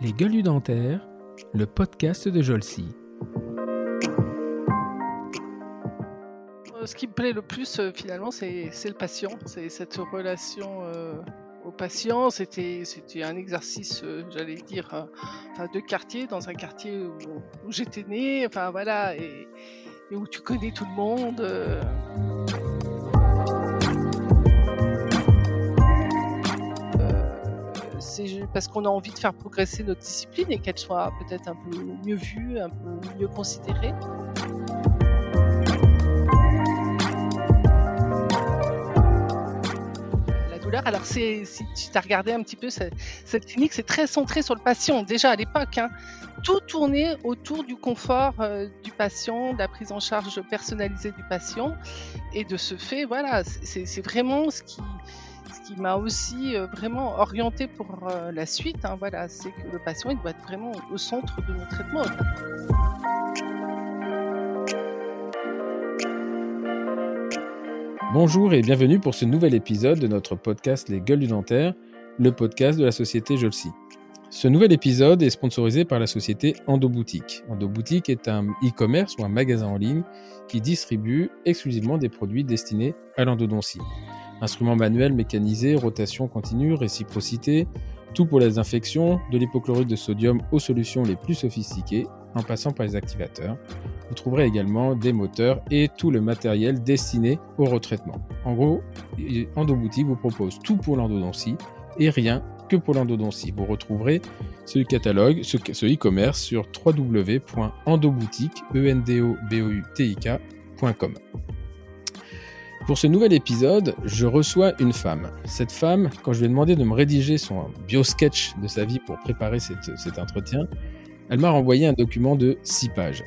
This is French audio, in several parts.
Les gueules dentaires, le podcast de Jolcy. Euh, Ce qui me plaît le plus, euh, finalement, c'est le patient. C'est cette relation euh, au patient. C'était un exercice, j'allais dire, de quartier, dans un quartier où, j'étais née. Enfin, voilà, et où tu connais tout le monde. Parce qu'on a envie de faire progresser notre discipline et qu'elle soit peut-être un peu mieux vue, un peu mieux considérée. la douleur. Alors, si tu as regardé un petit peu cette, clinique, c'est très centré sur le patient. Déjà à l'époque, hein, tout tournait autour du confort euh, du patient, de la prise en charge personnalisée du patient. Et de ce fait, voilà, c'est, vraiment ce qui, qui m'a aussi euh, vraiment orienté pour euh, la suite. hein, voilà, c'est que le patient il doit être vraiment au centre de nos traitements. Bonjour et bienvenue pour ce nouvel épisode de notre podcast Les Gueules du Dentaire, le podcast de la société Jolcy. Ce nouvel épisode est sponsorisé par la société Endoboutique. Endoboutique est un e-commerce ou un magasin en ligne qui distribue exclusivement des produits destinés à l'endodontie. Instruments manuels, mécanisés, rotation continue, réciprocité, tout pour les infections, de l'hypochlorite de sodium aux solutions les plus sophistiquées, en passant par les activateurs. Vous trouverez également des moteurs et tout le matériel destiné au retraitement. En gros, Endoboutique vous propose tout pour l'endodontie et rien que pour l'endodontie. Vous retrouverez ce catalogue, ce ce e-commerce sur www.endoboutique.com. Pour ce nouvel épisode, je reçois une femme. Cette femme, quand je lui ai demandé de me rédiger son bio-sketch de sa vie pour préparer cet entretien, elle m'a renvoyé un document de 6 pages,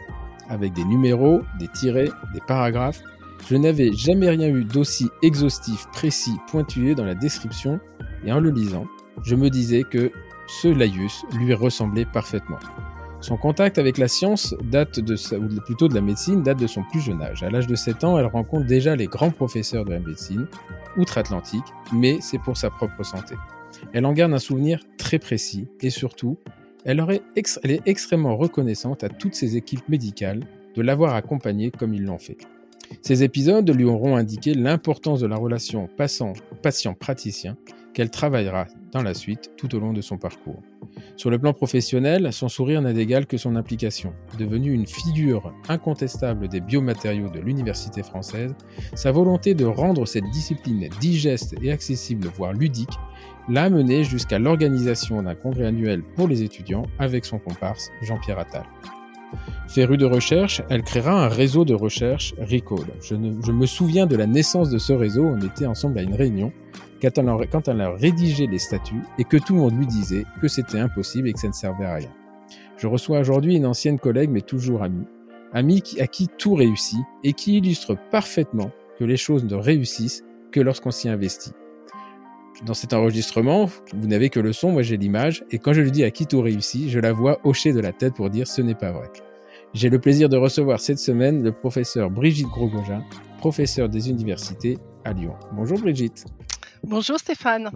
avec des numéros, des tirets, des paragraphes. Je n'avais jamais rien eu d'aussi exhaustif, précis, pointueux dans la description, et en le lisant, je me disais que ce laïus lui ressemblait parfaitement. Son contact avec la science date de sa, ou plutôt de la médecine date de son plus jeune âge. À l'âge de 7 ans, elle rencontre déjà les grands professeurs de la médecine, outre-Atlantique, mais c'est pour sa propre santé. Elle en garde un souvenir très précis et surtout, elle, est extrêmement reconnaissante à toutes ses équipes médicales de l'avoir accompagnée comme ils l'ont fait. Ces épisodes lui auront indiqué l'importance de la relation passant- patient-praticien qu'elle travaillera dans la suite tout au long de son parcours. Sur le plan professionnel, son sourire n'a d'égal que son implication. Devenue une figure incontestable des biomatériaux de l'université française, sa volonté de rendre cette discipline digeste et accessible, voire ludique, l'a menée jusqu'à l'organisation d'un congrès annuel pour les étudiants avec son comparse Jean-Pierre Attal. Férue de recherche, elle créera un réseau de recherche Recode. Je, je me souviens de la naissance de ce réseau, on était ensemble à une réunion, quand elle, a, rédigé les statuts et que tout le monde lui disait que c'était impossible et que ça ne servait à rien. Je reçois aujourd'hui une ancienne collègue mais toujours amie, amie qui, à qui tout réussit et qui illustre parfaitement que les choses ne réussissent que lorsqu'on s'y investit. Dans cet enregistrement, vous n'avez que le son, moi j'ai l'image, et quand je lui dis à qui tout réussit, je la vois hocher de la tête pour dire ce n'est pas vrai. J'ai le plaisir de recevoir cette semaine le professeur Brigitte Grogogin, professeur des universités à Lyon. Bonjour Brigitte. Bonjour Stéphane.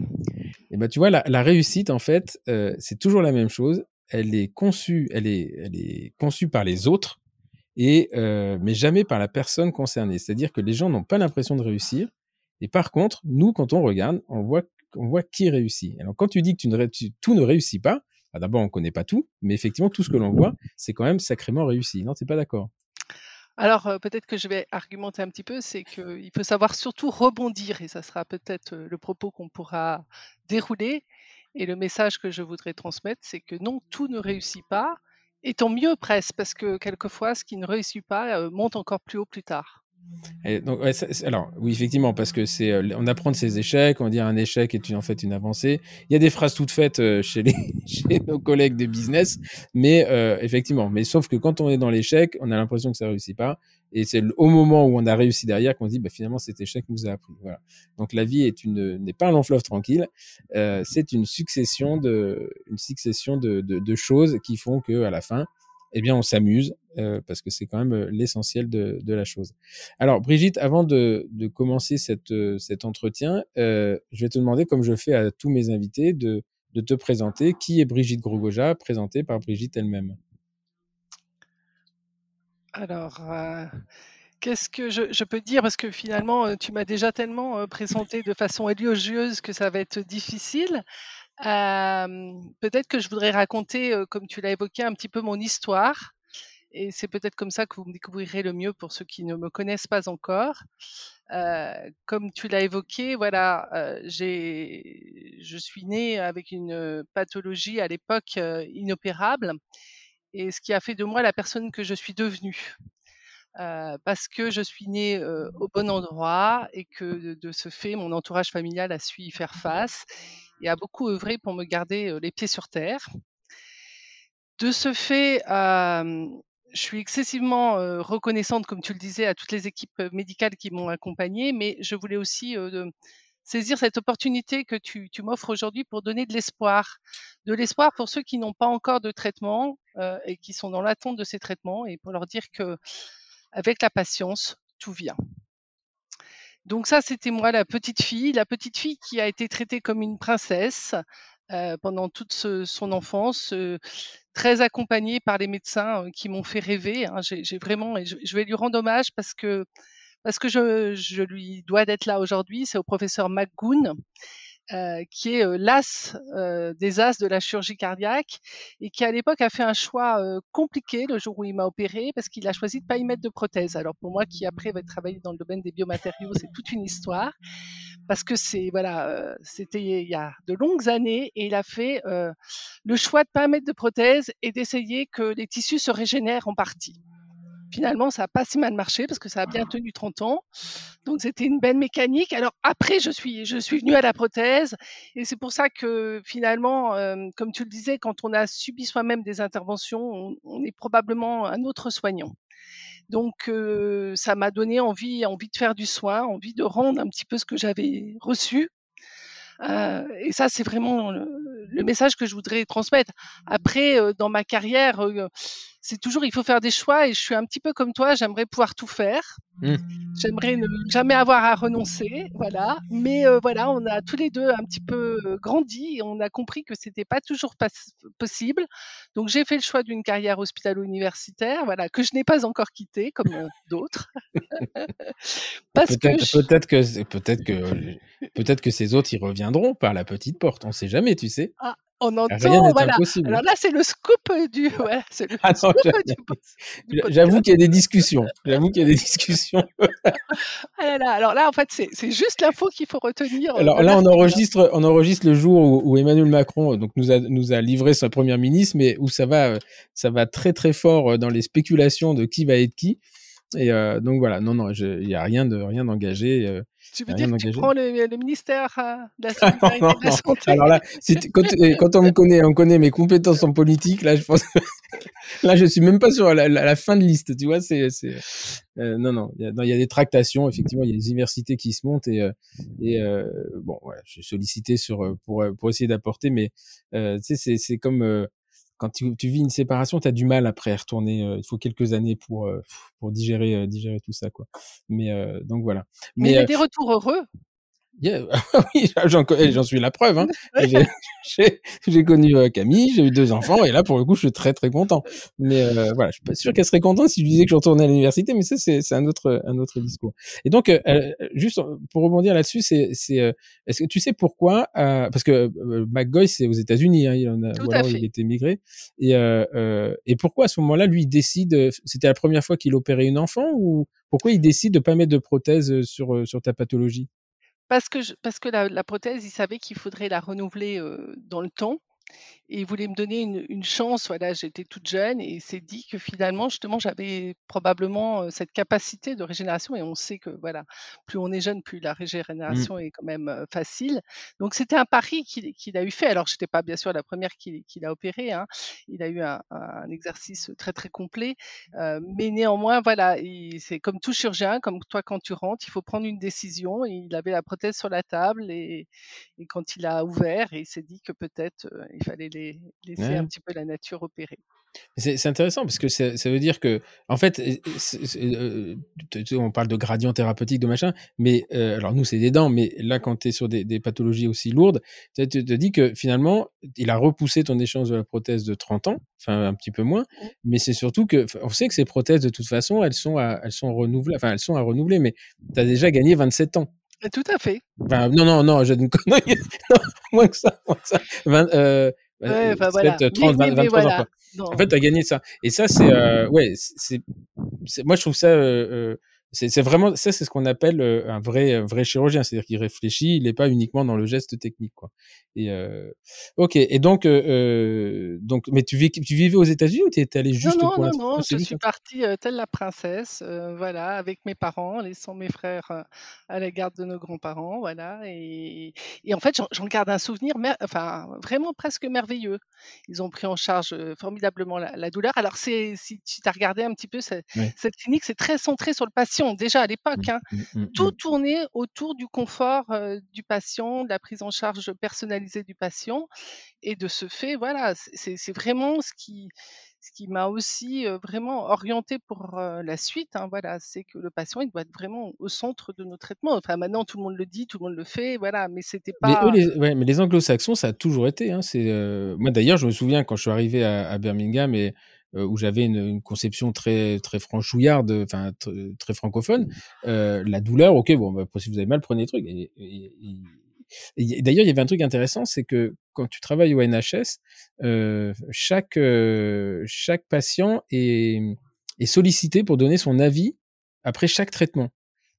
Et ben tu vois, la, réussite en fait, euh, c'est toujours la même chose. Elle est conçue, par les autres, et euh, mais jamais par la personne concernée. C'est-à-dire que les gens n'ont pas l'impression de réussir, et par contre, nous, quand on regarde, on voit, qui réussit. Alors quand tu dis que tu ne, tu- tout ne réussit pas, bah, d'abord on connaît pas tout, mais effectivement tout ce que l'on voit, c'est quand même sacrément réussi. Non, t'es pas d'accord? Alors peut-être que je vais argumenter un petit peu, c'est qu'il faut savoir surtout rebondir et ça sera peut-être le propos qu'on pourra dérouler. Et le message que je voudrais transmettre, c'est que non, tout ne réussit pas, et tant mieux presque, parce que quelquefois, ce qui ne réussit pas monte encore plus haut plus tard. Alors, oui, effectivement, parce que c'est, euh, on apprend de ses échecs, on dit un échec est en fait une avancée. Il y a des phrases toutes faites euh, chez, nos collègues de business, mais euh, effectivement, mais sauf que quand on est dans l'échec, on a l'impression que ça réussit pas. Et c'est au moment où on a réussi derrière qu'on dit, bah, finalement, cet échec nous a appris. Voilà. Donc, la vie n'est pas un long fleuve tranquille. C'est une succession de, une succession de choses qui font que, à la fin, eh bien, on s'amuse parce que c'est quand même l'essentiel de, la chose. Alors, Brigitte, avant de, commencer cette, cet entretien, je vais te demander, comme je fais à tous mes invités, de, de te présenter. Qui est Brigitte Grogoja, présentée par Brigitte elle-même? Alors, Qu'est-ce que je, peux dire? Parce que finalement, tu m'as déjà tellement présenté de façon élogieuse que ça va être difficile. peut-être que je voudrais raconter, comme tu l'as évoqué, un petit peu mon histoire. Et c'est peut-être comme ça que vous me découvrirez le mieux pour ceux qui ne me connaissent pas encore. comme tu l'as évoqué, voilà, je suis née avec une pathologie à l'époque inopérable, et ce qui a fait de moi la personne que je suis devenue parce que je suis née au bon endroit et que de, ce fait, mon entourage familial a su y faire face et a beaucoup œuvré pour me garder les pieds sur terre. De ce fait, je suis excessivement reconnaissante, comme tu le disais, à toutes les équipes médicales qui m'ont accompagnée, mais je voulais aussi saisir cette opportunité que tu, m'offres aujourd'hui pour donner de l'espoir. De l'espoir pour ceux qui n'ont pas encore de traitement et qui sont dans l'attente de ces traitements et pour leur dire que avec la patience, tout vient. Donc ça, c'était moi, la petite fille, la petite fille qui a été traitée comme une princesse euh, pendant toute son enfance, euh, très accompagnée par les médecins euh, qui m'ont fait rêver. Hein. J'ai vraiment, je, vais lui rendre hommage parce que parce que je, lui dois d'être là aujourd'hui. C'est au professeur McGoon qui est l'as des as de la chirurgie cardiaque et qui à l'époque a fait un choix compliqué le jour où il m'a opéré parce qu'il a choisi de pas y mettre de prothèse. Alors pour moi qui après va travailler dans le domaine des biomatériaux, c'est toute une histoire parce que c'est voilà, c'était il y a de longues années et il a fait le choix de pas mettre de prothèse et d'essayer que les tissus se régénèrent en partie. Finalement, ça n'a pas si mal marché parce que ça a bien tenu 30 ans. Donc, c'était une belle mécanique. Alors, après, je suis, je suis venue à la prothèse. Et c'est pour ça que finalement, euh, comme tu le disais, quand on a subi soi-même des interventions, on, est probablement un autre soignant. Donc, ça m'a donné envie, envie de faire du soin, envie de rendre un petit peu ce que j'avais reçu. Et ça, c'est vraiment le, message que je voudrais transmettre. Après, dans ma carrière, c'est toujours il faut faire des choix et je suis un petit peu comme toi, j'aimerais pouvoir tout faire. Mmh. J'aimerais ne jamais avoir à renoncer, voilà. Mais euh, voilà, on a tous les deux un petit peu euh, grandi et on a compris que c'était pas toujours possible. Donc j'ai fait le choix d'une carrière hospitalo-universitaire, voilà, que je n'ai pas encore quittée comme euh, d'autres. peut-être que, peut-être que peut-être que peut-être que ces autres y reviendront par la petite porte. On sait jamais, tu sais. Ah, on entend, voilà. Alors là, c'est le scoop du. Voilà, ah J'avoue qu'il y a des discussions. J'avoue qu'il y a des discussions. ah là alors là, en fait, c'est juste l'info qu'il faut retenir. Euh, alors là, on enregistre, on enregistre le jour où, Emmanuel Macron donc nous a nous a livré sa première ministre, mais où ça va, euh, ça va très très fort euh, dans les spéculations de qui va être qui. Et euh, donc voilà, non, non, il n'y a rien de rien d'engagé. Euh, tu veux dire que tu prends le, ministère euh, de la Sécurité de la Santé? Alors là, quand, quand, on me connaît, on connaît mes compétences en politique. Là, je pense, là, je suis même pas sur la, la, fin de liste. Tu vois, c'est, euh, non, non, il y, y, a des tractations. Effectivement, il y a des universités qui se montent et, et bon, voilà, je suis sollicité sur pour pour essayer d'apporter, mais tu sais, c'est comme quand tu, tu, vis une séparation, tu as du mal après à retourner. Euh, il faut quelques années pour euh, pour digérer euh, digérer tout ça quoi. Mais donc voilà. Mais, il y a des retours heureux. oui, j'en suis la preuve. Hein. J'ai connu Camille, j'ai eu deux enfants, et là, pour le coup, je suis très très content. Mais euh, voilà, je suis pas sûr qu'elle serait contente si je disais que je retournais à l'université, mais ça, c'est un autre un autre discours. Et donc, euh, juste pour rebondir là-dessus, c'est c'est est-ce que tu sais pourquoi Parce que McGoy, c'est aux États-Unis, hein, il en a, voilà, il était migré. Et et pourquoi à ce moment-là, lui, il décide C'était la première fois qu'il opérait une enfant ou pourquoi il décide de pas mettre de prothèse sur sur ta pathologie? Parce que, parce que la, la prothèse, il savait qu'il faudrait la renouveler dans le temps et il voulait me donner une, chance. Voilà, j'étais toute jeune et il s'est dit que finalement, justement, j'avais probablement cette capacité de régénération. Et on sait que voilà, plus on est jeune, plus la mmh. régénération est quand même facile. Donc c'était un pari qu'il a eu fait. Alors j'étais pas bien sûr la première qu'il a opéré. Hein. Il a eu un, exercice très très complet, mais néanmoins voilà, c'est comme tout chirurgien, comme toi quand tu rentres, il faut prendre une décision. il avait la prothèse sur la table et, et quand il a ouvert, il s'est dit que peut-être il fallait les laisser un petit peu la nature opérer. C'est intéressant parce que ça, veut dire que, en fait, euh, on parle de gradient thérapeutique, de machin, mais euh, alors nous, c'est des dents, mais là, quand tu es sur des, pathologies aussi lourdes, tu te, dis que finalement, il a repoussé ton échange de la prothèse de 30 ans, enfin un petit peu moins, mais c'est surtout que, on sait que ces prothèses, de toute façon, elles sont à, elles sont renouvelées, enfin, elles sont à renouveler, mais tu as déjà gagné 27 ans. Tout à fait. non, non, non, je ne connais moins que ça. Moins que ça. Euh, ouais, enfin, voilà. 30, mais, 23 voilà. ans. Quoi. En fait, tu as gagné ça. Et ça, c'est. Euh, ouais, c'est. Moi, je trouve ça. Euh, euh c'est vraiment ça, c'est ce qu'on appelle euh, un vrai, vrai chirurgien, c'est-à-dire qu'il réfléchit, il n'est pas uniquement dans le geste technique, quoi. Et euh, ok. Et donc, euh, donc, mais tu, vis, tu vivais aux États-Unis ou tu étais allé juste non, pour non, non, non, je suis partie telle la princesse, voilà, avec mes parents, laissant mes frères à la garde de nos grands-parents, voilà. Et, et en fait, j'en garde un souvenir, enfin, vraiment presque merveilleux. Ils ont pris en charge formidablement la, douleur. Alors, c'est si tu as regardé un petit peu cette clinique, c'est très centré sur le patient déjà à l'époque. Mmh, hein. mmh, mmh, tout tournait autour du confort du patient, de la prise en charge personnalisée du patient. Et de ce fait, voilà, c'est vraiment ce qui, ce qui m'a aussi vraiment orienté pour la suite. Hein, voilà, c'est que le patient, il doit être vraiment au centre de nos traitements. Enfin, maintenant, tout le monde le dit, tout le monde le fait, voilà, mais c'était pas. Mais, les, mais les anglo-saxons, ça a toujours été. Hein, c'est moi, d'ailleurs, je me souviens quand je suis arrivé à, à Birmingham et où j'avais une, une, conception très très franchouillarde, enfin très francophone. Euh, la douleur, ok, bon, bah, si vous avez mal, prenez les trucs. Et, et, D'ailleurs, il y avait un truc intéressant, c'est que quand tu travailles au NHS, euh, chaque euh, chaque patient est, est sollicité pour donner son avis après chaque traitement.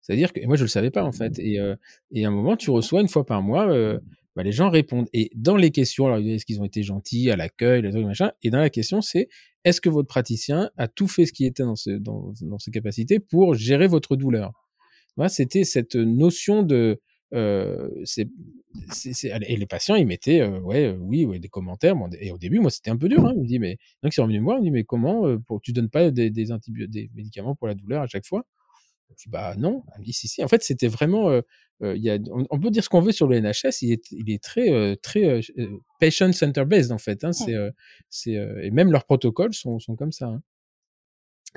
C'est-à-dire que moi je le savais pas en fait. Et, euh, et à un moment, tu reçois une fois par mois euh, bah, les gens répondent. Et dans les questions, alors est-ce qu'ils ont été gentils à l'accueil, les trucs machin, et dans la question c'est est-ce que votre praticien a tout fait ce qui était dans, ses capacités pour gérer votre douleur? Voilà, c'était cette notion de euh, et les patients ils mettaient euh, ouais euh, oui des commentaires. Et au début moi c'était un peu dur hein, me dit mais donc ils sont revenus me voir ils me dit mais comment pour tu donnes pas des, des médicaments pour la douleur à chaque fois? Je dis bah non. Me si si. En fait c'était vraiment y a, on, peut dire ce qu'on veut sur le NHS, il est, il est très, euh, très euh, patient center based en fait. Hein, c'est, c'est, et même leurs protocoles sont, sont comme ça. Hein.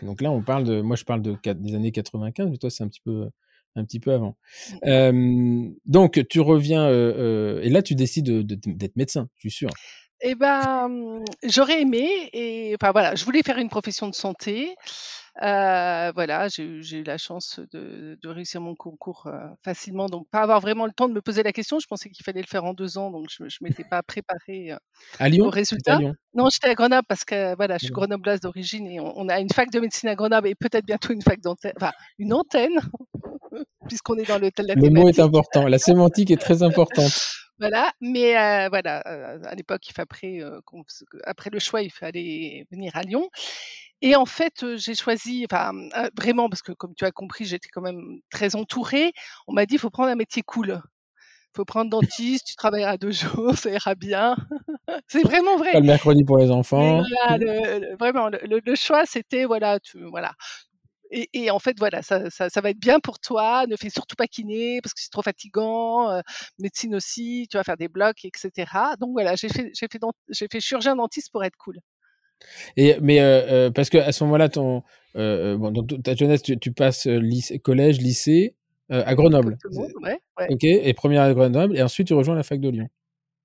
Donc là, on parle de, moi je parle de des années 95, mais toi c'est un petit peu, un petit peu avant. Euh, donc tu reviens et là tu décides d'être médecin, je suis sûr. Eh ben, mmh, j'aurais aimé et enfin voilà, je voulais faire une profession de santé. Euh, voilà, j'ai eu la chance de, de réussir mon concours euh, facilement, donc pas avoir vraiment le temps de me poser la question. Je pensais qu'il fallait le faire en deux ans, donc je, je m'étais pas préparée euh, à Lyon, au résultat. Non, j'étais à Grenoble parce que voilà, je suis grenobloise d'origine et on, a une fac de médecine à Grenoble et peut-être bientôt une fac d'antenne, enfin une antenne, puisqu'on est dans le. Le mot est important, la sémantique est très importante. Voilà, mais euh, voilà, euh, à l'époque, il après, après le choix, il fallait venir à Lyon. Et en fait, j'ai choisi, enfin, vraiment, parce que comme tu as compris, j'étais quand même très entourée. On m'a dit, il faut prendre un métier cool. Il faut prendre dentiste, tu travailleras deux jours, ça ira bien. c'est vraiment vrai. Pas le mercredi pour les enfants. vraiment, le, choix, c'était, voilà, tu, voilà. Et, en fait, voilà, ça, ça, va être bien pour toi. Ne fais surtout pas kiné parce que c'est trop fatigant. médecine aussi, tu vas faire des blocs, etc. Donc voilà, j'ai fait, j'ai fait, j'ai fait chirurgien dentiste pour être cool. Et mais euh, euh, parce que à ce moment-là, ton euh, bon, donc, ta jeunesse, tu, tu passes lycée, collège, lycée à Grenoble. ouais, ouais. Ok. Et première à Grenoble, et ensuite tu rejoins la fac de Lyon.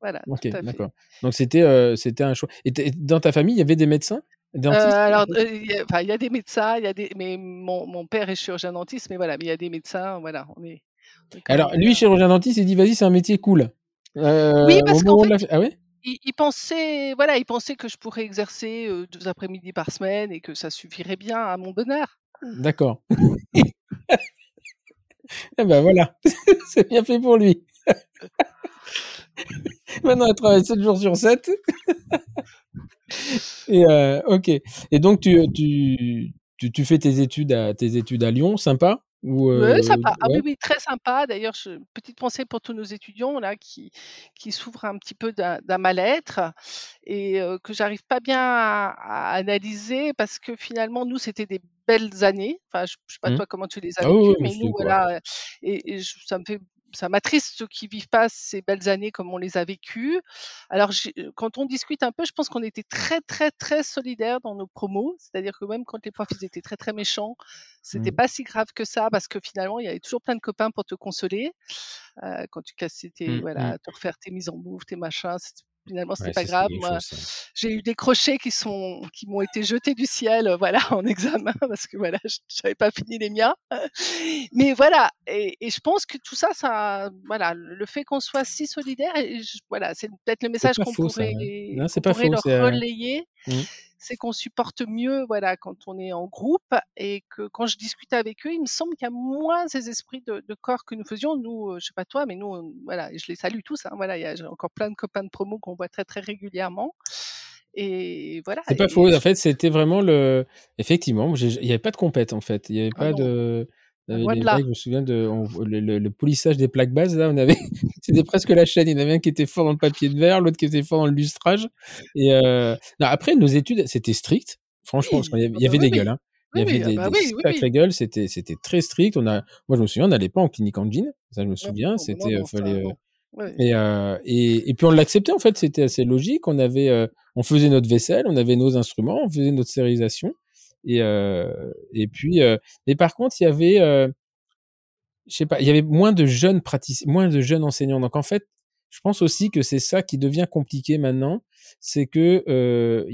Voilà. Ok, d'accord. Donc c'était c'était un choix. Et dans ta famille, il y avait des médecins? Dentistes Alors, il y, a des médecins, il y a des, mais mon, mon père est chirurgien dentiste, mais voilà, mais il y a des médecins, voilà, on est. Alors lui, chirurgien dentiste, il dit vas-y, c'est un métier cool. oui, parce qu'en fait, ah oui? il, pensait, voilà, il pensait que je pourrais exercer deux après-midi par semaine et que ça suffirait bien à mon bonheur. D'accord. eh ben voilà, c'est bien fait pour lui. Maintenant, elle travaille 7 jours sur 7. Et ok. Et donc, tu, tu, tu, tu, fais tes études à, tes études à Lyon, sympa? Oui, sympa. Ah oui, oui, très sympa. D'ailleurs, petite pensée pour tous nos étudiants là qui, qui souffrent un petit peu d'un mal-être et que j'arrive pas bien à, analyser parce que finalement, nous, c'était des belles années. Enfin, je, ne sais pas mmh. toi comment tu les as ah vécues, mais nous, voilà. Et, ça me fait ça m'attriste ceux qui vivent pas ces belles années comme on les a vécues. Alors, quand on discute un peu, je pense qu'on était très, très, très solidaires dans nos promos. C'est-à-dire que même quand les profs ils étaient très, très méchants, c'était mmh. pas si grave que ça parce que finalement, il y avait toujours plein de copains pour te consoler. quand tu cassais tes, mmh, voilà, mmh. te refaire tes mises en bouffe, tes machins, finalement c'était pas grave. J'ai eu des crochets qui sont qui m'ont été jetés du ciel, euh, voilà, en examen parce que voilà, j'avais pas fini les miens. Mais voilà, et, et, je pense que tout ça, ça, voilà, le fait qu'on soit si solidaire, voilà, c'est peut-être le message qu'on pourrait, leur relayer. Mmh c'est qu'on supporte mieux voilà quand on est en groupe et que quand je discute avec eux, il me semble qu'il y a moins ces esprits de, corps que nous faisions. Nous, je sais pas toi, mais nous, voilà, je les salue tous. Hein, voilà, il y a encore plein de copains de promo qu'on voit très très régulièrement. Et voilà. C'est pas faux. En fait, c'était vraiment le. Effectivement, il n'y avait pas de compète en fait. Il n'y avait ah pas de je me souviens de le, polissage des plaques bases. Là, on avait, c'était presque la chaîne. Il y en avait un qui était fort dans le papier de verre, l'autre qui était fort dans le lustrage. Et euh, après, nos études, c'était strict. Franchement, il y avait, des gueules. Hein. Il y avait des, bah sacrées gueules. C'était, c'était très strict. On a, moi, je me souviens, on n'allait pas en clinique engine. Ça, je me souviens. c'était, fallait. Et, euh, et, et, puis on l'acceptait en fait, c'était assez logique. On avait, euh, on faisait notre vaisselle, on avait nos instruments, on faisait notre sérialisation. Et, euh, et puis, euh, mais par contre, il y avait, euh, je sais pas, il y avait moins de jeunes praticiens, moins de jeunes enseignants. Donc en fait, je pense aussi que c'est ça qui devient compliqué maintenant, c'est que euh,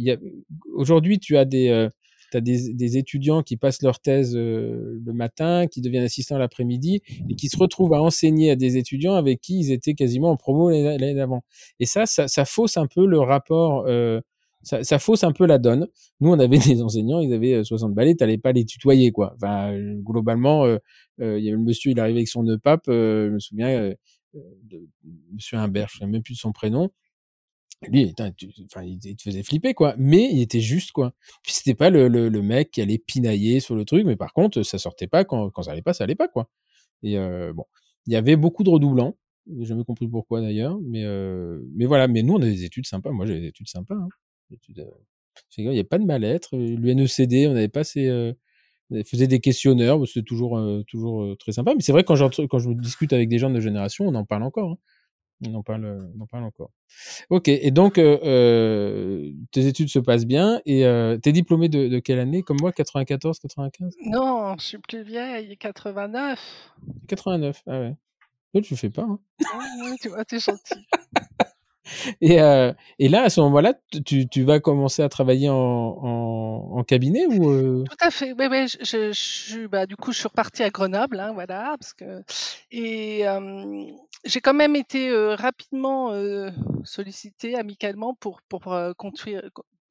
aujourd'hui tu as des euh, as des, des, étudiants qui passent leur thèse le matin, qui deviennent assistants l'après-midi et qui se retrouvent à enseigner à des étudiants avec qui ils étaient quasiment en promo l'année d'avant. Et ça, ça, ça, fausse un peu le rapport euh, ça, fausse un peu la donne. Nous, on avait des enseignants, ils avaient 60 balais, t'allais pas les tutoyer, quoi. Enfin, globalement, euh, euh, il y avait le monsieur, il arrivait avec son nœud pape, euh, je me souviens de Monsieur Humbert, je ne sais même plus de son prénom. Lui, il te faisait flipper, quoi. Mais il était juste, quoi. Puis c'était pas le, mec qui allait pinailler sur le truc, mais par contre, ça sortait pas quand, quand ça allait pas, ça allait pas, quoi. Et bon, il y avait beaucoup de redoublants. J'ai jamais compris pourquoi d'ailleurs, mais mais voilà. Mais nous, on a des études sympas. Moi, j'ai des études sympas. Hein. Euh, il n'y a pas de mal-être. Euh, L'UNECD, on avait pas ces, euh, on faisait des questionneurs, c'était toujours, toujours très sympa. Mais c'est vrai, quand, quand je discute avec des gens de génération, on en parle encore. Hein. On, en parle, on en parle encore. Ok, et donc, tes études se passent bien. Et tu es diplômé de, quelle année? Comme moi, 94, 95 Non, je suis plus vieille, 89. 89, ah ouais. Toi, tu fais pas. Hein. tu vois, t'es gentil. Et, euh, et là, à ce moment-là, tu, tu, vas commencer à travailler en, en, en cabinet ou euh? Tout à fait. Oui, oui, je, je, bah, du coup, je suis repartie à Grenoble, hein, voilà, parce que et euh, j'ai quand même été euh, rapidement sollicitée amicalement pour pour construire,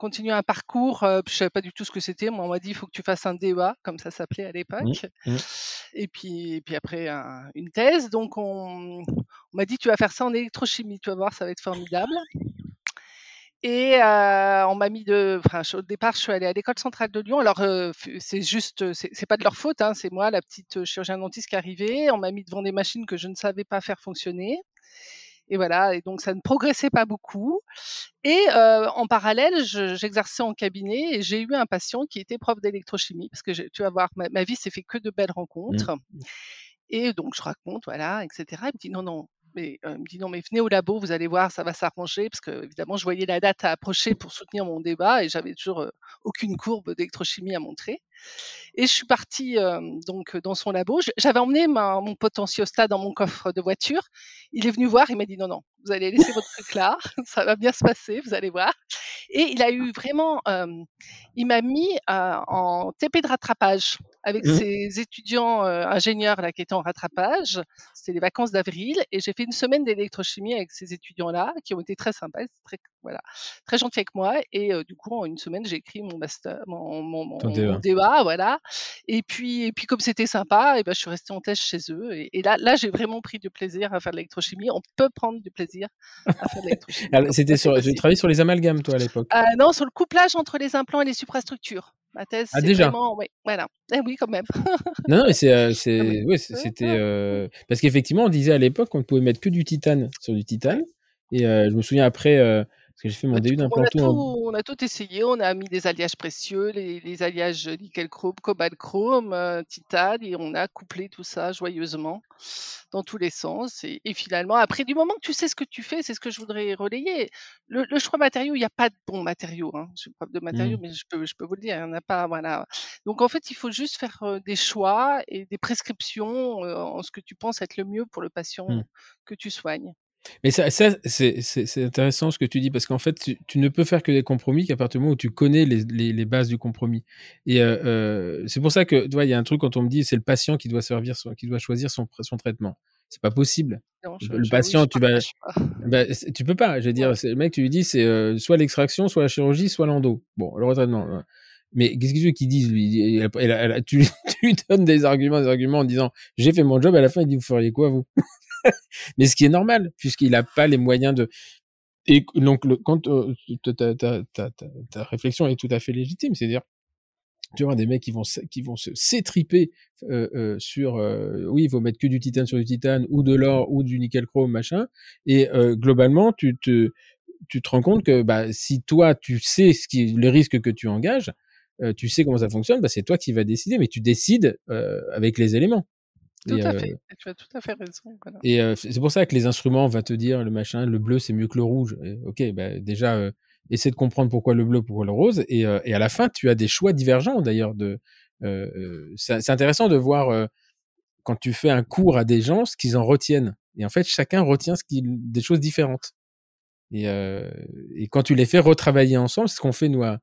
continuer un parcours. Euh, je savais pas du tout ce que c'était. Moi, on m'a dit il faut que tu fasses un DEA, comme ça s'appelait à mmh, l'époque. Mmh. Et puis, et puis après une thèse. Donc on, on m'a dit tu vas faire ça en électrochimie. Tu vas voir, ça va être formidable. Et euh, on m'a mis de. Enfin, au départ, je suis allée à l'école centrale de Lyon. Alors, euh, c'est juste, c'est pas de leur faute. Hein, c'est moi, la petite chirurgien dentiste qui est arrivée. On m'a mis devant des machines que je ne savais pas faire fonctionner. Et voilà, et donc ça ne progressait pas beaucoup. Et euh, en parallèle, j'exerçais en cabinet et j'ai eu un patient qui était prof d'électrochimie, parce que tu vas voir, ma, vie s'est fait que de belles mmh. rencontres. Et donc je raconte, voilà, etc. Il me dit non, non, mais euh, il me dit non, mais venez au labo, vous allez voir, ça va s'arranger, parce que évidemment, je voyais la date à approcher pour soutenir mon débat et j'avais toujours euh, aucune courbe d'électrochimie à montrer. Et je suis partie donc dans son labo. J'avais emmené mon potentiostat dans mon coffre de voiture. Il est venu voir, il m'a dit non, non, vous allez laisser votre truc là, ça va bien se passer, vous allez voir. Et il a eu vraiment, il m'a mis en TP de rattrapage avec mmh. ses étudiants ingénieurs là qui étaient en rattrapage. C'était les vacances d'avril et j'ai fait une semaine d'électrochimie avec ces étudiants là qui ont été très sympas, très voilà, très gentils avec moi. Et du coup, en une semaine, j'ai écrit mon master, mon, mon, mon, voilà. Et puis, et puis comme c'était sympa, et ben, je suis restée en thèse chez eux. Et, là, là, j'ai vraiment pris du plaisir à faire de l'électrochimie. On peut prendre du plaisir à faire de l'électrochimie. c'était sur, tu travaillais sur les amalgames, toi, à l'époque? Euh, Non, sur le couplage entre les implants et les suprastructures. Ma thèse, ah, déjà? vraiment, oui, voilà. Eh oui, quand même. non, non, mais c'est, euh, c'est, ouais, c'était euh, parce qu'effectivement, on disait à l'époque qu'on ne pouvait mettre que du titane sur du titane. Et je me souviens après Parce que j'ai fait mon Bah, on en on a tout essayé, on a mis des alliages précieux, les les alliages, nickel chrome, cobalt chrome, heu, titane et on a couplé tout ça joyeusement dans tous les sens et et finalement après du moment que tu sais ce que tu fais, c'est ce que je voudrais relayer. Le le choix matériaux, il y a pas de bons matériaux, hein. Je suis prof de matériaux, Mmh. mais je peux je peux vous le dire, il y en a pas, voilà. Donc en fait, il faut juste faire, heu, des choix et des prescriptions, heu, en ce que tu penses être le mieux pour le Mmh. patient que tu soignes. Mais ça ça c'est intéressant ce que tu dis parce qu'en fait, tu tu ne peux faire que des compromis qu'à partir du moment où tu connais les les les bases du compromis et heu heu, c'est pour ça que, tu vois, il y a un truc quand on me dit: «C'est le patient qui doit servir son qui doit choisir son son traitement». C'est pas possible. Non, Le je le je oui, je patient, tu vas bah, tu peux pas. Je veux dire, le mec, tu lui dis: «C'est, heu, soit l'extraction, soit la chirurgie, soit l'endo». Bon, le retraitement, heu, mais qu'est-ce que tu veux qu'il dise lui? Elle tu lui tu lui donnes des arguments, des arguments en disant: «J'ai fait mon job», à la fin, il dit: «Vous feriez quoi vous?» mais ce qui est normal puisqu'il a pas les moyens de et donc le quand, heu, ta réflexion est tout à fait légitime. C'est-à-dire, tu avoir des mecs qui vont qui vont se s'étriper, heu heu, sur, oui, il faut mettre que du titane sur du titane ou de l'or ou du nickel chrome machin et globalement, tu te tu te rends compte que, bah, si toi, tu sais ce qui le risque que tu engages, tu sais comment ça fonctionne, bah, c'est toi qui vas décider, mais tu décides, avec les éléments Tout et à heu fait, tu as tout à fait raison, voilà. et heu, c'est pour ça que les instruments, on va te dire le machin, le bleu, c'est mieux que le rouge. Et OK, bah, déjà, heu, essaie de comprendre pourquoi le bleu, pourquoi le rose et à la fin, tu as des choix divergents d'ailleurs de c'est intéressant de voir, quand tu fais un cours à des gens, ce qu'ils en retiennent et en fait, chacun retient ce des choses différentes et quand tu les fais retravailler ensemble, c'est ce qu'on fait nous à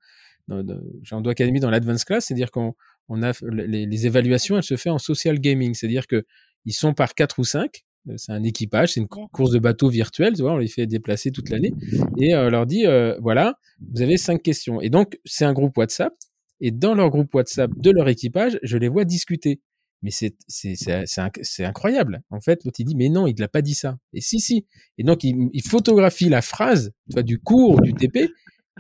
dans dans Academy dans l'advance class, c'est-à-dire qu'on on a les les évaluations, elles se fait en social gaming, c'est-à-dire qu'ils sont par 4 ou 5, heu, c'est un équipage, c'est une cou course de bateau virtuelle, tu vois? On les fait déplacer toute l'année. Et heu, on leur dit, heu: «Voilà, vous avez 5 questions» et donc c'est un groupe WhatsApp. Et dans leur groupe WhatsApp de leur équipage, je les vois discuter. Mais c'est c'est c'est c'est inc c'est incroyable. En fait, l'autre il dit: «Mais non, il l'a pas dit ça» et si, si. Et donc il il photographie la phrase, tu vois, du cours ou du TP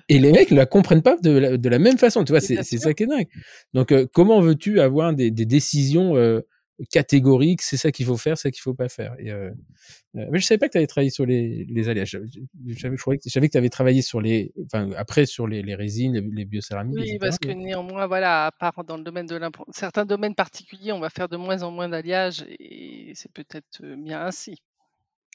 et les mecs ne la comprennent pas de la de la même façon, tu vois? C'est ça qui est dingue. Donc heu, comment veux-tu avoir des des décisions, heu, catégoriques? C'est ça qu'il faut faire, c'est ça qu'il faut pas faire? Et heu heu, mais je savais pas que tu avais travaillé sur les les alliages. Je je savais je que je savais que tu avais travaillé sur les enfin, après sur les les résines, les les biocéramiques Oui, parce que néanmoins, voilà, à part dans le domaine de certains domaines particuliers, on va faire de moins en moins d'alliages et c'est peut-être, bien ainsi.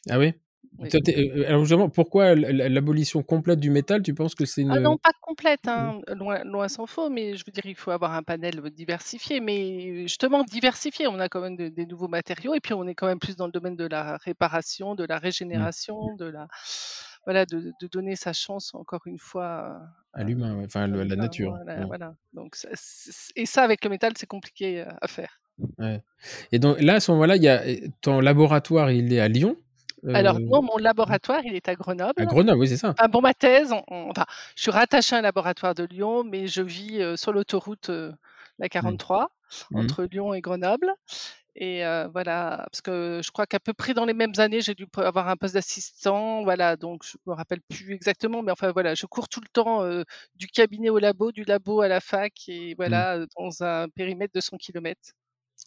Ah oui? Oui. Heu, alors justement, pourquoi l'abolition complète du métal, tu penses que c'est Ah une non, pas complète, hein, loin loin s'en faut, mais je veux dire, il faut avoir un panel, heu, diversifié, mais justement diversifié. On a quand même de des nouveaux matériaux et puis on est quand même plus dans le domaine de la réparation, de la Mmh. régénération, de la voilà, de de donner sa chance encore une fois À l'humain, ouais, enfin à le la nature. voilà, voilà. Donc et ça avec le métal, c'est compliqué, à faire. Ouais et donc là, à ce moment-là, il y a et ton laboratoire, il est à Lyon? Alors Heu, non, mon mmh. laboratoire, il est à Grenoble. À Grenoble, oui, c'est ça. Enfin, pour ma thèse, on on enfin, je suis rattachée à un laboratoire de Lyon, mais je vis, heu, sur l'autoroute, heu, la Mmh. 43 Mmh. entre Lyon et Grenoble et voilà, parce que je crois qu'à peu près dans les mêmes années, j'ai dû avoir un poste d'assistant, voilà, donc je me rappelle plus exactement, mais enfin voilà, je cours tout le temps, du cabinet au labo, du labo à la fac et Mmh. voilà, dans un périmètre de 100 kilomètres.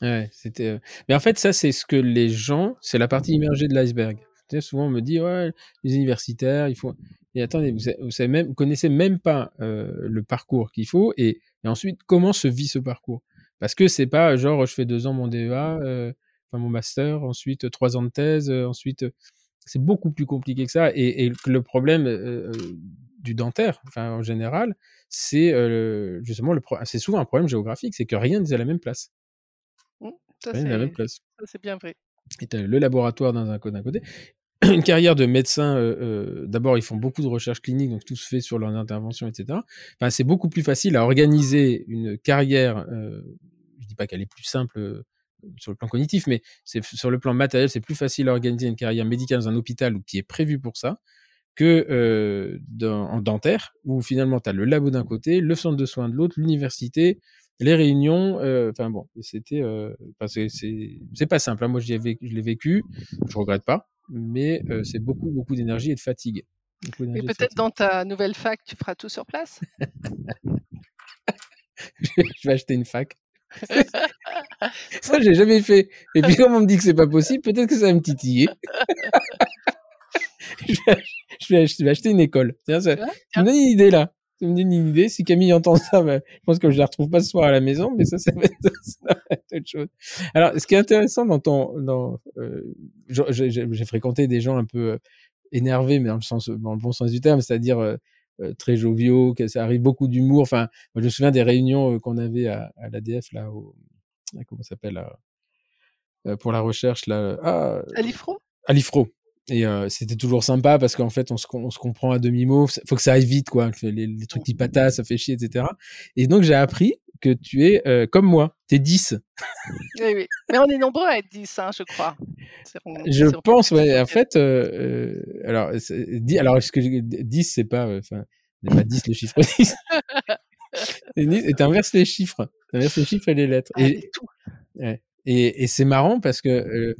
Ouais, c'était, heu mais en fait, ça, c'est ce que les gens c'est la partie immergée de l'iceberg. Souvent, on me dit: «Ouais, les universitaires, il faut» et attendez, vous sa vous savez même connaissez même pas, heu, le parcours qu'il faut et ensuite, comment se vit ce parcours? Parce que c'est pas genre, je fais 2 ans mon DEA, enfin mon master, ensuite 3 ans de thèse, ensuite, c'est beaucoup plus compliqué que ça et le problème, du dentaire, enfin en général, c'est, justement le c'est souvent un problème géographique, c'est que rien n'est à la même place. Ça la même c'est place. ça c'est bien vrai. Et tu as le laboratoire dans un d'un côté. Une carrière de médecin, heu heu, d'abord, ils font beaucoup de recherches cliniques, donc tout se fait sur leurs interventions et cetera. Enfin, c'est beaucoup plus facile à organiser une carrière, heu, je dis pas qu'elle est plus simple, heu, sur le plan cognitif, mais c'est sur le plan matériel, c'est plus facile à organiser une carrière médicale dans un hôpital ou qui est prévu pour ça que, dans en dentaire où finalement tu as le labo d'un côté, le centre de soins de l'autre, l'université, les réunions, heu, enfin bon, c'était, enfin c'est pas simple, hein. Moi, je l'ai vécu, je regrette pas, mais heu, c'est beaucoup, beaucoup d'énergie et de fatigue. Et peut-être dans ta nouvelle fac, tu feras tout sur place? Je vais acheter une fac. Ça, j'ai jamais fait et puis comme on me dit que c'est pas possible, peut-être que ça va me titiller. Je vais je, acheter une école. Tiens, ça, Tu me donne une idée là. Ça me donne une idée. Si Camille entend ça, bah, je pense que je la retrouve pas ce soir à la maison, mais ça, ça va être, ça va être autre chose. Alors, ce qui est intéressant dans ton, dans, euh, j'ai fréquenté des gens un peu euh, énervés, mais dans le sens, dans le bon sens du terme, c'est-à-dire euh, euh, très joviaux, que ça arrive beaucoup d'humour. Enfin, moi, je me souviens des réunions euh, qu'on avait à, à l'ADF là, au, ah, comment s'appelle euh, pour la recherche là, ah, À l'IFRO? à l'IFRO. Et euh, c'était toujours sympa parce qu'en fait, on se, on se comprend à demi-mot. Faut que ça aille vite, quoi. Les, les trucs qui patassent, ça fait chier, etc. Et donc, j'ai appris que tu es euh, comme moi. T'es 10. Oui, oui. Mais on est nombreux à être 10, hein, je crois. On- Je pense, ouais. En fait, euh, alors, dix- alors, est-ce que j'ai- 10, c'est pas, euh, enfin, c'est pas 10 le chiffre 10. Et t'inverses les chiffres. T'inverses les chiffres et les lettres. Ah, Et. Et, et c'est marrant parce que euh,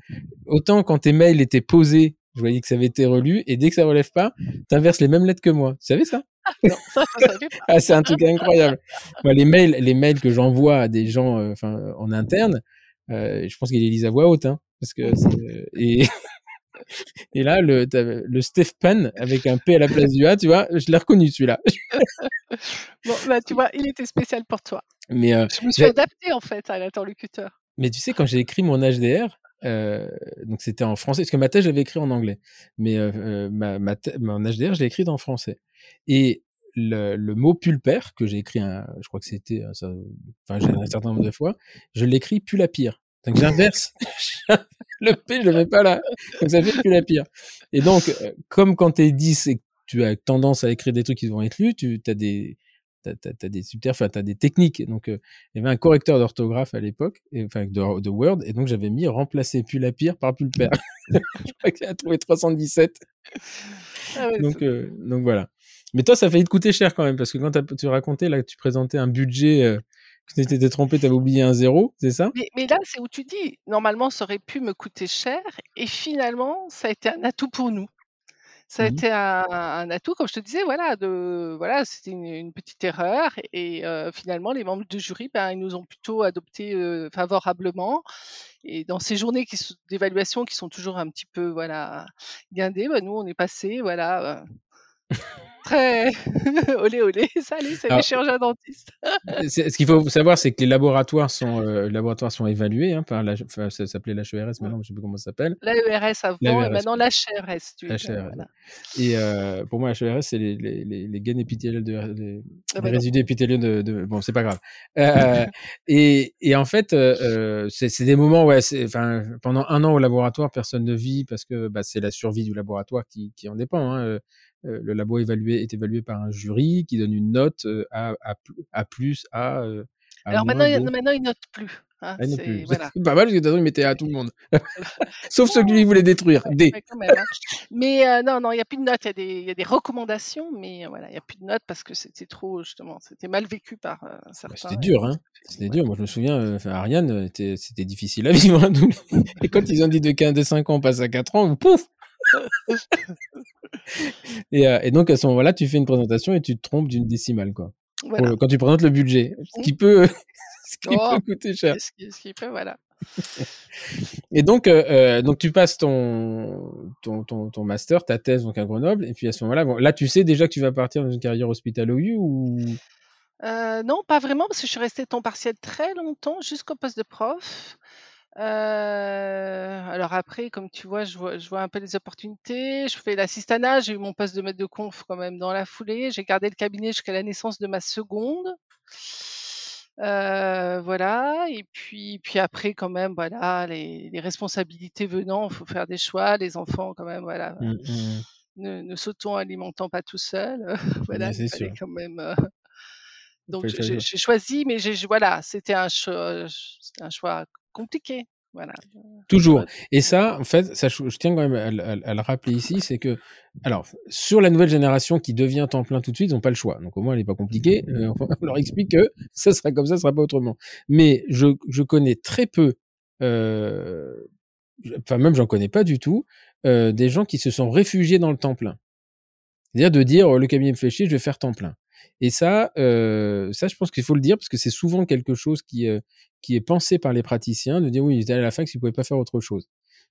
autant quand tes mails étaient posés, je voyais que ça avait été relu, et dès que ça relève pas, t'inverses les mêmes lettres que moi. Tu savais ça? Non, savais pas. Ah, c'est un truc incroyable. Moi, les mails, les mails que j'envoie à des gens, euh, enfin, en interne, euh, je pense qu'il les lise à voix haute, hein, parce que et et là le le avec un P à la place du A, tu vois, je l'ai reconnu celui-là. Bon, bah, tu vois, il était spécial pour toi. Mais euh, Je me suis adaptée, en fait, à l'interlocuteur. Mais tu sais, quand j'ai écrit mon HDR, euh, donc c'était en français, parce que ma thèse, j'avais écrit en anglais. Mais euh, euh, ma, ma mon HDR, je l'ai écrit en français. Et le, le mot pulpaire, que j'ai écrit, un, je crois que c'était, euh, enfin, j'ai un certain nombre de fois, je l'écris pulapire. Donc j'inverse. le P, je le mets pas là. Donc ça fait pulapire. Et donc, comme quand t'es 10 et que tu as tendance à écrire des trucs qui vont être lus, tu as des, t'as, t'as, t'as des des techniques. Donc, euh, il y avait un correcteur d'orthographe à l'époque, enfin, de, de Word, et donc j'avais mis remplacer pulapire par pulpaire. je crois qu'il a trouvé 317. Ah ouais, Donc, euh, donc voilà. Mais toi, ça a failli te coûter cher quand même, parce que quand tu racontais, là, que tu présentais un budget, euh, tu t'étais trompé, t'avais oublié un zéro, c'est ça? Mais, mais là, c'est où tu dis, normalement, ça aurait pu me coûter cher, et finalement, ça a été un atout pour nous. Ça a Mhm. été un, un atout, comme je te disais, voilà, de, voilà, c'était une, une petite erreur, et euh, finalement, les membres du jury, ben, ils nous ont plutôt adopté euh, favorablement. Et dans ces journées d'évaluation qui sont toujours un petit peu, voilà, guindées, ben, nous, on est passé, voilà, euh, très olé olé, allez, c'est les chirurgiens dentistes. c'est- ce qu'il faut savoir, c'est que les laboratoires sont, euh, laboratoires sont évalués, hein, par la, enfin, ça s'appelait l'HERS, maintenant, je sais plus comment ça s'appelle. L'AERS avant, et L'AERS, maintenant l'HRS, tu dire, voilà. Et euh, pour moi, HERS, c'est les, les, les, les gaines épithéliales de, les, Ah bah résidus épithéliaux de, de bon, c'est pas grave. Euh, et, et en fait, euh, euh, c'est des moments, ouais, enfin, pendant un an au laboratoire, personne ne vit parce que bah, c'est la survie du laboratoire qui, qui en dépend. Hein. Euh, le labo évalué est évalué par un jury qui donne une note euh, à, à, pl- à plus, à, euh, à Alors moins maintenant, il- plus. hein, Ah, c'est- plus. voilà. C'est pas mal parce que de toute façon, il mettait à tout le monde. Sauf ceux qui voulaient détruire. Ouais, D. ouais, quand même, hein. Mais euh, non, non, il n'y a plus de notes. Il y, a des- il y a des recommandations, mais euh, voilà, il n'y a plus de notes parce que c'était trop, justement, c'était mal vécu par euh, Bah, certains. C'était dur, hein. C'était dur. Moi, je me souviens, Ariane, était- c'était difficile à vivre. hein. Et quand ils ont dit de 15 de 5 ans, on passe à 4 ans, pouf et, euh, et donc, à ce moment-là, tu fais une présentation et tu te trompes d'une décimale, quoi. Pour Voilà. le- quand tu présentes le budget. Ce qui Mmh. peut, ce qui Oh, peut coûter cher. ce qui, ce qui peut, voilà. Et donc, euh, euh, donc tu passes ton, ton, ton, ton master, ta thèse, donc à Grenoble. Et puis à ce moment-là, bon, là, tu sais déjà que tu vas partir dans une carrière hospitalo-U ou? Euh, non, pas vraiment, parce que je suis restée temps partiel très longtemps, jusqu'au poste de prof. Euh, alors après, comme tu vois, je vois, je vois un peu les opportunités. Je fais l'assistanat, j'ai eu mon poste de maître de conf quand même dans la foulée. J'ai gardé le cabinet jusqu'à la naissance de ma seconde. Euh, voilà. Et puis, puis après, quand même, voilà, les, les responsabilités venant, il faut faire des choix. Les enfants, quand même, voilà, Hum, hum. ne, ne s'auto-alimentant pas tout seuls. voilà, il c'est fallait sûr. quand même. euh, donc j'ai- choisi, mais j'ai voilà, c'était un choix, c'était un choix compliqué. Voilà. Toujours. Et ça, en fait, ça, je, tiens quand même à, le- à le- à le rappeler ici, c'est que, alors, sur la nouvelle génération qui devient temps plein tout de suite, ils n'ont pas le choix. Donc au moins, elle n'est pas compliquée. Euh, on leur explique que ça sera comme ça, ça sera pas autrement. Mais je, je connais très peu, euh, enfin même j'en connais pas du tout, euh, des gens qui se sont réfugiés dans le temps plein. C'est-à-dire de dire oh, le cabinet me fait chier, je vais faire temps plein. Et ça, euh, ça, je pense qu'il faut le dire parce que c'est souvent quelque chose qui, euh, qui est pensé par les praticiens de dire oui, étaient à la fac, ils pouvaient pas faire autre chose.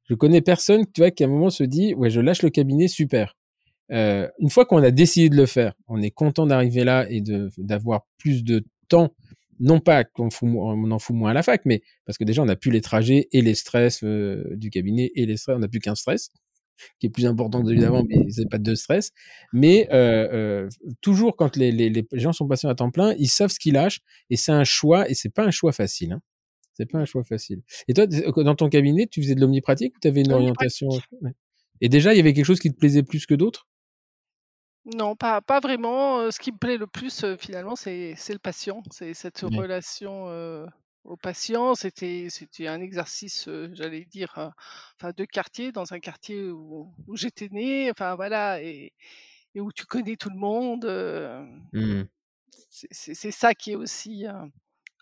Je connais personne, tu vois, qui à un moment se dit ouais, je lâche le cabinet, super. euh, une fois qu'on a décidé de le faire, on est content d'arriver là et d'avoir plus de temps. Non pas qu'on on en fout moins à la fac, mais parce que déjà on a plus les trajets et les stress du cabinet et les stress, on n'a plus qu'un stress qui est plus important que évidemment, mais c'est pas de stress. Mais euh, euh, toujours quand les, les, les, gens sont passés à temps plein, ils savent ce qu'ils lâchent et c'est un choix et c'est pas un choix facile. Hein. C'est pas un choix facile. Et toi, dans ton cabinet, tu faisais de l'omnipratique ou tu avais une orientation? Et déjà, il y avait quelque chose qui te plaisait plus que d'autres? Non, pas, pas vraiment. Ce qui me plaît le plus, finalement, c'est le patient. C'est cette relation au patient. C'était c'était un exercice, j'allais dire, enfin, de quartier, dans un quartier où, où j'étais née. Enfin, voilà, et, et, où tu connais tout le monde. Mmh. C'est ça qui est aussi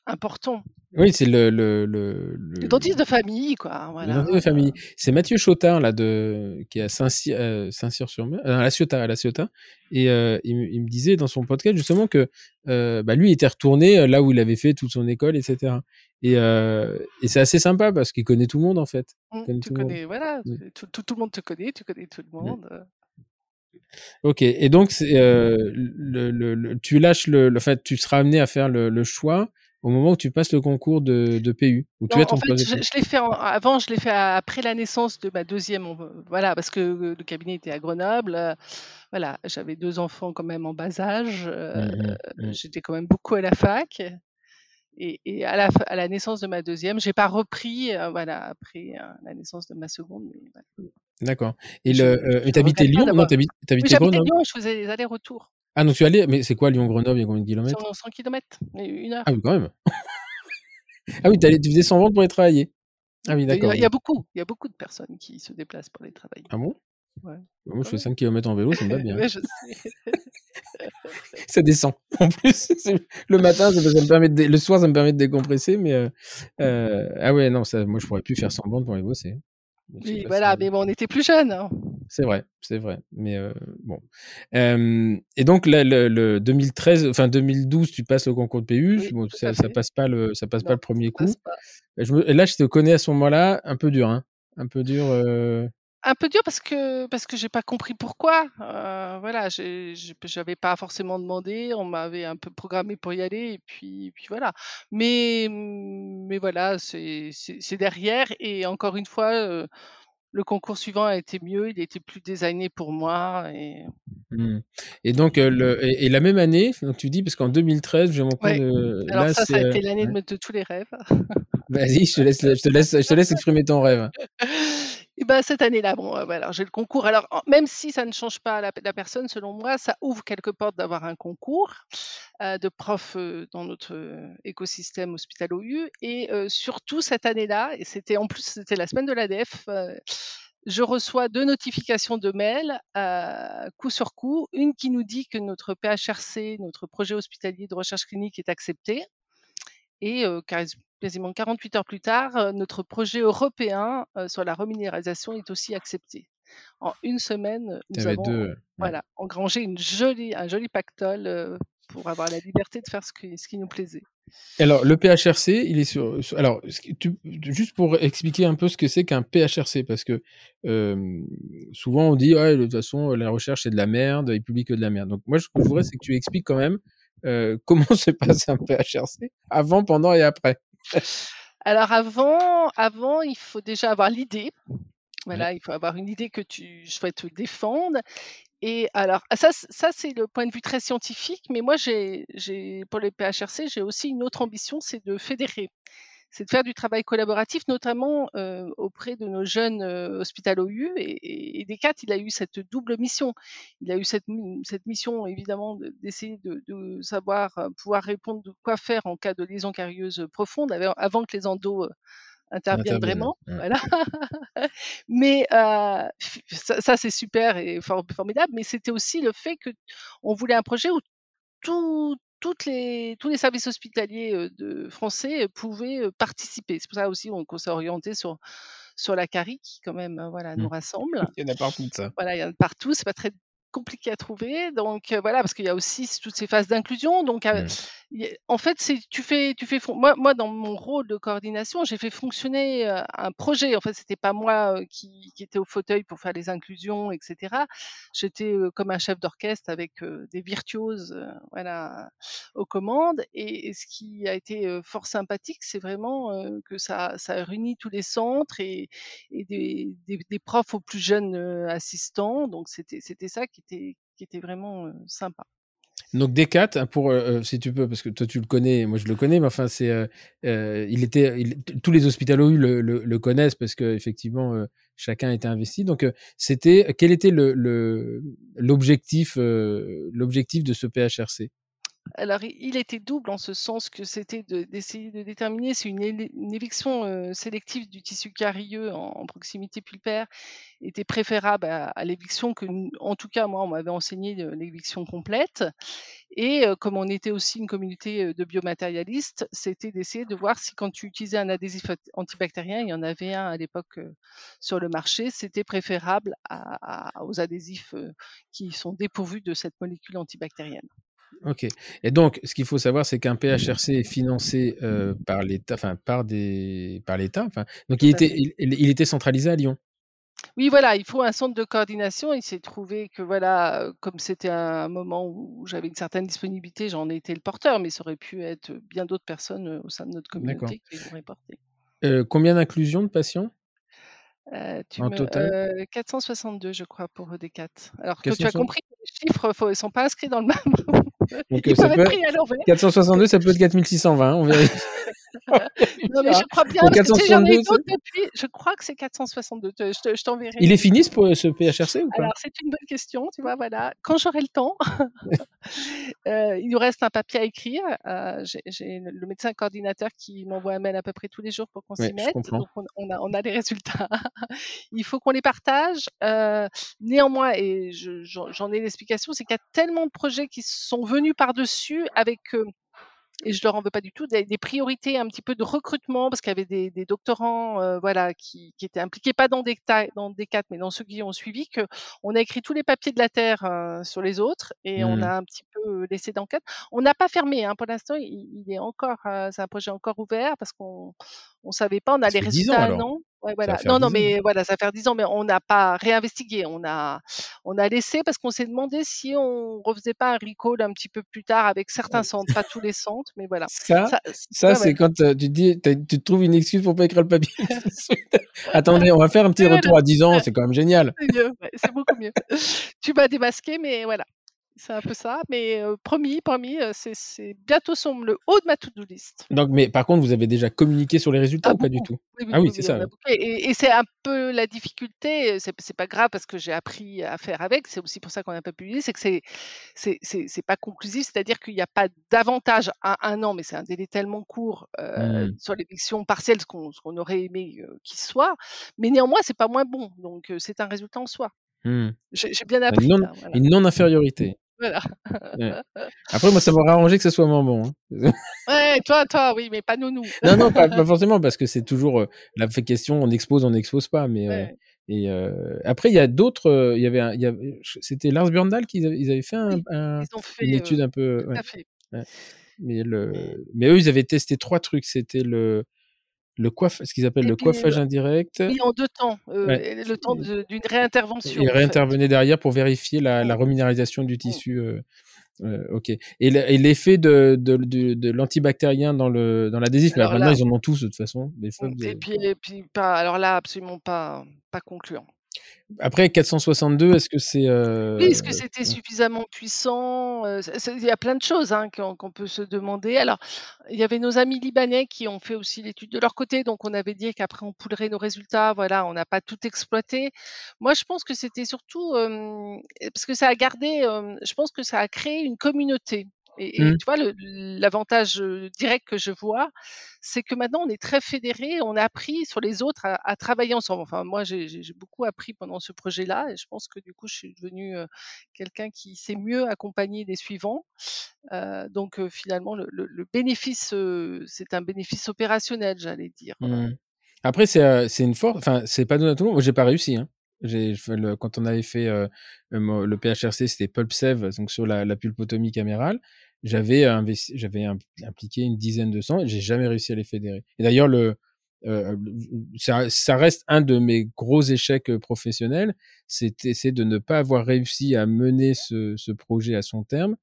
important. Oui, c'est le, le, le, le, dentiste de famille, quoi. Voilà. Le dentiste de famille. C'est Mathieu Chotard, là, de, qui est à Saint-Cyr, euh, sur mer à La Ciotat, à La Ciotat. Et euh, il, il, me disait dans son podcast, justement, que euh, bah, lui, il était retourné euh, là où il avait fait toute son école, etc. Et, euh, et c'est assez sympa parce qu'il connaît tout le monde, en fait. Mmh, tu connais, voilà, mmh. tout, tout, tout, le monde te connaît, tu connais tout le mmh. monde. Ok, et donc euh, le, le, tu lâches le, le fait, tu seras amené à faire le, choix au moment où tu passes le concours de, de PU ou tu as ton en fait, je, l'ai fait avant, je l'ai fait après la naissance de ma deuxième, voilà, parce que le cabinet était à Grenoble. Euh, voilà, j'avais deux enfants quand même en bas âge. Euh, mmh, mmh. J'étais quand même beaucoup à la fac. Et, et à, la, à, la, naissance de ma deuxième, j'ai pas repris, euh, voilà, après la naissance de ma seconde. D'accord. Et le, euh, t'habitais Lyon? Non, t'habitais oui, Grenoble. Lyon, je faisais des allers-retours. Ah, donc tu allais, mais c'est quoi Lyon-Grenoble Il y a combien de kilomètres? 100, 100 km, une heure. Ah oui, quand même. ah oui, tu faisais sans vente pour aller travailler. Ah oui, d'accord. Il y, a beaucoup, il y a beaucoup de personnes qui se déplacent pour aller travailler. Ah bon? Ouais. Moi, je fais 5 km en vélo, ça me va bien. ouais, je sais. ça descend. En plus, le matin, ça, me permet de... le soir, ça me permet de décompresser, mais euh... Euh... ah ouais, non, ça, moi, je pourrais plus faire bande pour aller bosser. Oui, voilà, mais bon, on était plus jeunes. Hein. C'est vrai, c'est vrai. Mais euh, bon. Euh, et donc, le, le, 2013, enfin 2012, tu passes le concours de PU. bon, ça, ça, passe pas le, ça passe pas le premier coup. Et, je me, et, là, je te connais à ce moment-là, un peu dur, hein. Un peu dur. Euh... Un peu dur parce que parce que j'ai pas compris pourquoi. Euh, voilà, j'avais pas forcément demandé. On m'avait un peu programmé pour y aller et puis puis voilà. Mais mais voilà, c'est derrière et encore une fois. Euh, le concours suivant a été mieux, il était plus designé pour moi. Et, mmh. et donc, euh, le, et, la même année, donc tu dis, parce qu'en 2013, j'ai mon ouais. de. Alors, là, ça, ça a été l'année de, de, tous les rêves. Vas-y, je te laisse, je te laisse, je te laisse exprimer ton rêve. Et ben cette année-là, bon, euh, voilà, j'ai le concours. Alors, même si ça ne change pas la, personne, selon moi, ça ouvre quelques portes d'avoir un concours euh, de prof euh, dans notre euh, écosystème hospitalo-U. Et euh, surtout cette année-là, et c'était en plus c'était la semaine de l'ADF, euh, je reçois deux notifications de mail, coup sur coup, une qui nous dit que notre PHRC, notre projet hospitalier de recherche clinique, est accepté, et quasiment 48 heures plus tard, notre projet européen sur la rémunération est aussi accepté. En une semaine, nous avons deux, voilà, engrangé une jolie, un joli pactole pour avoir la liberté de faire ce qui, ce qui nous plaisait. Alors, le PHRC, il est sur. Alors, tu, juste pour expliquer un peu ce que c'est qu'un PHRC, parce que euh, souvent on dit, ouais, de toute façon, la recherche c'est de la merde, il publie que de la merde. Donc, moi, ce que je voudrais, c'est que tu expliques quand même euh, comment se passe un PHRC avant, pendant et après? Alors, avant, avant, il faut déjà avoir l'idée. Voilà, il faut avoir une idée que tu souhaites défendre. Et alors, ah, ça, ça c'est le point de vue très scientifique, mais moi, j'ai, j'ai, pour les PHRC, j'ai aussi une autre ambition, c'est de fédérer. C'est de faire du travail collaboratif, notamment euh, auprès de nos jeunes euh, hospitalo-U. Et, et, Descartes, il a eu cette double mission. Il a eu cette, cette mission, évidemment, d'essayer de, de, savoir euh, pouvoir répondre de quoi faire en cas de lésion carieuse profonde, avant que les endos interviennent vraiment. Voilà. mais euh, ça, ça c'est super et formidable, mais c'était aussi le fait que on voulait un projet où tout, toutes les, tous les services hospitaliers de français pouvaient participer. C'est pour ça aussi qu'on s'est orienté sur sur la CARI qui quand même voilà nous mmh. rassemble. Il y en a partout ça. Voilà, il y en a partout. C'est pas très compliqué à trouver. Donc voilà, parce qu'il y a aussi toutes ces phases d'inclusion. Donc mmh. En fait, c'est tu fais tu fais moi moi dans mon rôle de coordination, j'ai fait fonctionner, un projet. En fait, c'était pas moi, qui qui était au fauteuil pour faire les inclusions et cetera. J'étais, comme un chef d'orchestre avec, des virtuoses, voilà, aux commandes et ce qui a été, fort sympathique, c'est vraiment, que ça ça a réuni tous les centres et et des des des profs aux plus jeunes, assistants. Donc c'était c'était ça qui était qui était vraiment, sympa. Donc Decat, hein, pour euh, euh, si tu peux, parce que toi tu le connais, moi je le connais, mais enfin c'est, euh, euh il était, tous les hospitalo le, le, le, connaissent parce que effectivement euh, chacun était investi. Donc c'était, quel était le l'objectif, l'objectif de ce PHRC alors, il était double en ce sens que c'était d'essayer de déterminer si une éviction, sélective du tissu carieux en proximité pulpaire était préférable à l'éviction que en tout cas, moi, on m'avait enseigné l'éviction complète et comme on était aussi une communauté, de biomatérialistes, c'était d'essayer de voir si quand tu utilisais un adhésif antibactérien, il y en avait un à l'époque, sur le marché, c'était préférable aux adhésifs, qui sont dépourvus de cette molécule antibactérienne. Ok. Et donc, ce qu'il faut savoir, c'est qu'un PHRC est financé euh, par l'État, enfin par des, par l'État. Donc il était, il, était centralisé à Lyon. Oui, voilà, il faut un centre de coordination. Il s'est trouvé que voilà, comme c'était un moment où j'avais une certaine disponibilité, j'en ai été le porteur, mais ça aurait pu être bien d'autres personnes au sein de notre communauté qui l'auraient porté. Euh, combien d'inclusions de patients? Euh, tu en total? 462, je crois, pour ED4. Alors que tu as compris que les chiffres, ne sont pas inscrits dans le même. Donc, Ils ça peut être 462, ça peut être 4620, on vérifie. non, mais je crois bien, parce que j'en ai d'autres depuis. Je crois que c'est 462. Je, t'enverrai. Il est fini ce PHRC ou pas? Alors, c'est une bonne question, tu vois, voilà. Quand j'aurai le temps, euh, il nous reste un papier à écrire. Euh, J'ai le médecin coordinateur qui m'envoie un mail à peu près tous les jours pour qu'on s'y mette. Donc, on, on, a, on a les résultats. il faut qu'on les partage. Euh, néanmoins, et j'en ai l'explication, c'est qu'il y a tellement de projets qui sont venus par-dessus avec et je leur en veux pas du tout, des, priorités un petit peu de recrutement, parce qu'il y avait des, des doctorants euh, voilà, qui, qui, étaient impliqués, pas dans des, dans des quatre, mais dans ceux qui ont suivi, que on a écrit tous les papiers de la Terre euh, sur les autres, et on mmh. a un petit peu laissé d'enquête. On n'a pas fermé, hein, pour l'instant, il, il, est encore, euh, c'est un projet encore ouvert, parce qu'on on savait pas, on a les résultats non? Voilà. Non, non, mais voilà, ça fait 10 ans, mais on n'a pas réinvestigué. On a, on a laissé parce qu'on s'est demandé si on refaisait pas un recall un petit peu plus tard avec certains centres, pas tous les centres, mais voilà. Ça, ça, c'est quand tu dis, tu trouves une excuse pour pas écrire le papier. Attendez, on va faire un petit retour à 10 ans, c'est quand même génial. C'est beaucoup mieux. tu m'as démasqué, mais voilà. C'est un peu ça, mais promis, promis, c'est bientôt sur le haut de ma to-do list. Donc, mais par contre, vous avez déjà communiqué sur les résultats ah, ou pas du tout? Ah oui, c'est ça. Et, c'est un peu la difficulté, c'est pas grave parce que j'ai appris à faire avec, c'est aussi pour ça qu'on n'a pas publié, c'est que c'est pas conclusif, c'est-à-dire qu'il n'y a pas d'avantage à un an, mais c'est un délai tellement court mmh. sur l'élection partielle, ce qu'on aurait aimé qu'il soit, mais néanmoins, c'est pas moins bon, donc c'est un résultat en soi. Mmh. J'ai bien appris. Une non-infériorité. Après, moi, ça m'aurait arrangé que ce soit moins bon. Hein. ouais, toi, toi, oui, mais pas nous, nous. non, non, pas, forcément, parce que c'est toujours euh, la question, on expose, on n'expose pas. Mais euh, et euh, après, il y a d'autres. Il y avait, c'était Lars Björndal qui ils avaient fait, un, une étude un peu. Mais le, mais eux, ils avaient testé trois trucs. C'était le le coiffe, ce qu'ils appellent le coiffage indirect. Oui, en deux temps, euh, le temps d'une réintervention. Il réintervenait derrière pour vérifier la, la reminéralisation du tissu. Euh, euh, ok. Et l'effet de, de, de, l'antibactérien dans le dans l'adhésif, maintenant ils en ont tous de toute façon. et, puis, et puis pas, alors là absolument pas pas concluant. Après 462, est-ce que c'est euh... Oui, est-ce que c'était suffisamment puissant Il y a plein de choses hein, qu'on peut se demander. Alors, il y avait nos amis libanais qui ont fait aussi l'étude de leur côté, donc on avait dit qu'après on poulerait nos résultats. Voilà, on n'a pas tout exploité. Moi, je pense que c'était surtout parce que ça a gardé. je pense que ça a créé une communauté. Et, mmh. tu vois, l'avantage direct que je vois, c'est que maintenant on est très fédérés, on a appris sur les autres à, travailler ensemble. Enfin, moi, j'ai beaucoup appris pendant ce projet-là, et je pense que du coup, je suis devenue quelqu'un qui sait mieux accompagner les suivants. Euh, donc, finalement, le, le, bénéfice, c'est un bénéfice opérationnel, j'allais dire. Mmh. Après, c'est une force. Enfin, c'est pas donné à tout le monde. Moi, j'ai pas réussi. Hein. Quand on avait fait le PHRC, c'était PulpSev, donc sur la, pulpotomie camérale. J'avais impliqué une dizaine de cents et j'ai jamais réussi à les fédérer. Et d'ailleurs, le, ça, reste un de mes gros échecs professionnels, c'est de ne pas avoir réussi à mener ce projet à son terme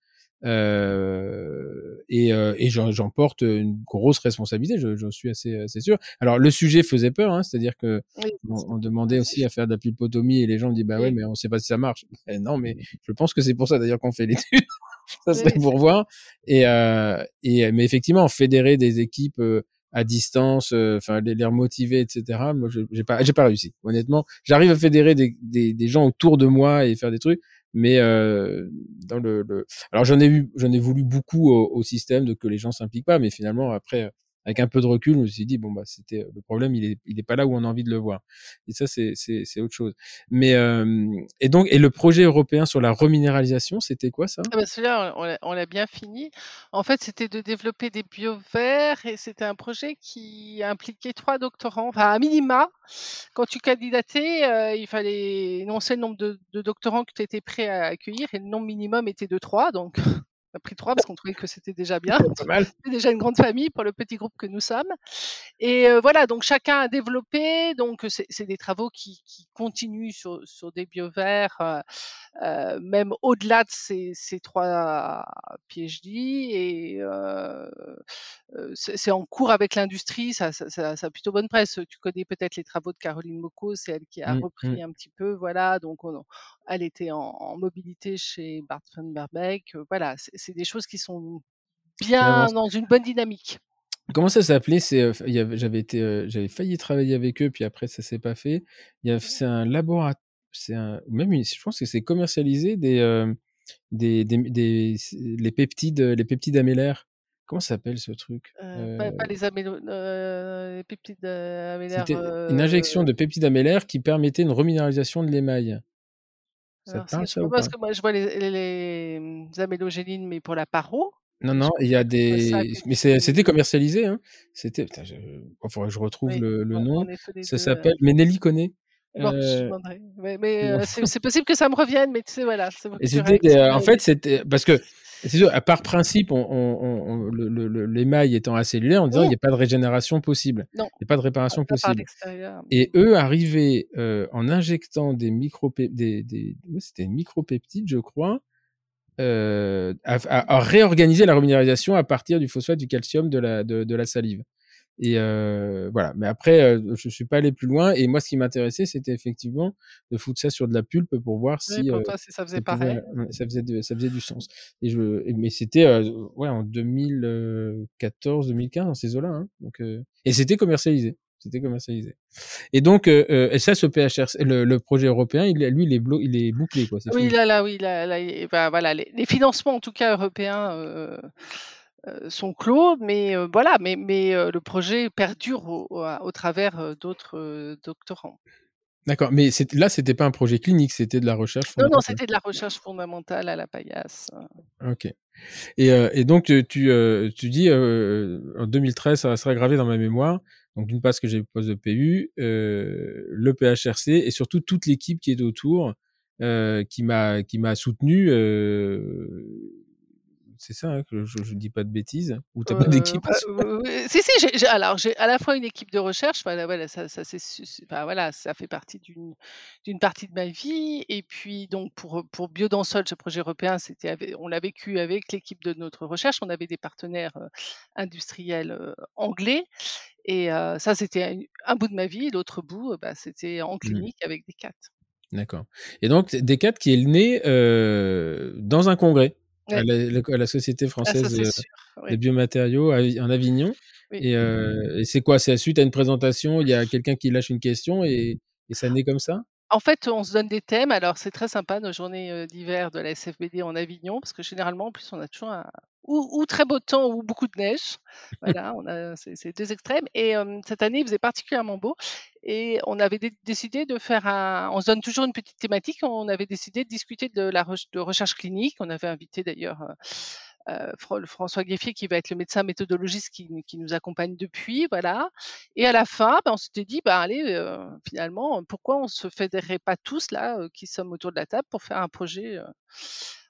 euh, et, euh, et j'en porte une grosse responsabilité, je, suis assez, assez sûr. Alors le sujet faisait peur, hein, c'est-à-dire que on, demandait aussi à faire de la pulpotomie et les gens me disent bah ouais mais on sait pas si ça marche. Non mais je pense que c'est pour ça d'ailleurs qu'on fait l'étude. ça serait pour voir. Et, euh, et mais effectivement fédérer des équipes euh, à distance, euh, enfin les, les remotiver, etc. Moi, j'ai pas, j'ai pas réussi. Honnêtement, j'arrive à fédérer des, des, des, gens autour de moi et faire des trucs, mais euh, dans le, le... alors j'en ai eu j'en ai voulu beaucoup au, au système de que les gens s'impliquent pas mais finalement après avec un peu de recul, je me suis dit bon bah c'était le problème, il est il est pas là où on a envie de le voir. Et ça c'est c'est c'est autre chose. Mais euh, et donc et le projet européen sur la reminéralisation, c'était quoi ça? Ah bah Celui-là on l'a bien fini. En fait, c'était de développer des bioverts et c'était un projet qui impliquait trois doctorants, enfin à minima. Quand tu candidatais, euh, il fallait énoncer le nombre de, de doctorants que tu étais prêt à accueillir et le nombre minimum était de trois, donc on a pris trois parce qu'on trouvait que c'était déjà bien. C'était déjà une grande famille pour le petit groupe que nous sommes. Et euh, voilà, donc chacun a développé. Donc c'est des travaux qui, qui continuent sur, sur des bioverts, euh, euh, même au-delà de ces, ces, trois PhD. Et euh, c'est en cours avec l'industrie. Ça, ça, ça, ça, a plutôt bonne presse. Tu connais peut-être les travaux de Caroline Moko, c'est elle qui a mmh, repris mmh. un petit peu. Voilà, donc on, elle était en, en, mobilité chez Bart van Berbeck. Voilà, c'est des choses qui sont bien dans une bonne dynamique. Comment ça s'appelait? C'est j'avais été j'avais failli travailler avec eux puis après ça s'est pas fait. C'est un laboratoire c'est un même une, je pense que c'est commercialisé des, des, des, des, les peptides les peptides amélaires. Comment ça s'appelle ce truc? Euh, pas, pas, les, amélo, euh, les peptides amélaires. C'était une injection de peptides amélaires qui permettait une reminéralisation de l'émail. Ça parle, ça, parce que moi je vois les, les, les amélogénines mais pour la paro. Non, non, il y a des. Mais c'était commercialisé. Hein. C'était. Je... Faudrait que je retrouve le, le nom. Ça s'appelle. Mais Nelly connaît. Bon, euh... Mais, mais euh, c'est possible que ça me revienne, mais tu sais, voilà. Et c'était, en fait, c'était parce que c'est sûr, à part principe, on, on, on, l'émail étant acellulaire, en disant il n'y a pas de régénération possible, il n'y a pas de réparation possible. Et eux arrivaient euh, en injectant des micro des, des c'était micropeptides, je crois, euh, à, à, réorganiser la reminéralisation à partir du phosphate du calcium de la, de, de la salive. Et euh, voilà. Mais après, euh, je suis pas allé plus loin. Et moi, ce qui m'intéressait, c'était effectivement de foutre ça sur de la pulpe pour voir si, pour euh, toi, si ça faisait pareil. ça faisait, ça faisait du sens. Et je, mais c'était ouais en 2014, 2015 dans ces eaux-là. Hein. Donc, et c'était commercialisé. C'était commercialisé. Et donc, et ça, ce PHR, le, le, projet européen, il, lui, il est, blo il est bouclé, quoi. oui, là, là, oui, là, là, bah, voilà, les, les, financements, en tout cas européens, euh, sont clos, mais voilà, mais, mais le projet perdure au, au, travers d'autres doctorants. D'accord, mais là, c'était pas un projet clinique, c'était de la recherche fondamentale. Non, non, c'était de la recherche fondamentale à la paillasse. Ok. Et, et donc, tu, tu dis, en 2013, ça sera gravé dans ma mémoire. Donc, d'une part, ce que j'ai poste de PU, le PHRC et surtout toute l'équipe qui est autour, qui m'a soutenu c'est ça, hein, que je, ne dis pas de bêtises, ou t'as pas d'équipe? bah, Si, si, alors j'ai à la fois une équipe de recherche, voilà, voilà ça, ça, voilà, ça fait partie d'une, d'une partie de ma vie, et puis donc pour, pour Biodansol, ce projet européen, c'était, on l'a vécu avec l'équipe de notre recherche, on avait des partenaires industriels anglais, et ça c'était un, bout de ma vie, l'autre bout, bah, c'était en mmh. clinique avec des. D'accord. Et donc, des CAT qui est né euh, dans un congrès? À, la, Société ah, française des biomatériaux en Avignon. Et, euh, et c'est quoi? C'est suite à une présentation, il y a quelqu'un qui lâche une question et, et ça naît comme ça? En fait, on se donne des thèmes. Alors, c'est très sympa nos journées d'hiver de la SFBD en Avignon, parce que généralement, en plus, on a toujours un, ou, très beau temps ou beaucoup de neige. Voilà, on a ces deux extrêmes. Et cette année, il faisait particulièrement beau. Et on avait décidé de faire un. On se donne toujours une petite thématique. On avait décidé de discuter de la de recherche clinique. On avait invité d'ailleurs François Gueffier qui va être le médecin méthodologiste qui, qui nous accompagne depuis, voilà. Et à la fin, ben, on s'était dit, bah allez, finalement, pourquoi on se fédérerait pas tous là, qui sommes autour de la table, pour faire un projet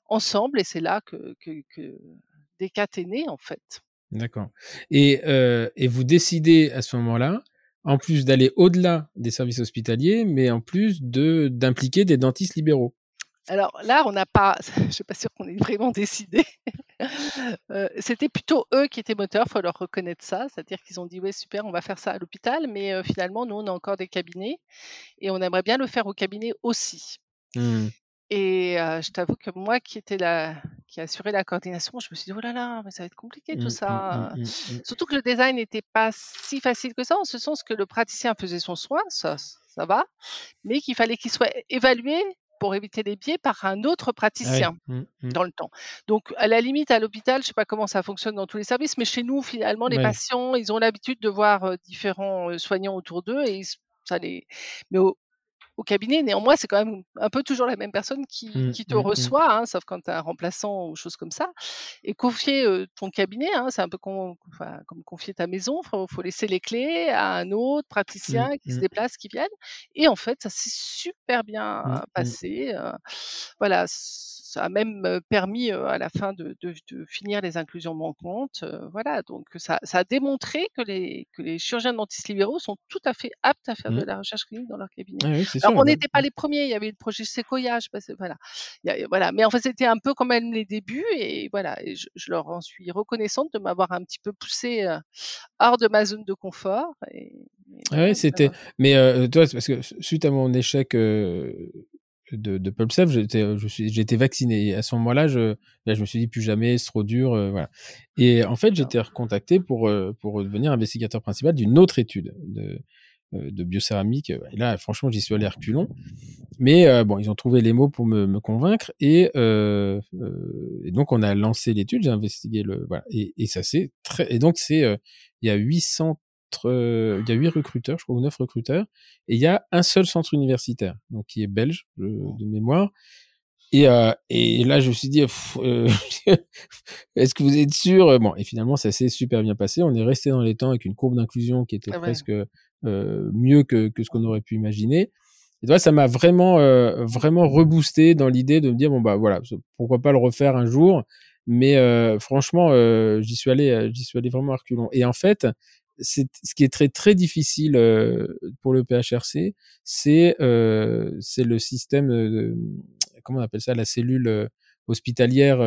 ensemble Et c'est là que, que, que Decat est né en fait. D'accord. Et, et vous décidez à ce moment-là en plus d'aller au-delà des services hospitaliers, mais en plus de d'impliquer des dentistes libéraux. Alors là, on n'a pas, je suis pas sûre qu'on ait vraiment décidé. Euh, c'était plutôt eux qui étaient moteurs, faut leur reconnaître ça. C'est-à-dire qu'ils ont dit ouais super, on va faire ça à l'hôpital, mais euh, finalement nous on a encore des cabinets et on aimerait bien le faire au cabinet aussi. Mmh. Et je t'avoue que moi qui était la qui assurait la coordination, je me suis dit: «Oh là là, mais ça va être compliqué tout mmh, mmh, ça». Surtout que le design n'était pas si facile que ça, en ce sens que le praticien faisait son soin, ça ça va, mais qu'il fallait qu'il soit évalué pour éviter les biais par un autre praticien dans le temps. Donc à la limite à l'hôpital, je sais pas comment ça fonctionne dans tous les services, mais chez nous finalement les patients, ils ont l'habitude de voir, différents, soignants autour d'eux et ça les mais au au cabinet. Néanmoins, c'est quand même un peu toujours la même personne qui, mmh, te mmh, mmh. reçoit, hein, sauf quand tu as un remplaçant ou chose comme ça. Et confier ton cabinet, hein, c'est un peu comme confier ta maison. Il faut, laisser les clés à un autre praticien qui se déplace, qui vienne. Et en fait, ça s'est super bien passé. voilà ça a même permis à la fin de, finir les inclusions manquantes. voilà, donc ça, a démontré que les, que les chirurgiens dentistes libéraux sont tout à fait aptes à faire de mmh. la recherche clinique dans leur cabinet. Ah Alors, on n'était pas les premiers, il y avait le projet Sequoia, voilà. voilà. Mais en fait, c'était un peu quand même les débuts et voilà, je, leur en suis reconnaissante de m'avoir un petit peu poussé hors de ma zone de confort. Et, oui, c'était. Mais toi, parce que suite à mon échec de, de Pulsef, j'étais, euh, vacciné. Et à ce moment-là, je, je me suis dit plus jamais, c'est trop dur, euh, voilà. Et en fait, j'étais recontacté pour euh, pour devenir investigateur principal d'une autre étude de de biocéramique. Et là, franchement, j'y suis allé reculons. Mais bon, ils ont trouvé les mots pour me, me convaincre et, euh, et donc on a lancé l'étude. J'ai investigué le voilà et, et ça c'est très et donc c'est il y a 800 il y a huit recruteurs, je crois, ou neuf recruteurs, et il y a un seul centre universitaire, donc qui est belge de mémoire. Et, euh, et là, je me suis dit, euh, est-ce que vous êtes sûr? Bon, et finalement, ça s'est super bien passé. On est resté dans les temps avec une courbe d'inclusion qui était ah presque euh, mieux que, que ce qu'on aurait pu imaginer. Et toi, ça m'a vraiment, euh, vraiment reboosté dans l'idée de me dire, bon bah voilà, pourquoi pas le refaire un jour? Mais euh, franchement, euh, j'y suis allé, j'y suis allé vraiment à reculons. Et en fait, ce qui est très très difficile pour le PHRC, c'est c'est le système, de, comment on appelle ça, la cellule hospitalière.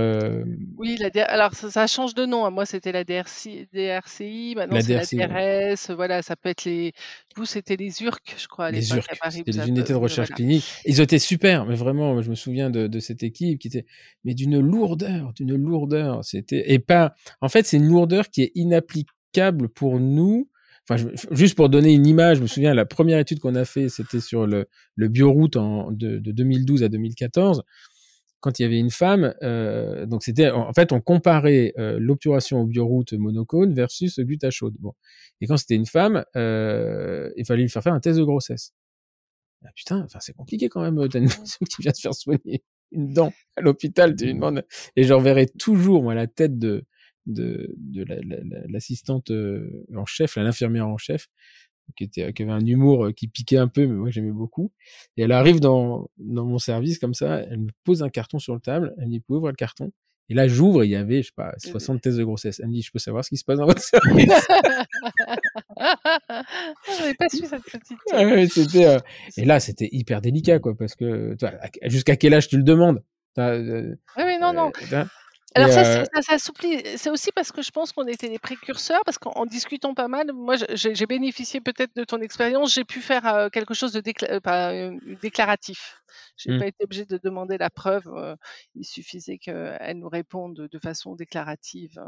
Oui, la alors ça, change de nom. Hein. Moi, c'était la DRC, DRCI, maintenant c'est la DRS. Voilà, ça peut être les. Vous, c'était les URC, je crois, à les URC, C'était les unités de recherche clinique. Ils étaient super, mais vraiment, je me souviens de, de cette équipe qui était, mais d'une lourdeur, d'une lourdeur. C'était et pas. En fait, c'est une lourdeur qui est inapplicable pour nous. Enfin, juste pour donner une image, je me souviens, la première étude qu'on a fait, c'était sur le, le bioroute en, de, de 2012 à 2014 quand il y avait une femme, euh, donc c'était en fait on comparait euh, l'obturation au bioroute monocone versus le chaude. Bon, et quand c'était une femme, euh, il fallait lui faire faire un test de grossesse. Ah, putain, enfin c'est compliqué quand même. T'as une personne qui vient faire soigner une dent à l'hôpital, tu demandes et je reverrai toujours moi la tête de de, de l'assistante la, euh, en chef, l'infirmière en chef, qui, était, qui avait un humour euh, qui piquait un peu, mais moi j'aimais beaucoup. Et elle arrive dans, dans mon service comme ça, elle me pose un carton sur le table, elle me dit, pouvez ouvrir le carton? Et là, j'ouvre, il y avait, je sais pas, 60 tests de grossesse. Elle me dit, je peux savoir ce qui se passe dans votre service? J'avais pas su cette petite. Ah c'était, euh, Et là, c'était hyper délicat, quoi, parce que jusqu'à quel âge tu le demandes? Oui, oui, non, non. Alors ça, ça, ça s'assouplit. C'est aussi parce que je pense qu'on était des précurseurs, parce qu'en discutant pas mal, moi j'ai bénéficié peut-être de ton expérience, j'ai pu faire quelque chose de déclaratif. Je n'ai mmh. pas été obligée de demander la preuve, il suffisait qu'elle nous réponde de façon déclarative.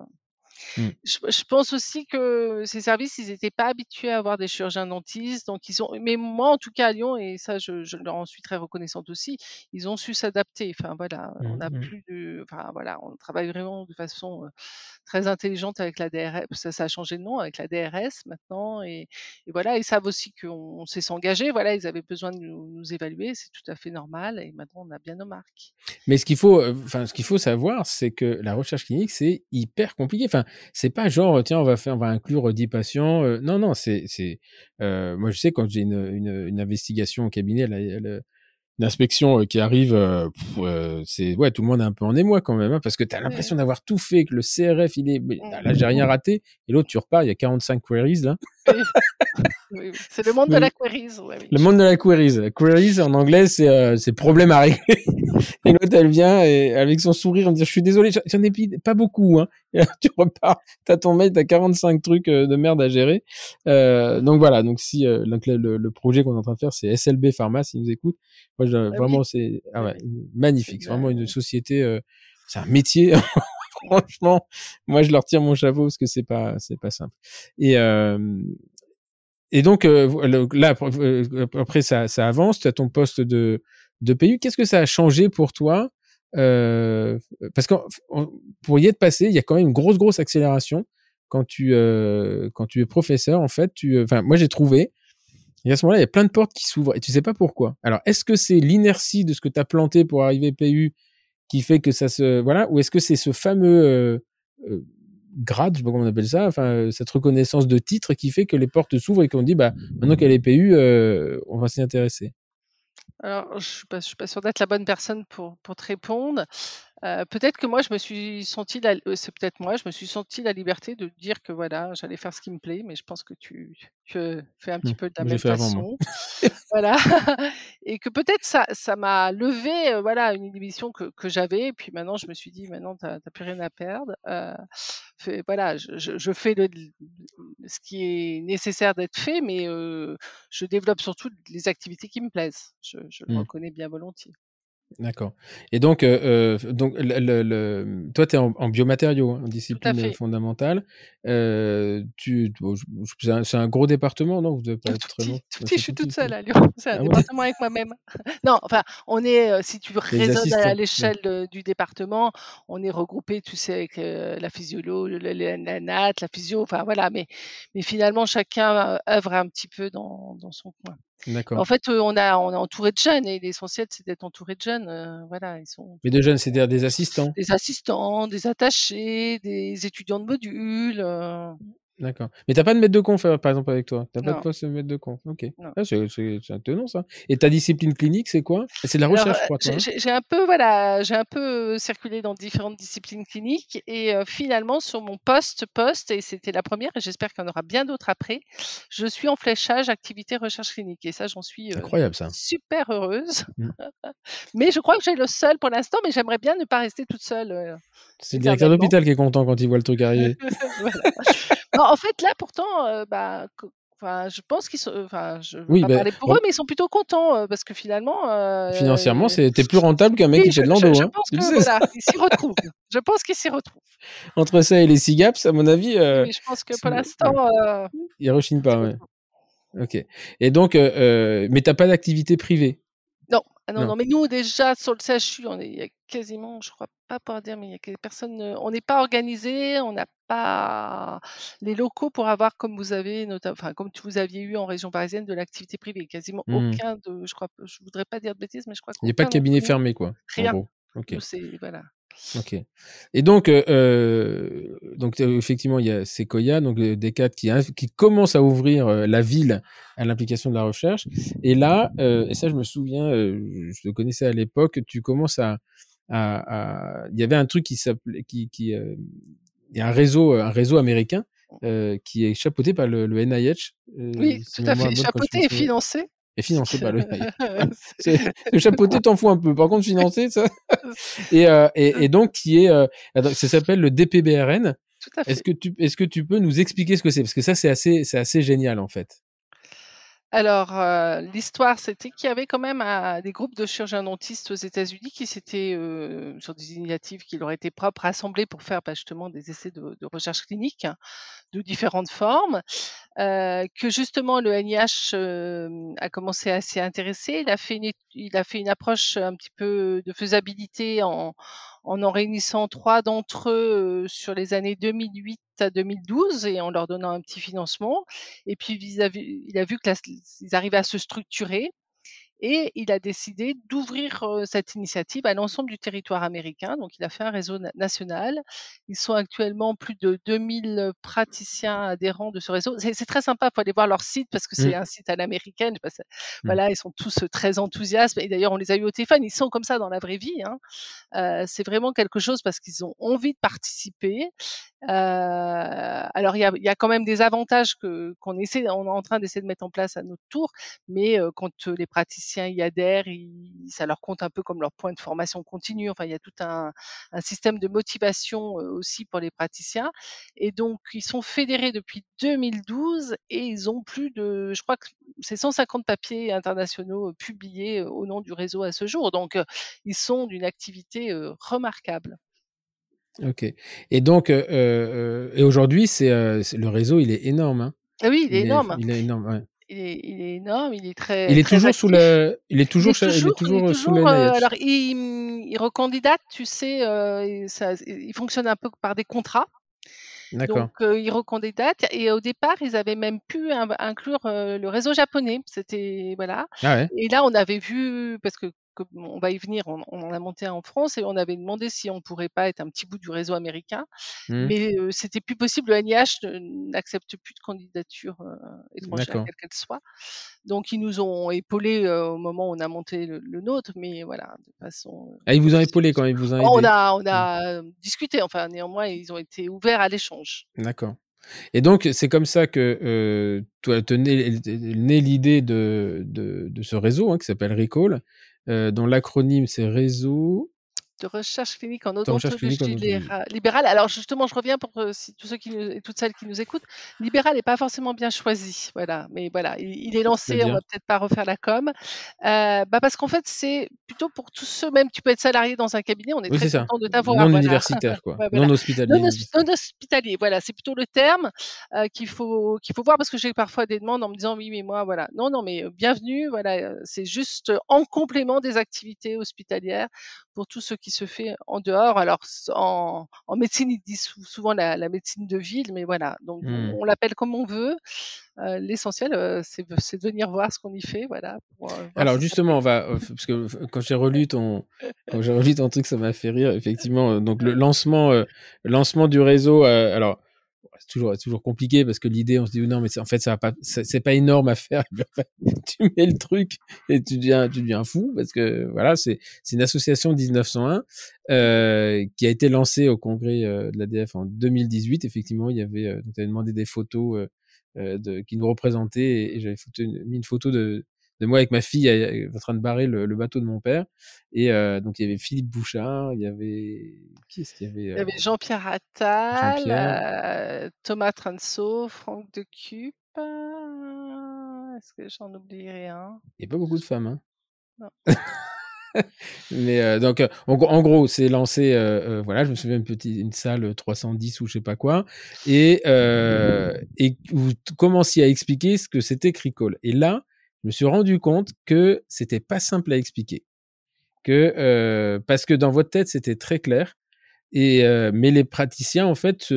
Mmh. Je, je pense aussi que ces services, ils n'étaient pas habitués à avoir des chirurgiens dentistes, donc ils ont. Mais moi, en tout cas à Lyon, et ça, je, je leur en suis très reconnaissante aussi, ils ont su s'adapter. Enfin voilà, on Mmh, mmh. plus de. Enfin voilà, on travaille vraiment de façon euh, très intelligente avec la DRS. Ça, ça a changé de nom avec la DRS maintenant, et, et voilà, ils savent aussi qu'on on sait s'engager. Voilà, ils avaient besoin de nous, nous évaluer, c'est tout à fait normal, et maintenant on a bien nos marques. Mais ce qu'il faut, enfin, ce qu'il faut savoir, c'est que la recherche clinique, c'est hyper compliqué. Enfin, c'est pas genre, tiens, on va faire, on va inclure 10 patients. euh, non, non, c'est, c'est, euh, moi, je sais quand j'ai une, une, une investigation au cabinet, la- la- une inspection euh, qui arrive, euh, euh, c'est, ouais, tout le monde est un peu en émoi quand même, hein, parce que t'as l'impression d'avoir tout fait, que le CRF, il est, là, j'ai rien raté, et l'autre, tu repars, il y a 45 queries, là. Oui. Oui, oui. C'est le monde de la queries. ouais. Le monde de la queries. Queries, en anglais, c'est, euh, c'est problème à régler. Et l'autre, elle vient et avec son sourire, on dit, je suis désolé, j'en ai pas beaucoup, hein. Et là, tu repars, t'as ton mail, t'as 45 trucs euh, de merde à gérer. Euh, donc voilà. Donc si, euh, donc le, le- projet qu'on est en train de faire, c'est SLB Pharma, s'ils nous écoutent. Moi, je, oui. vraiment, c'est, ah ouais, magnifique. C'est vraiment une- une société, euh, c'est un métier. Franchement, moi, je leur tire mon chapeau parce que c'est pas, c'est pas simple. Et, euh, et donc euh, là après, euh, après ça, ça avance, tu as ton poste de de PU. Qu'est-ce que ça a changé pour toi Parce que pour y être passé, il y a quand même une grosse grosse accélération quand tu quand tu es professeur. En fait, tu, enfin moi j'ai trouvé. Et à ce moment-là, il y a plein de portes qui s'ouvrent et tu sais pas pourquoi. Alors, est-ce que c'est l'inertie de ce que tu as planté pour arriver PU qui fait que ça se voilà, ou est-ce que c'est ce fameux euh, euh, grade, je sais pas comment on appelle ça, enfin euh, cette reconnaissance de titre qui fait que les portes s'ouvrent et qu'on dit bah maintenant qu'elle est PU, on va s'y intéresser? Alors, je je suis pas sûre d'être la bonne personne pour, pour te répondre. Euh, peut-être que moi, je me suis senti, la- euh, c'est peut-être moi, je me suis senti la liberté de dire que voilà, j'allais faire ce qui me plaît, mais je pense que tu, tu fais un petit Hmm, peu de la même fait façon. voilà. Et que peut-être ça, ça m'a levé, euh, voilà, une inhibition que, que j'avais. Et puis maintenant, je me suis dit, maintenant, t'as t'as plus rien à perdre. Euh, fais- voilà, je, je- je fais le, ce qui est nécessaire d'être fait, mais euh, je développe surtout les activités qui me plaisent. Je, je le Hmm. reconnais bien volontiers. D'accord. Et donc, euh, euh, donc le, le- le- toi, tu es en, en biomatériaux, hein, en discipline fait. fondamentale. Euh, tu, je- c'est un, gros département, non? Vous devez pas Tout être très petit, long. tout Ouais, petit, c'est je suis tout toute seule à Lyon. C'est un Ah ouais? département avec moi-même. Non, enfin, on est, si tu raisonnes à ouais. l'échelle du département, on est regroupé, tu sais, avec euh, la physiolo, la, nat, la physio, enfin voilà, mais, mais finalement, chacun œuvre un petit peu dans, dans son coin. En fait, on, a, on est entouré de jeunes et l'essentiel, c'est d'être entouré de jeunes. euh, voilà, ils sont Mais de jeunes, c'est-à-dire des assistants? des assistants, des attachés, des étudiants de module. euh, D'accord. Mais t'as pas de maître de conf, euh, par exemple, avec toi? T'as pas de poste de maître de conf? Ok. Ah, c'est attenant, ça. Et ta discipline clinique, c'est quoi? C'est de la Alors, recherche, je euh, crois, j'ai hein j'ai- un peu, voilà, j'ai un peu euh, circulé dans différentes disciplines cliniques et euh, finalement sur mon poste poste et c'était la première et j'espère qu'il y en aura bien d'autres après. Je suis en fléchage activité recherche clinique et ça j'en suis euh, Incroyable, ça. super heureuse. Mm. mais je crois que j'ai le seul pour l'instant, mais j'aimerais bien ne pas rester toute seule. euh, C'est le directeur d'hôpital qui est content quand il voit le truc arriver. Voilà. Non, en fait là pourtant, euh, bah, Enfin, je pense qu'ils sont. Enfin, je veux Oui, pas bah, parler pour bon. eux, mais ils sont plutôt contents euh, parce que finalement. euh, Financièrement, euh, t'es plus rentable qu'un mec oui, qui fait de l'endo. je- je hein. pense Tu que le sais, ça. voilà, ils s'y retrouvent. Je pense qu'ils s'y retrouvent. Entre ça et les SIGAPS, à mon avis, euh, je pense que pour l'instant, euh, ils rechignent pas. Ouais. Ok. Et donc, euh, euh, mais t'as pas d'activité privée? Non, ah non, Non. non, mais nous déjà sur le CHU, on est il y a quasiment, je crois pas pouvoir dire, mais il y a personne, on n'est pas organisé, on n'a pas les locaux pour avoir comme vous avez, enfin comme vous aviez eu en région parisienne de l'activité privée. Quasiment Hmm. aucun de, je crois, je voudrais pas dire de bêtises, mais je crois Il n'y a pas de cabinet fermé, quoi. En Rien. gros. Ok. Nous, c'est voilà. Ok. Et donc, euh, euh, donc euh, effectivement, il y a Sequoia, donc des cadres qui, qui commencent à ouvrir la ville à l'implication de la recherche. Et là, euh, et ça, je me souviens, je le connaissais à l'époque, tu commences à, à, à- il y avait un truc qui s'appelait, qui, qui, euh, il y a un réseau, un réseau américain qui est chapeauté par le, le NIH. Oui, tout à fait. Chapeauté et financé. Et financé par le le chapeauté t'en fous un peu. Par contre, financer, ça. Et, euh, et, et donc, qui est, euh, attends, ça s'appelle le DPBRN. Tout à fait. Est-ce que tu, est-ce que tu peux nous expliquer ce que c'est? Parce que ça, c'est assez, c'est assez génial, en fait. Alors, heu, l'histoire, c'était qu'il y avait quand même un des groupes de chirurgiens dentistes aux États-Unis qui s'étaient, heu, sur des initiatives qui leur étaient propres, rassemblés pour faire, bah, justement des essais de de recherche clinique de différentes formes, heu, que justement le NIH, hem, a commencé à s'y intéresser. Il a fait une il a fait une approche un petit peu de faisabilité en en en réunissant 3 d'entre eux, sur les années 2008 à 2012 et en leur donnant un petit financement. Et puis il a vu que la ils arrivaient à se structurer et il a décidé d'ouvrir, cette initiative à l'ensemble du territoire américain. Donc il a fait un réseau na national. Ils sont actuellement plus de 2000 praticiens adhérents de ce réseau. C'est très sympa, faut aller voir leur site parce que c'est Mmh. un site à l'américaine. Mmh. voilà, ils sont tous, très enthousiastes et d'ailleurs on les a eu au téléphone. Ils sont comme ça dans la vraie vie, hein. C'est vraiment quelque chose parce qu'ils ont envie de participer. Alors il y a il y a quand même des avantages que qu'on essaie on est en train d'essayer de mettre en place à notre tour, mais quand, les praticiens y adhèrent, ils ça leur compte un peu comme leur point de formation continue. Enfin, il y a tout un un système de motivation, aussi pour les praticiens et donc ils sont fédérés depuis 2012 et ils ont plus de je crois que c'est 150 papiers internationaux, publiés, au nom du réseau à ce jour. Donc ils sont d'une activité, remarquable. OK et donc et aujourd'hui, c'est, le réseau, il est énorme, hein? Ah oui, il est Il est énorme. il est énorme, ouais. Il est il est énorme, il est très Il est très toujours sous le il est Il toujours est il est toujours il est toujours, heu, sous le NIH? alors il, il recandidate, tu sais, et ça il fonctionne un peu par des contrats. Donc D'accord. heu, il recandidate et au départ, ils avaient même pu in inclure, heu, le réseau japonais. C'était voilà Ah ouais? et là, on avait vu parce que comme on va y venir, on on en a monté un en France et on avait demandé si on pourrait pas être un petit bout du réseau américain, Mmh. mais heu, c'était plus possible. Le NIH n'accepte plus de candidature, heu, étrangère, quelle qu'elle soit. Donc ils nous ont épaulés, au moment où on a monté le le nôtre, mais voilà, de façon, Ah, ils vous ont épaulé progressive. quand ils vous ont On aidé? a on Mmh. a, discuté, enfin néanmoins, ils ont été ouverts à l'échange. D'accord et donc c'est comme ça que, heu, toi l'idée de de de ce réseau, hein, qui s'appelle ReCall, dont l'acronyme c'est réseau De recherche clinique en clinique odontologie libérale. Alors justement, je reviens pour, si tous ceux qui nous et toutes celles qui nous écoutent, libéral est pas forcément bien choisi, voilà, mais voilà, il il est lancé, on va peut-être pas refaire la com. Heu, bah, parce qu'en fait, c'est plutôt pour tous ceux même tu peux être salarié dans un cabinet, on est Oui, très c'est ça, content de t'avoir, non voilà. universitaire quoi, Ouais, voilà. non hospitalier, hos non hospitalier, voilà, c'est plutôt le terme, heu, qu'il faut qu'il faut voir parce que j'ai parfois des demandes en me disant: «Oui, mais moi voilà». Non, non, mais, bienvenue, voilà, c'est juste en complément des activités hospitalières pour tout ce qui se fait en dehors. Alors en en médecine, ils disent sou souvent la la médecine de ville, mais voilà, donc Mmh. on on l'appelle comme on veut. Heu, l'essentiel, heu, c'est de venir voir ce qu'on y fait, voilà, pour, voir Alors justement, on va, parce que quand j'ai relu ton quand j'ai relu ton truc, ça m'a fait rire effectivement, donc le lancement, lancement du réseau, alors c'est toujours toujours compliqué parce que l'idée, on se dit: «Non, mais en fait, ça va pas c'est pas énorme à faire». Tu mets le truc et tu deviens tu deviens fou parce que voilà, c'est une association 1901, heu, qui a été lancée au congrès, heu, de l'ADF en 2018. Effectivement, il y avait, avais demandé des photos, heu heu, de qui nous représentaient et j'avais mis une photo de de moi avec ma fille, en train de barrer le le bateau de mon père et heu, donc il y avait Philippe Bouchard, il y avait qui est-ce qu'il y avait, Il y heu? avait Jean-Pierre Attal, heu, Thomas Trenceau, Franck Decup, heu, est-ce que j'en oublierai un? Il y a pas beaucoup de femmes, hein. Non. Mais donc en gros en gros, c'est lancé, voilà, je me souviens une petit une salle, heu, 310 ou je sais pas quoi et et vous commenciez à expliquer ce que c'était ReCall et là, je me suis rendu compte que c'était pas simple à expliquer. Que, heu, parce que dans votre tête, c'était très clair et heu, mais les praticiens, en fait,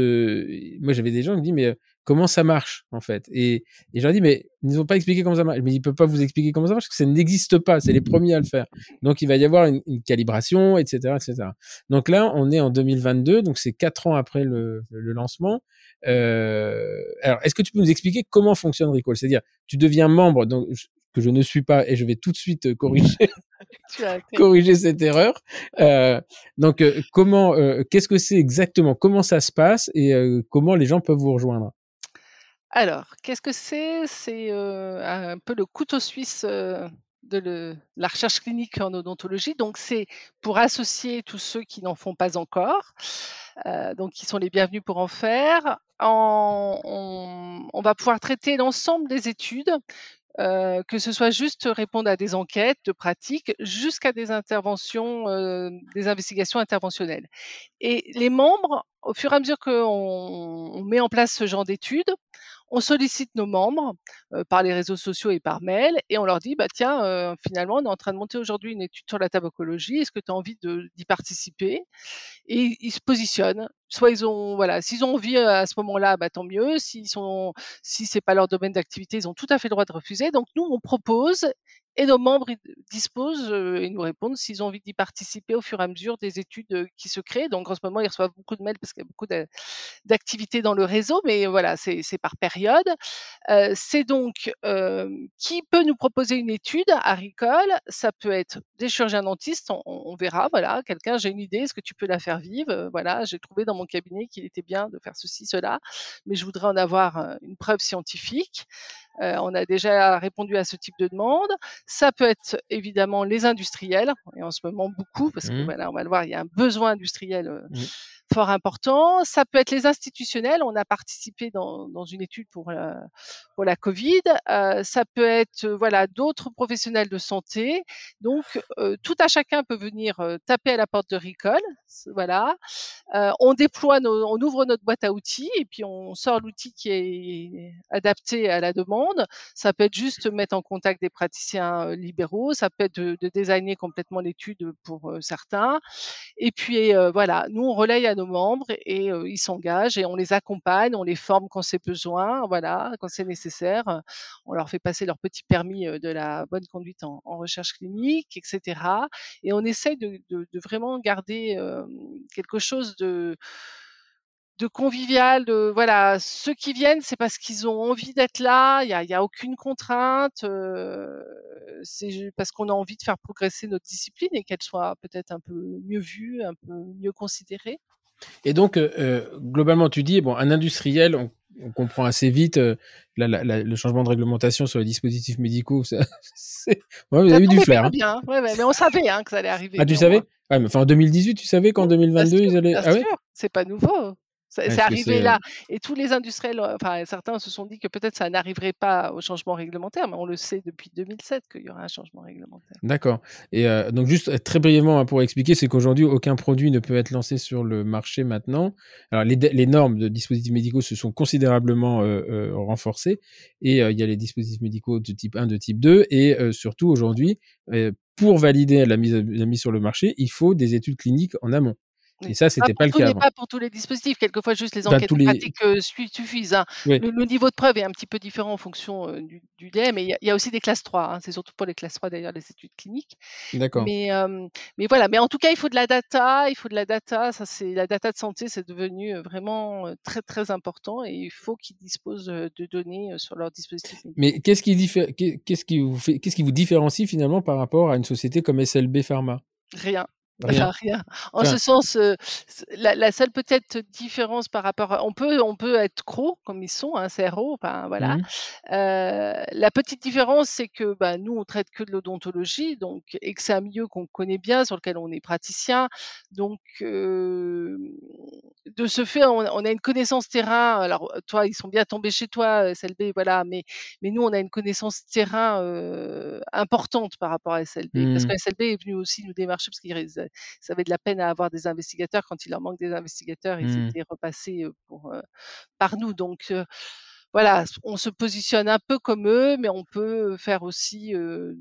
moi, j'avais des gens qui me disent: «Mais, heu, comment ça marche, en fait?» et et je leur dis: «Mais ils nous ont pas expliqué comment ça marche». «Mais ils peuvent pas vous expliquer comment ça marche parce que ça n'existe pas, c'est les premiers à le faire. Donc il va y avoir une une calibration et cetera et cetera». Donc là, on est en 2022, donc c'est 4 ans après le le lancement. Alors est-ce que tu peux nous expliquer comment fonctionne ReCall? C'est-à-dire, tu deviens membre donc que je ne suis pas et je vais tout de suite, heu, corriger cette erreur. Heu, donc heu, comment, qu'est-ce que c'est exactement? Comment ça se passe et comment les gens peuvent vous rejoindre? Alors, qu'est-ce que c'est? C'est, un peu le couteau suisse, de le la recherche clinique en odontologie. Donc c'est pour associer tous ceux qui n'en font pas encore, donc qui sont les bienvenus pour en faire. En on on va pouvoir traiter l'ensemble des études, que ce soit juste répondre à des enquêtes de pratique jusqu'à des interventions, euh, des investigations interventionnelles. Et les membres, au fur et à mesure qu'on on met en place ce genre d'études, on sollicite nos membres euh, par les réseaux sociaux et par mail et on leur dit bah tiens euh, finalement on est en train de monter aujourd'hui une étude sur la tabacologie est-ce que tu as envie d'y participer? Et ils se positionnent soit ils ont voilà s'ils ont envie euh, à ce moment-là bah tant mieux s'ils sont si c'est pas leur domaine d'activité ils ont tout à fait le droit de refuser donc nous on propose et nos membres disposent et nous répondent s'ils ont envie d'y participer au fur et à mesure des études qui se créent. Donc en ce moment, ils reçoivent beaucoup de mails parce qu'il y a beaucoup d'activités dans le réseau, mais voilà, c'est par période. c'est donc qui peut nous proposer une étude agricole Ça peut être des chirurgiens dentistes, on, verra. Voilà, quelqu'un, j'ai une idée, est-ce que tu peux la faire vivre? Voilà, j'ai trouvé dans mon cabinet qu'il était bien de faire ceci, cela, mais je voudrais en avoir une preuve scientifique. Euh, on a déjà répondu à ce type de demande. Ça peut être évidemment les industriels, et en ce moment beaucoup, parce que mmh. voilà, on va le voir, il y a un besoin industriel euh, mmh fort important. Ça peut être les institutionnels. On a participé dans, dans une étude pour la, pour la Covid. Euh, ça peut être voilà d'autres professionnels de santé. Donc euh, tout à chacun peut venir euh, taper à la porte de Recall. Voilà. Euh, on déploie, nos, on ouvre notre boîte à outils et puis on sort l'outil qui est adapté à la demande. Ça peut être juste mettre en contact des praticiens euh, libéraux. Ça peut être de, de designer complètement l'étude pour certains. Et puis voilà, nous on relaye à nos membres et ils s'engagent et on les accompagne, on les forme quand c'est besoin, voilà, quand c'est nécessaire. On leur fait passer leur petit permis de la bonne conduite en, recherche clinique, etc. Et on essaye de, vraiment garder quelque chose de convivial, de voilà, ceux qui viennent, c'est parce qu'ils ont envie d'être là. Il y a, y a, aucune contrainte. c'est parce qu'on a envie de faire progresser notre discipline et qu'elle soit peut-être un peu mieux vue, un peu mieux considérée. Et donc, euh, euh, globalement, tu dis, bon, un industriel, on, comprend assez vite euh, le changement de réglementation sur les dispositifs médicaux. Ouais, vous avez eu du flair. Hein. Bien. Ouais, mais on savait hein, que ça allait arriver. Ah, tu savais ouais, mais, enfin, En 2018, tu savais qu'en 2022, ils allaient. Ah, ouais c'est pas nouveau. C'est arrivé là. Et tous les industriels, enfin certains se sont dit que peut-être ça n'arriverait pas au changement réglementaire, mais on le sait depuis 2007 qu'il y aura un changement réglementaire. D'accord. Et donc juste très brièvement hein, pour expliquer, c'est qu'aujourd'hui aucun produit ne peut être lancé sur le marché maintenant. Alors les, les normes de dispositifs médicaux se sont considérablement renforcées et il y a les dispositifs médicaux de type 1, de type 2 et surtout aujourd'hui pour valider la mise, la mise sur le marché, il faut des études cliniques en amont. Et ça, c'était pas, pas le cas. Pas pour tous les dispositifs. Quelquefois, juste les enquêtes pratiques euh, suffisent. Hein. Le, niveau de preuve est un petit peu différent en fonction euh, du, du mais il y, a aussi des classes 3. Hein. C'est surtout pour les classes 3 d'ailleurs les études cliniques. D'accord. Mais, mais voilà. Mais en tout cas, il faut de la data. Il faut de la data. Ça, c'est la data de santé, c'est devenu vraiment très très important et il faut qu'ils disposent de données sur leurs dispositifs. Mais qu'est-ce qui, qu'est-ce qui vous fait, qu'est-ce qui vous différencie finalement par rapport à une société comme SLB Pharma? Rien. Rien. rien. En ce sens, la, seule peut-être différence par rapport, à, on peut, on peut être CRO comme ils sont, un hein, CRO, enfin voilà. Mmh. la petite différence, c'est que bah, nous, on traite que de l'odontologie, donc et que c'est un milieu qu'on connaît bien, sur lequel on est praticien, donc de ce fait, on, a une connaissance terrain. Alors toi, ils sont bien tombés chez toi, SLB, voilà, mais mais nous, on a une connaissance terrain importante par rapport à SLB, parce mmh. que SLB est venu aussi nous démarcher parce qu'ils ça avait de la peine à avoir des investigateurs. Quand il leur manque des investigateurs, ils mmh. étaient repassés pour, par nous. Donc voilà, on se positionne un peu comme eux, mais on peut faire aussi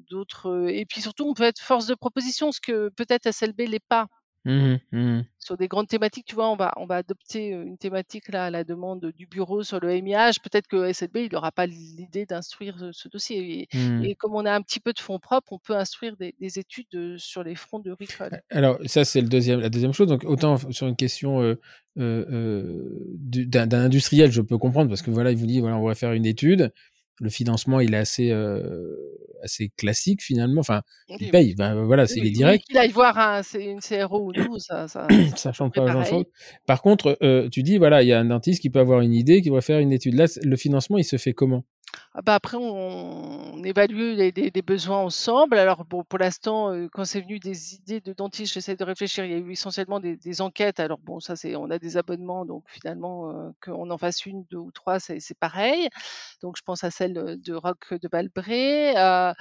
d'autres. Et puis surtout, on peut être force de proposition, ce que peut-être SLB l'est pas. Mmh mmh sur des grandes thématiques, tu vois, on va, on va adopter une thématique là à la demande du bureau sur le MIH. Peut-être que SLB, il n'aura pas l'idée d'instruire ce dossier. Mmh. Et, comme on a un petit peu de fonds propres, on peut instruire des, études sur les fronts de RICOL. Alors, ça, c'est le deuxième, la deuxième chose. Donc, autant sur une question d'un industriel, je peux comprendre parce que voilà, il vous dit, voilà, on va faire une étude le financement il est assez euh, assez classique finalement. Enfin il paye ben, voilà c'est les directs. il aille voir un, une CRO ou nous ça ça, ça change pas grand chose par contre euh, tu dis voilà il y a un dentiste qui peut avoir une idée qui va faire une étude. Là le financement il se fait comment? Bah, après on on évalue les les les besoins ensemble. Alors bon, pour l'instant, heu, quand c'est venu des idées de dentistes, j'essaie de réfléchir. Il y a eu essentiellement des des enquêtes. Alors bon, ça c'est on a des abonnements, donc finalement, heu, qu'on en fasse 1, 2 ou 3, c'est pareil. Donc je pense à celle, de Roch de Balbret. Heu,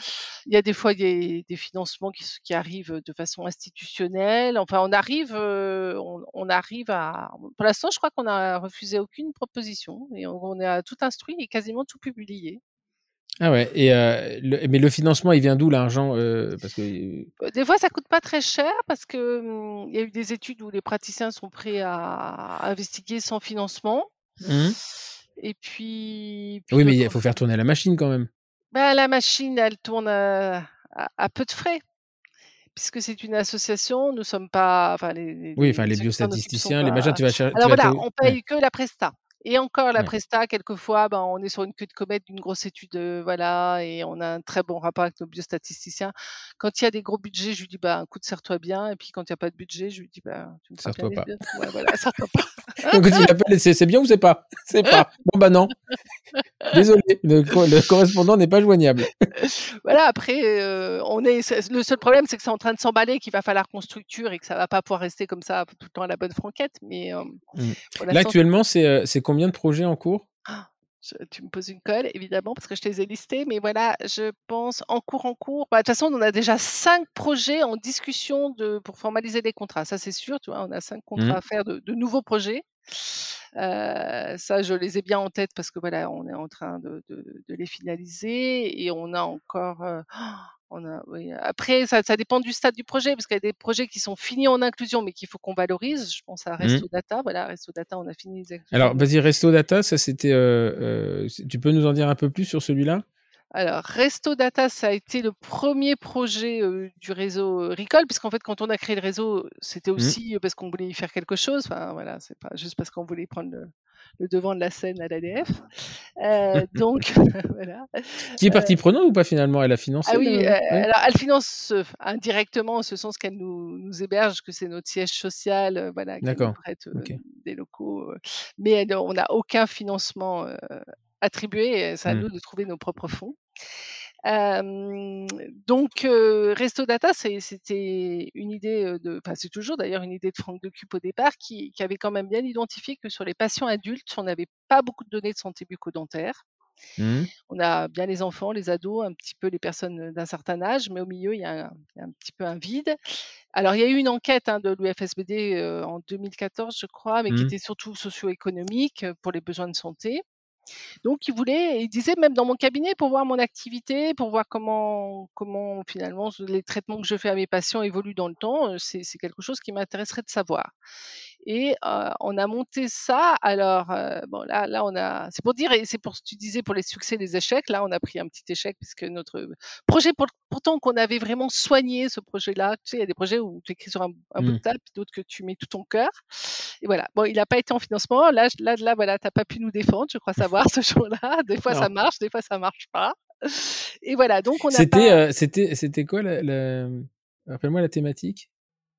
il y a des fois des des financements qui qui arrivent, de façon institutionnelle. Enfin, on arrive, heu, on on arrive à pour l'instant, je crois qu'on a refusé aucune proposition et on on a tout instruit et quasiment tout publié. Ah ouais et le mais le financement, il vient d'où l'argent? Heu, parce que Heu, des fois, ça coûte pas très cher parce que, mmh, il y a eu des études où les praticiens sont prêts à investiguer sans financement. Mmh. Et puis puis Oui, mais il faut faire tourner la machine quand même. bah, la machine, elle tourne, à à peu de frais. Puisque c'est une association, nous sommes pas enfin les Oui, enfin les biostatisticiens, les machins, pas tu vas cher tu alors vas voilà, on ouais, paye que la presta et encore la ouais. presta quelquefois, ben, on est sur une queue de comète d'une grosse étude, heu, voilà et on a un très bon rapport avec nos biostatisticiens. Quand il y a des gros budgets, je lui dis: «Bah, écoute, serre-toi bien» et puis quand il y a pas de budget, je lui dis: «Bah, tu Sers-toi les pas. bien» ouais, voilà, serre-toi pas. Donc il appelle, c'est c'est bien ou c'est pas? C'est pas. Bon bah non. Désolé, le co le correspondant n'est pas joignable. Voilà, après, heu, on est le seul problème, c'est que c'est en train de s'emballer, qu'il va falloir qu'on structure et que ça va pas pouvoir rester comme ça tout le temps à la bonne franquette, mais hem, Mmh. Là, actuellement, c'est, heu, c'est combien de projets en cours? Ah, je tu me poses une colle évidemment parce que je te les ai listés, mais voilà, je pense en cours, en cours, bah, de toute façon, on en a déjà 5 projets en discussion de pour formaliser les contrats. Ça, c'est sûr, tu vois? On a 5 contrats Mmh. à faire de de nouveaux projets. Heu, ça, je les ai bien en tête parce que voilà, on est en train de de de les finaliser et on a encore, heu, on a oui, après ça ça dépend du stade du projet parce qu'il y a des projets qui sont finis en inclusion, mais qu'il faut qu'on valorise. Je pense à Mmh. Resto Data, voilà, Resto Data, on a fini les Alors vas-y, Resto Data, ça c'était, heu, c tu peux nous en dire un peu plus sur celui-là? Alors, Resto Data, ça a été le premier projet, du réseau, Recall, puisqu'en fait, quand on a créé le réseau, c'était Mmh. aussi, parce qu'on voulait y faire quelque chose. Enfin, voilà, c'est pas juste parce qu'on voulait prendre le le devant de la scène à l'ADF. Heu, donc voilà, Qui est partie prenante ou pas finalement? Elle a ah financé oui, le ouais? alors elle finance, indirectement en ce sens qu'elle nous nous héberge, que c'est notre siège social, voilà, qu'elle nous prête, des locaux, mais elle on n'a aucun financement, et c'est à Mmh. nous de trouver nos propres fonds. Donc heu, Resto Data, c'était une idée, de enfin, c'est toujours d'ailleurs une idée de Franck Decup au départ qui qui avait quand même bien identifié que sur les patients adultes, on n'avait pas beaucoup de données de santé bucco-dentaire. Mmh. On a bien les enfants, les ados, un petit peu les personnes, d'un certain âge, mais au milieu, il y a un il y a un petit peu un vide. Alors il y a eu une enquête, hein, de l'UFSBD, en 2014, je crois, mais qui Mmh. était surtout socio-économique, pour les besoins de santé. Donc il voulait il disait même dans mon cabinet pour voir mon activité, pour voir comment comment finalement les traitements que je fais à mes patients évoluent dans le temps, c'est c'est quelque chose qui m'intéresserait de savoir et on a monté ça alors, bon là là on a c'est pour dire et c'est pour ce que tu disais pour les succès, les échecs, là on a pris un petit échec puisque notre, projet pour pourtant qu'on avait vraiment soigné ce projet-là, tu sais, il y a des projets où tu écris sur un un bout de Mmh. table, puis d'autres que tu mets tout ton cœur et voilà. Bon, il a pas été en financement. Là là là, voilà, tu as pas pu nous défendre, je crois savoir ce jour-là. Des fois ça marche, des fois ça marche pas et voilà, donc on n'a C'était, pas c'était c'était quoi la la rappelle-moi la thématique?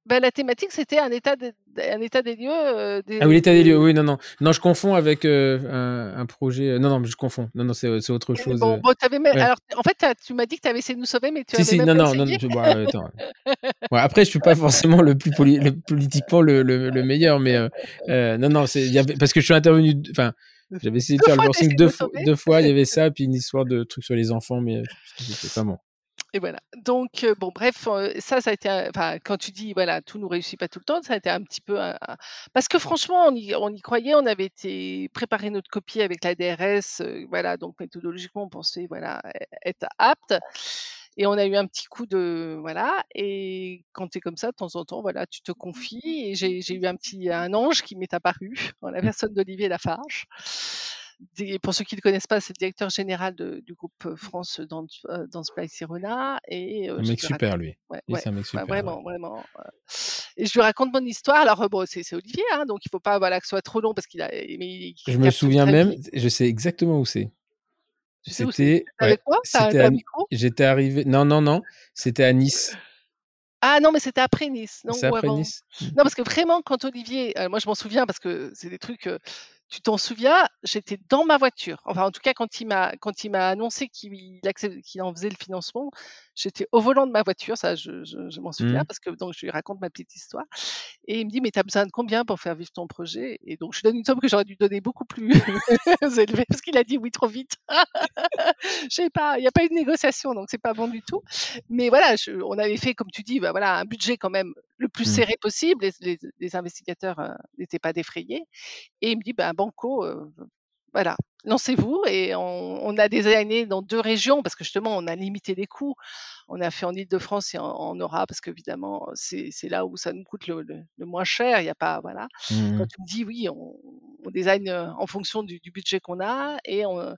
Bah, la thématique, c'était un état des un état des lieux, heu, Ah oui, l'état des lieux, oui, non, non. Non, je confonds avec, heu, un un projet, heu, non, non, je confonds. Non, non, c'est, autre chose, bon bon, avais même ouais. alors en fait, tu as m'as dit que tu avais essayé de nous sauver, mais tu Si, avais si, même non, non, non, essayé. je bah, attends. Ouais, après, je suis pas forcément le plus poli le politiquement le le le meilleur, mais, non, non, y avait parce que je suis intervenu enfin, j'avais essayé de 2 faire le as forcing essayé de 2 me fois sauver 2 fois, il y avait ça, puis une histoire de truc sur les enfants, mais, c'était pas bon. Et voilà. Donc heu, bon bref, heu, ça, ça a été un enfin, quand tu dis, voilà, tout nous réussit pas tout le temps, ça a été un petit peu un un parce que franchement, on y on y croyait, on avait été préparer notre copie avec la DRS, heu, voilà, donc méthodologiquement, on pensait, voilà, ê être apte et on a eu un petit coup de voilà et quand tu es comme ça, de temps en temps, voilà, tu te confies et j'ai j'ai eu un petit un ange qui m'est apparu en la Mmh. personne d'Olivier Lafarge. Pour ceux qui ne le connaissent pas, c'est le directeur général de du groupe, heu, France Dance by Sirona et heu, Un mec super raconte lui. ouais, ouais, c'est un mec super, vraiment, vraiment, et je lui raconte mon histoire. Alors, bon, c'est Olivier, hein, donc il faut pas, voilà, que ce soit trop long parce qu'il a mais il Je me souviens même, vite. je sais exactement où c'est. C'était avec moi? À j'étais arrivé non, non, non, c'était à Nice. Ah non, mais c'était après Nice, non après avant? Nice? Mmh. Non, parce que vraiment quand Olivier moi je m'en souviens parce que c'est des trucs, tu t'en souviens, j'étais dans ma voiture. Enfin, en tout cas, quand il m'a quand il m'a annoncé qu'il qu'il en faisait le financement, j'étais au volant de ma voiture. Ça, je, je, m'en souviens Mmh. parce que donc je lui raconte ma petite histoire. Et il me dit mais tu as besoin de combien pour faire vivre ton projet? Et donc je lui donne une somme que j'aurais dû donner beaucoup plus élevée parce qu'il a dit oui trop vite. Je sais pas, il n'y a pas eu de négociation, donc c'est pas bon du tout. Mais voilà, je- on avait fait comme tu dis, bah voilà, un budget quand même le plus Mmh. serré possible. Les, les- les investigateurs euh, n'étaient pas défrayés. Et il me dit, ben, Banco, euh, voilà, lancez-vous. Et on, on a des années dans deux régions, parce que justement, on a limité les coûts. On a fait en Ile-de-France et en, en Nora, parce qu'évidemment, c'est là où ça nous coûte le, le- le moins cher. Il y a pas, voilà. Mmh. Quand tu me dis, oui, on, on design euh, en fonction du, du budget qu'on a. Et on-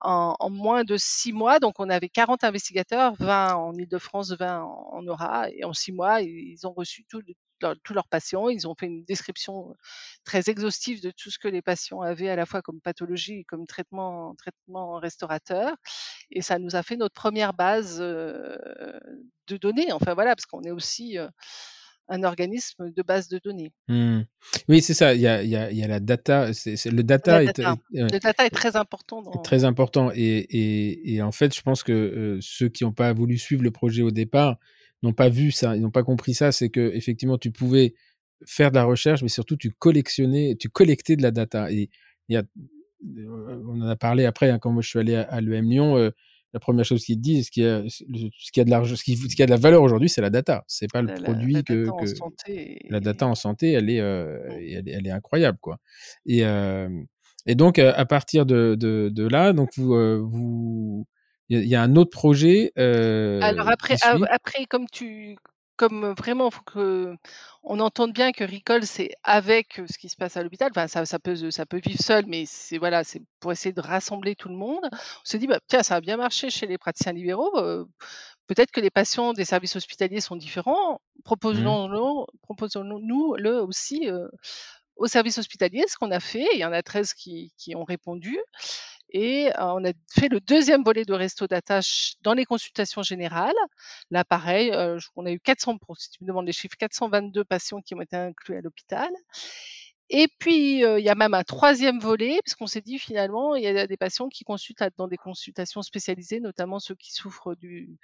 en, en moins de six mois, donc on avait 40 investigateurs, 20 en Ile-de-France, 20 en, en Nora. Et en six mois, ils ont reçu tout, leur- tous leurs patients. Ils ont fait une description très exhaustive de tout ce que les patients avaient à la fois comme pathologie et comme traitement, traitement restaurateur. Et ça nous a fait notre première base euh, de données. Enfin voilà, parce qu'on est aussi euh, un organisme de base de données. Mmh. Oui, c'est ça. Il y a, il y a- il y a la data. c'est c'est- le data, La est- data. est- ouais, Le data est très important. Dans... très important. Et, et, et en fait, je pense que euh, ceux qui n'ont pas voulu suivre le projet au départ n'ont pas vu ça, ils n'ont pas compris ça. C'est que effectivement, tu pouvais faire de la recherche, mais surtout tu collectionnais, tu collectais de la data. Et il y a, euh, on en a parlé après hein, quand moi je suis allé à, à l'EM Lyon. euh, la première chose qu'ils te disent, ce qui a, ce qui a de l'argent, ce qui, ce qui a de la valeur aujourd'hui, c'est la data. C'est pas le La, produit la que, data en que santé. la data en santé, elle est, euh, Mm. elle, est- elle est incroyable, quoi. Et, euh, et donc, à partir de, de, de là, donc vous, euh, vous, il y, a- il y a un autre projet euh, Alors après, après comme tu, comme vraiment, faut que on entende bien que Recall, c'est avec euh, ce qui se passe à l'hôpital. Enfin, ça, ça peut, ça peut vivre seul, mais c'est voilà, c'est pour essayer de rassembler tout le monde. On s'est dit, bah, tiens, ça a bien marché chez les praticiens libéraux. euh, Peut-être que les patients des services hospitaliers sont différents. Mmh. Proposons-nous, proposons-nous le aussi euh, aux services hospitaliers, ce qu'on a fait. Il y en a 13 qui, qui ont répondu. Et on a fait le deuxième volet de Resto d'attache dans les consultations générales. Là, pareil, on a eu 400, pour- si tu me demandes les chiffres, 422 patients qui ont été inclus à l'hôpital. Et puis, euh, il y a même un troisième volet, parce qu'on s'est dit finalement, il y a des patients qui consultent dans des consultations spécialisées, notamment ceux qui souffrent du,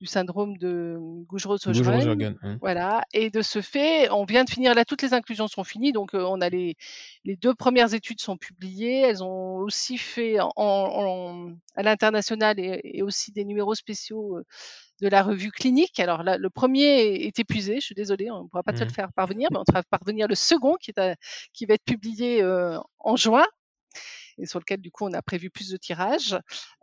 du syndrome de. Gougerot-Jorgen, hein. Voilà. Et de ce fait, on vient de finir, là, toutes les inclusions sont finies. Donc, euh, on a les, les deux premières études sont publiées. Elles ont aussi fait en, en- à l'international et, et aussi des numéros spéciaux euh, de la revue clinique. Alors là, le premier est épuisé. Je suis désolée, on ne pourra pas te le Mhm. faire parvenir, mais on te fera parvenir le second qui, est à- qui va être publié euh, en juin et sur lequel du coup on a prévu plus de tirages.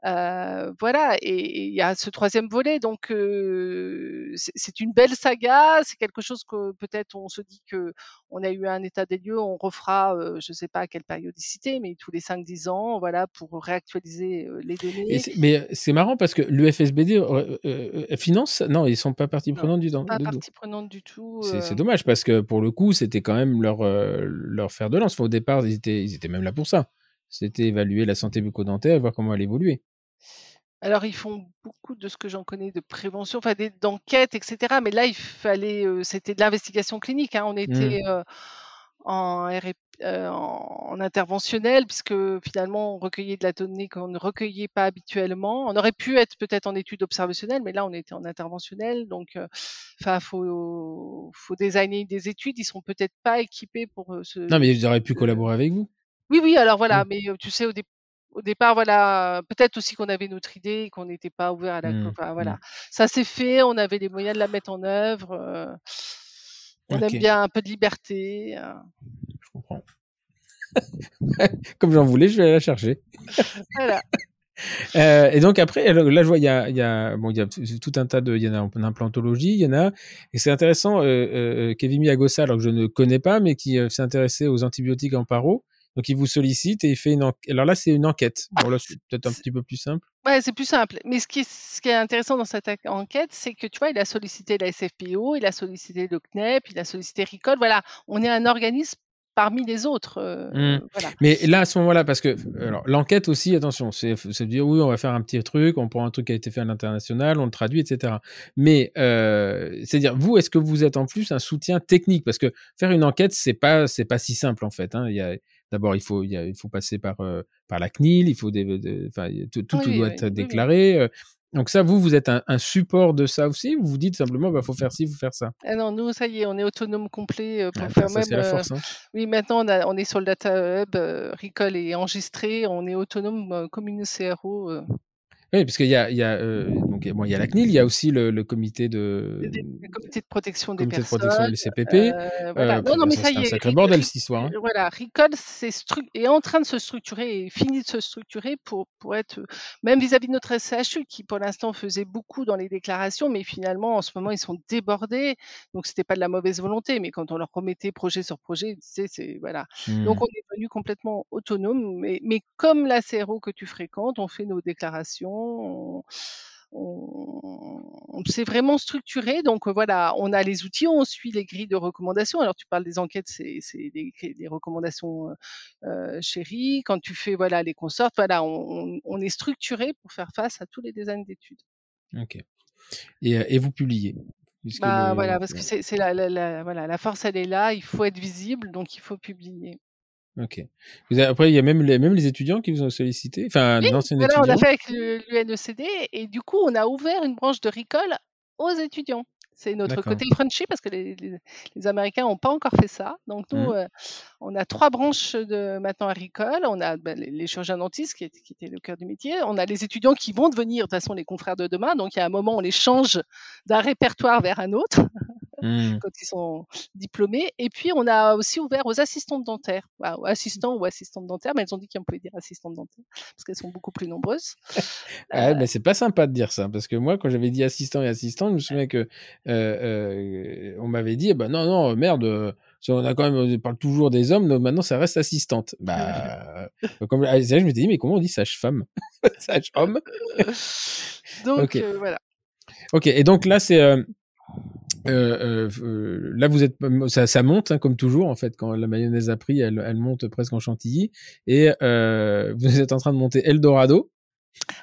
Euh, voilà, et il y a ce troisième volet, donc euh, c'est une belle saga, c'est quelque chose que peut-être on se dit que on a eu un état des lieux, on refera, euh, je sais pas à quelle périodicité, mais tous les 5-10 ans, voilà, pour réactualiser les données. mais c'est marrant parce que l'UFSBD euh, euh, finance. Non, ils sont pas partie prenante du temps. pas partie prenante du tout. C'est dommage parce que pour le coup, c'était quand même leur, leur fer de lance. Enfin, au départ, ils étaient, ils étaient même là pour ça. C'était évaluer la santé bucco-dentaire et voir comment elle évoluait. Alors, ils font beaucoup de ce que j'en connais de prévention, enfin d'enquête, etc. Mais là, il fallait, c'était de l'investigation clinique, hein. On Mmh. était, en interventionnel puisque finalement on recueillait de la donnée qu'on ne recueillait pas habituellement. On aurait pu être peut-être en étude observationnelle, mais là on était en interventionnel donc enfin faut faut designer des études. Ils sont peut-être pas équipés pour, ce Non, mais ils auraient pu collaborer avec vous. Oui, oui, alors voilà, Mmh. mais tu sais au dé au départ, voilà, peut-être aussi qu'on avait notre idée et qu'on n'était pas ouvert à la Mmh. enfin Mmh. voilà. Ça s'est fait, on avait les moyens de la mettre en œuvre, on aime bien un peu de liberté, heu, je comprends. Comme j'en voulais, je vais aller la chercher. voilà. Euh, et donc après, alors, là, je vois, il y a, il y a, bon, il y a tout tout un tas de, il y en a en implantologie, il y en a, et c'est intéressant, euh, euh, Kevin Agossa, alors que je ne connais pas, mais qui euh, s'est intéressé aux antibiotiques en paro. Donc, il vous sollicite et il fait une enquête. Alors là, c'est une enquête. Bon, là, c'est peut-être un petit peu plus simple. ouais, c'est plus simple, mais ce qui est ce qui est intéressant dans cette enquête, c'est que tu vois, il a sollicité la SFPO, il a sollicité le CNEP, il a sollicité RICOL, voilà, on est un organisme parmi les autres, Mmh. heu, voilà. Mais là, à ce moment-là, parce que alors l'enquête aussi, attention, c'est c'est de dire oui, on va faire un petit truc, on prend un truc qui a été fait à l'international, on le traduit, etc. Mais euh, c'est-à-dire, vous, est-ce que vous êtes en plus un soutien technique? Parce que faire une enquête, c'est pas c'est pas si simple en fait. Hein. Il y a d'abord il faut il, faut passer par par la CNIL, il faut des, tout, tout, Oui, doit oui, être oui, déclaré. euh. Donc ça, vous, vous êtes un, un support de ça aussi. Vous vous dites simplement, bah faut faire ci, faut faire ça? Ah non, nous, ça y est, on est autonome complet euh, pour Ah, faire ça même. c'est la euh, force. Hein. oui, maintenant, on, a- on est sur le Data Hub, euh, Recall est enregistré, on est autonome euh, comme une CRO. euh, Oui, parce qu'il y a, il y a euh, donc bon, il y a la CNIL, il y a aussi le, le comité de des- le comité de protection des comité de protection LCPP. euh, voilà. Euh, non, non, mais ça, ça c'est y un est. sacré bordel cette histoire. hein. Voilà, Recall c'est stru- est en train de se structurer et finit de se structurer pour, pour être, euh, même vis-à-vis de notre SCHU, qui pour l'instant faisait beaucoup dans les déclarations, mais finalement, en ce moment, ils sont débordés. Donc, c'était pas de la mauvaise volonté, mais quand on leur promettait projet sur projet, ils disaient, c'est, voilà. Donc, on est devenu complètement autonome, mais, mais comme la CRO que tu fréquentes, on fait nos déclarations, on, on, on s'est vraiment structuré. Donc, voilà, on a les outils, on suit les grilles de recommandations. Alors, tu parles des enquêtes, c'est les recommandations euh, chéries. Quand tu fais voilà les consorts, voilà, on, est structuré pour faire face à tous les designs d'études. Ok. Et, et vous publiez? Bah le- voilà, parce que c'est c'est la, la, la- voilà, la force, elle est là. Il faut être visible, donc il faut publier. Ok. Vous avez- après, il y a même les, même les étudiants qui vous ont sollicité? Enfin, Oui, d'anciens voilà, on étudiants. a fait avec l'UNECD et du coup, on a ouvert une branche de Recall aux étudiants. C'est notre côté Frenchy parce que les, les- les Américains n'ont pas encore fait ça. Donc nous, Mhm. euh, on a trois branches de maintenant à Recall. On a ben, les, les chirurgiens dentistes qui, est- qui étaient le cœur du métier. On a les étudiants qui vont devenir de toute façon les confrères de demain. Donc il y a un moment, on les change d'un répertoire vers un autre Hmm. quand ils sont diplômés. Et puis, on a aussi ouvert aux assistantes dentaires, Voilà, aux assistants ou assistantes dentaires, mais elles ont dit qu'on pouvait dire assistantes dentaires parce qu'elles sont beaucoup plus nombreuses. Ah, mais c'est pas sympa de dire ça, parce que moi, quand j'avais dit assistant et assistant, je me souviens que euh, euh, on m'avait dit, bah non, non, merde, euh, on a quand même, on parle toujours des hommes, donc maintenant ça reste assistante. Bah, euh, comme, ah, je me dit, mais comment on dit sage-femme, sage-homme? Donc, euh, voilà. Ok, et donc là, c'est euh, euh, euh, là vous êtes ça, ça monte hein, comme toujours en fait quand la mayonnaise a pris elle, elle monte presque en chantilly. Et euh, vous êtes en train de monter Eldorado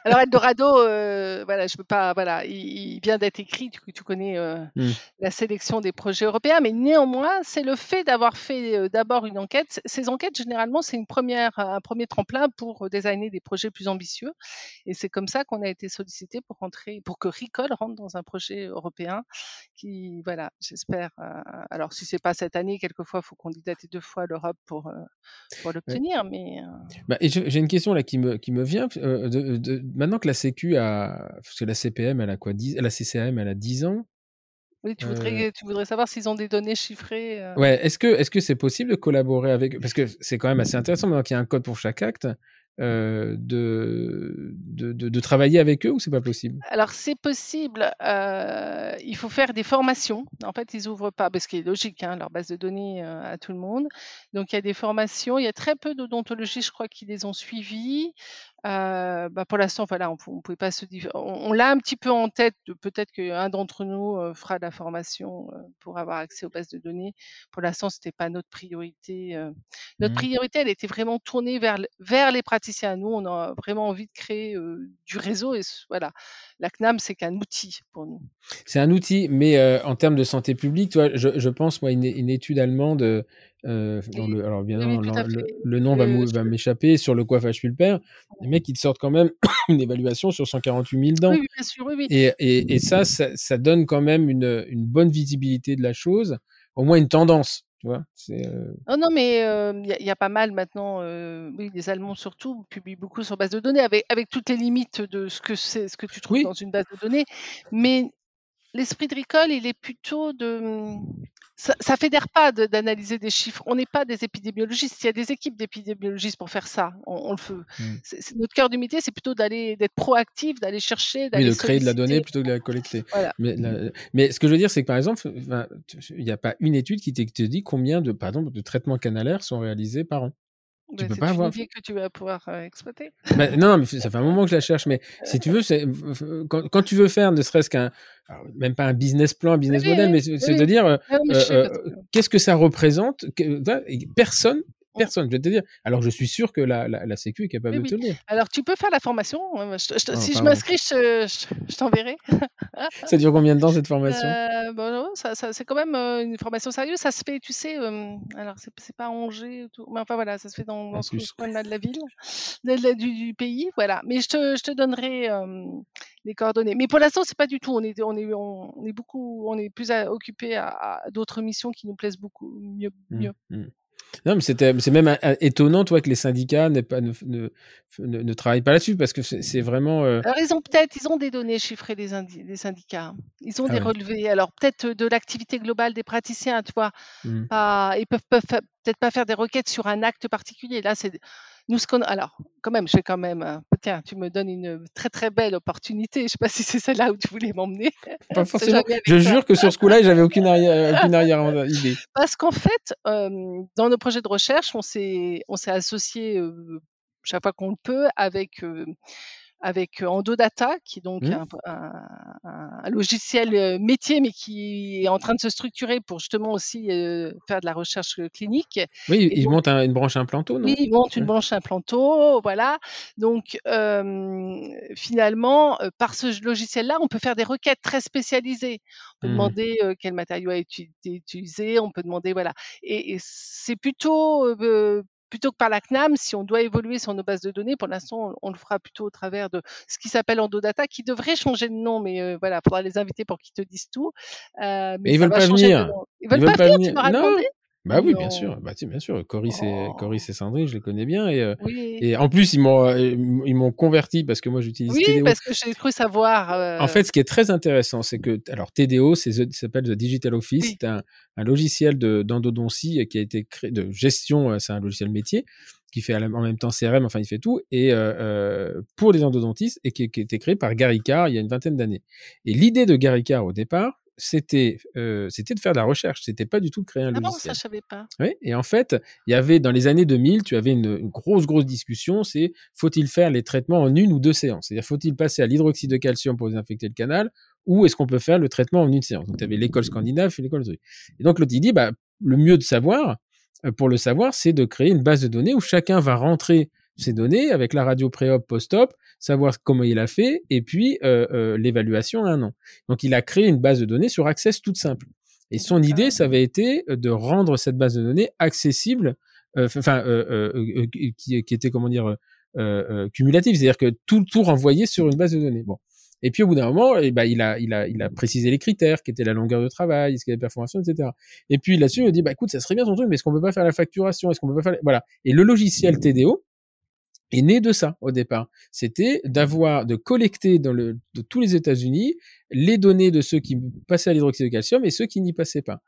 Alors, Eldorado, euh, voilà, je peux pas, voilà, il, il vient d'être écrit, tu, tu connais euh, Hmm. la sélection des projets européens, mais néanmoins, c'est le fait d'avoir fait euh, d'abord une enquête. Ces enquêtes, généralement, c'est une première, un premier tremplin pour designer des projets plus ambitieux. Et c'est comme ça qu'on a été sollicité pour rentrer, pour que Recall rentre dans un projet européen qui, voilà, j'espère. alors, si c'est pas cette année, quelquefois, il faut candidater deux fois à l'Europe pour, pour l'obtenir, mais. Bah, j'ai une question là qui me, qui me vient. de, de- maintenant que la Sécu a. Parce que la CPM, elle a quoi 10, La CCM, elle a 10 ans. Oui, tu Euh, voudrais, tu voudrais savoir s'ils ont des données chiffrées. euh, Ouais, est-ce que est-ce que c'est possible de collaborer avec eux? Parce que c'est quand même assez intéressant maintenant qu'il y a un code pour chaque acte, euh, de, de, de, de travailler avec eux ou c'est pas possible? Alors, c'est possible. euh, il faut faire des formations. En fait, ils ouvrent pas, parce qu'il est logique, hein, leur base de données euh, à tout le monde. Donc, il y a des formations. Il y a très peu d'odontologie, je crois, qui les ont suivies. Euh, bah, pour l'instant, voilà, on ne pouvait pas se dire. On, on l'a un petit peu en tête. de- Peut-être qu'un d'entre nous euh, fera de la formation euh, pour avoir accès aux bases de données. Pour l'instant, c'était pas notre priorité. Notre Mhm. priorité, elle était vraiment tournée vers, le- vers les praticiens. Nous, on a vraiment envie de créer du réseau. Et voilà, la CNAM, c'est qu'un outil pour nous. C'est un outil, mais en termes de santé publique, je, je pense moi une, une étude allemande. Euh, dans le, alors bien oui, le, nom va Le- mou- va m'échapper sur le coiffage pulpaire. Les mecs ils te sortent quand même une évaluation sur 148 000 dents. Oui, oui, bien sûr, oui, oui. Et, et, et ça, ça, ça donne quand même une, une bonne visibilité de la chose, au moins une tendance, tu vois. C'est euh, Oh non, mais il y, a- y a pas mal maintenant. euh, oui, les Allemands surtout publient beaucoup sur base de données, avec, avec toutes les limites de ce que c'est, ce que tu trouves dans une base de données. Mais l'esprit de Recall, il est plutôt de. Ça, ça fédère pas de- d'analyser des chiffres. On n'est pas des épidémiologistes. Il y a des équipes d'épidémiologistes pour faire ça. On, on le fait. Mm. C'est- notre cœur du métier, c'est plutôt d'aller, d'être proactif, d'aller chercher, oui, de créer de la donnée plutôt que de la collecter. Voilà. Mais, la- mais ce que je veux dire, c'est que par exemple, il n'y a pas une étude qui te qui te dit combien de, par exemple, de traitements canalaires sont réalisés par an. Tu peux pas avoir. que tu vas pouvoir euh, exploiter. Bah, non, mais ça fait un moment que je la cherche. Mais si tu veux, quand, quand tu veux faire ne serait-ce qu'un, même pas un business plan, un business Oui, model, oui, mais c'est oui, c'est de dire euh, Ah, euh, euh, qu'est-ce que ça représente. que- personne personne, je vais te dire. Alors, je suis sûr que la, la, la Sécu est capable Oui, de oui. te le dire. Alors, tu peux faire la formation. je te- je te- Ah, si je m'inscris, je, je- t'enverrai. Ça dure combien de temps cette formation? Euh, bon, c'est quand même euh, une formation sérieuse. Ça se fait, tu sais, euh, alors c'est pas à Angers, ou tout, mais enfin voilà, ça se fait dans, dans En ce coin-là de la ville, de du, du pays, voilà. Mais je te, je te donnerai euh, les coordonnées. Mais pour l'instant, c'est pas du tout. On est, on est, on, est beaucoup, on est plus occupé à, à d'autres missions qui nous plaisent beaucoup mieux. Mm, mieux. mm. Non, mais c'était, c'est même euh, étonnant, toi, que les syndicats pas, ne, ne, ne- ne travaillent pas là-dessus, parce que c'est vraiment. euh, Alors, ils ont peut-être, ils ont des données chiffrées, les syndicats. Ils ont Ah des ouais. relevés. Alors, peut-être euh, de l'activité globale des praticiens, tu vois. mm. Pas, ils peuvent, peuvent peut-être pas faire des requêtes sur un acte particulier. Là, c'est nous ce qu'on. Alors, quand même, je vais quand même. euh, tiens, tu me donnes une très très belle opportunité. Je sais pas si c'est celle-là où tu voulais m'emmener. Pas forcément. Je jure que sur ce coup-là, j'avais aucune arrière, aucune arrière idée. Parce qu'en fait, euh, dans nos projets de recherche, on s'est on s'est associé euh, chaque fois qu'on le peut avec euh, avec Endodata, qui est donc Mm. un, un- un- un logiciel métier, mais qui est en train de se structurer pour justement aussi euh, faire de la recherche clinique. Oui, ils montent un- une branche implanto, non? oui, ils montent une branche implanto, voilà. Donc, euh, finalement, par ce logiciel-là, on peut faire des requêtes très spécialisées. On peut Mm. demander euh, quel matériau a été utilisé, on peut demander, voilà. Et, et c'est plutôt, euh, plutôt que par la CNAM, si on doit évoluer sur nos bases de données, pour l'instant, on, on le fera plutôt au travers de ce qui s'appelle Endodata, qui devrait changer de nom, mais euh, voilà, faudra les inviter pour qu'ils te disent tout. Euh, Mais mais ils veulent pas venir. Ils veulent pas venir, tu Non. demandé Bah oui, bien Non. sûr. Bah, bien sûr. Coris et, Oh. Coris et Sandrine, je les connais bien. Et, euh, Oui. et en plus, ils m'ont, euh, ils m'ont converti parce que moi, j'utilise Oui, TDO. parce que j'ai cru savoir. euh, En fait, ce qui est très intéressant, c'est que, alors, TDO, c'est s'appelle The Digital Office. Oui. C'est un, un logiciel de, d'endodontie qui a été créé, de gestion, euh, c'est un logiciel métier qui fait en même temps CRM, enfin, il fait tout, et euh, euh, pour les endodontistes, et qui, qui a été créé par Gary Carr il y a une vingtaine d'années. Et l'idée de Gary Carr au départ, c'était, euh, c'était de faire de la recherche. C'était pas du tout de créer un Ah bon, logiciel. ça je savais pas. Oui, et en fait, il y avait dans les années 2000, tu avais une, une grosse, grosse discussion, c'est faut-il faire les traitements en une ou deux séances? C'est-à-dire, faut-il passer à l'hydroxyde de calcium pour désinfecter le canal ou est-ce qu'on peut faire le traitement en une séance? Donc, tu avais l'école scandinave et l'école. Et donc, l'autre, il dit, bah, le mieux de savoir, pour le savoir, c'est de créer une base de données où chacun va rentrer ses données avec la radio pré-op, post-op, savoir comment il a fait, et puis euh, euh, l'évaluation à un an. Donc, il a créé une base de données sur Access toute simple. Et son idée, ça avait été euh, de rendre cette base de données accessible, euh, enfin, euh, euh, qui, qui était, comment dire, euh, euh, cumulative, c'est-à-dire que tout, tout renvoyait sur une base de données. Bon. Et puis au bout d'un moment, eh ben, il, a, il, a, il a précisé les critères, qui étaient la longueur de travail, est-ce qu'il y a des perforations, etc. Et puis là-dessus, il a dit, bah écoute, ça serait bien ton truc, mais est-ce qu'on peut pas faire la facturation? Est-ce qu'on peut pas faire... la- Voilà. Et le logiciel TDO est né de ça au départ. C'était d'avoir, de collecter dans le, de tous les États-Unis les données de ceux qui passaient à l'hydroxyde de calcium et ceux qui n'y passaient pas.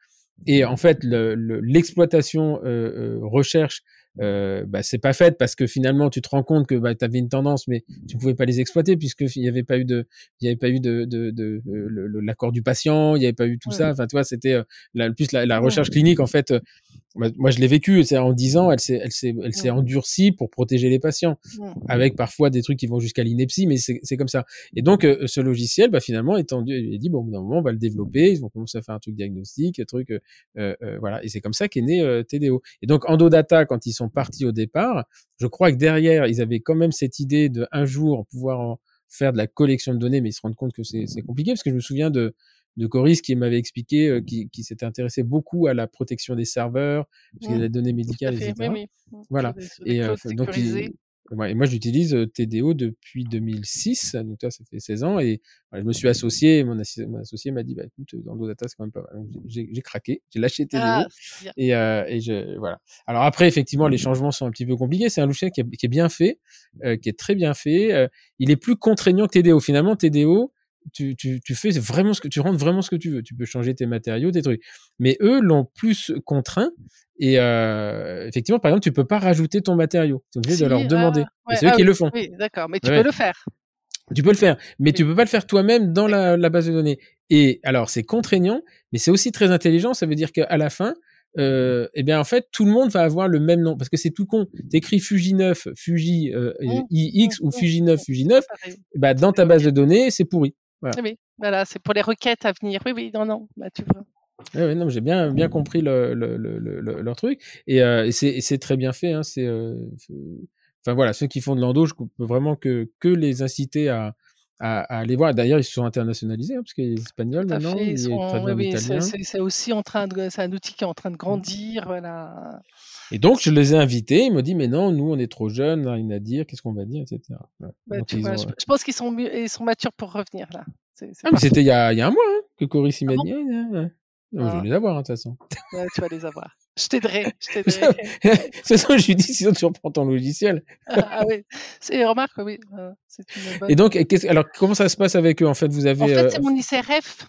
Et en fait, le- le- l'exploitation euh, euh, recherche, euh, bah, c'est pas faite parce que finalement, tu te rends compte que bah, tu avais une tendance, mais tu pouvais pas les exploiter puisque il n'y avait pas eu de, il y avait pas eu de, de, de, euh, le- le- l'accord du patient, il n'y avait pas eu tout Ouais. ça. Enfin, tu vois, c'était euh, plus la, la recherche clinique en fait. Euh, moi, je l'ai vécu. C'est en 10 ans, elle s'est, elle s'est, elle s'est endurcie pour protéger les patients avec parfois des trucs qui vont jusqu'à l'ineptie, mais c'est c'est comme ça. Et donc, euh, ce logiciel, bah, finalement, étendu, il a dit, bon, d'un moment, on va le développer, ils vont commencer à faire un truc diagnostique, un truc, euh, euh, voilà. Et c'est comme ça qu'est né euh, TDO. Et donc, Endodata, quand ils sont partis au départ, je crois que derrière, ils avaient quand même cette idée de un jour pouvoir en faire de la collection de données, mais ils se rendent compte que c'est c'est compliqué, parce que je me souviens de de Coris qui m'avait expliqué, euh, qui, qui s'était intéressé beaucoup à la protection des serveurs, parce qu'il y a des données médicales, fait. etc. Oui, oui. Voilà. Et euh, donc, il- sécurisés. ouais, et moi, j'utilise euh, TDO depuis 2006. Donc, toi, ça fait 16 ans. Et voilà, je me suis associé. et Mon, assi- mon associé m'a dit bah, écoute, dans Data, c'est quand même pas mal. J'ai craqué. J'ai lâché TDO. Ah. Et, euh, et je, voilà. Alors, après, effectivement, les changements sont un petit peu compliqués. C'est un logiciel qui est, qui est bien fait, qui est très bien fait. Il est plus contraignant que TDO. Finalement, TDO, tu, tu, tu fais vraiment ce que tu rentres vraiment ce que tu veux. Tu peux changer tes matériaux, tes trucs. Mais eux l'ont plus contraint. Et euh, effectivement, par exemple, tu peux pas rajouter ton matériau. Tu es obligé Si, de leur demander. ouais, c'est eux ah qui oui, le font. Oui, d'accord. Mais tu Ouais. peux le faire. Tu peux le faire, mais tu peux pas le faire toi-même dans la, la base de données. Et alors, c'est contraignant, mais c'est aussi très intelligent. Ça veut dire qu'à la fin, euh, eh bien, en fait, tout le monde va avoir le même nom parce que c'est tout con. T'écris Fuji 9, Fuji euh, Mmh, IX mmh, ou mmh, Fuji 9, Fuji 9, Pareil. bah, dans ta base de données, c'est pourri. Voilà. Oui, oui. Voilà, c'est pour les requêtes à venir. Oui, oui, non, non. Bah, tu vois. Ouais, non, j'ai bien, bien compris le, le, le, leur truc. Et, euh, et c'est très bien fait. Hein, c'est, euh, enfin voilà, ceux qui font de l'endo, je peux vraiment que, que les inciter à, à, aller voir. D'ailleurs, ils se sont internationalisés, hein, parce qu'il est espagnol maintenant, il C'est aussi en train de, c'est un outil qui est en train de mmh. grandir, voilà. Et donc, je les ai invités. Ils m'ont dit, mais non, nous, on est trop jeunes, rien à dire, qu'est-ce qu'on va dire, etc. Bah, je, pense qu'ils sont, ils sont matures pour revenir là. Ah, c'était il y a, y a, un mois hein, que Coris m'a dit. Je vais les avoir, hein, de toute façon. tu vas les avoir. Je t'aiderai. Je t'aiderai. de toute façon, je lui dis sinon tu reprends ton logiciel. ah, ah oui, c'est remarque, oui. Et donc, alors comment ça se passe avec eux En fait, vous avez. En fait, euh, c'est mon ICRF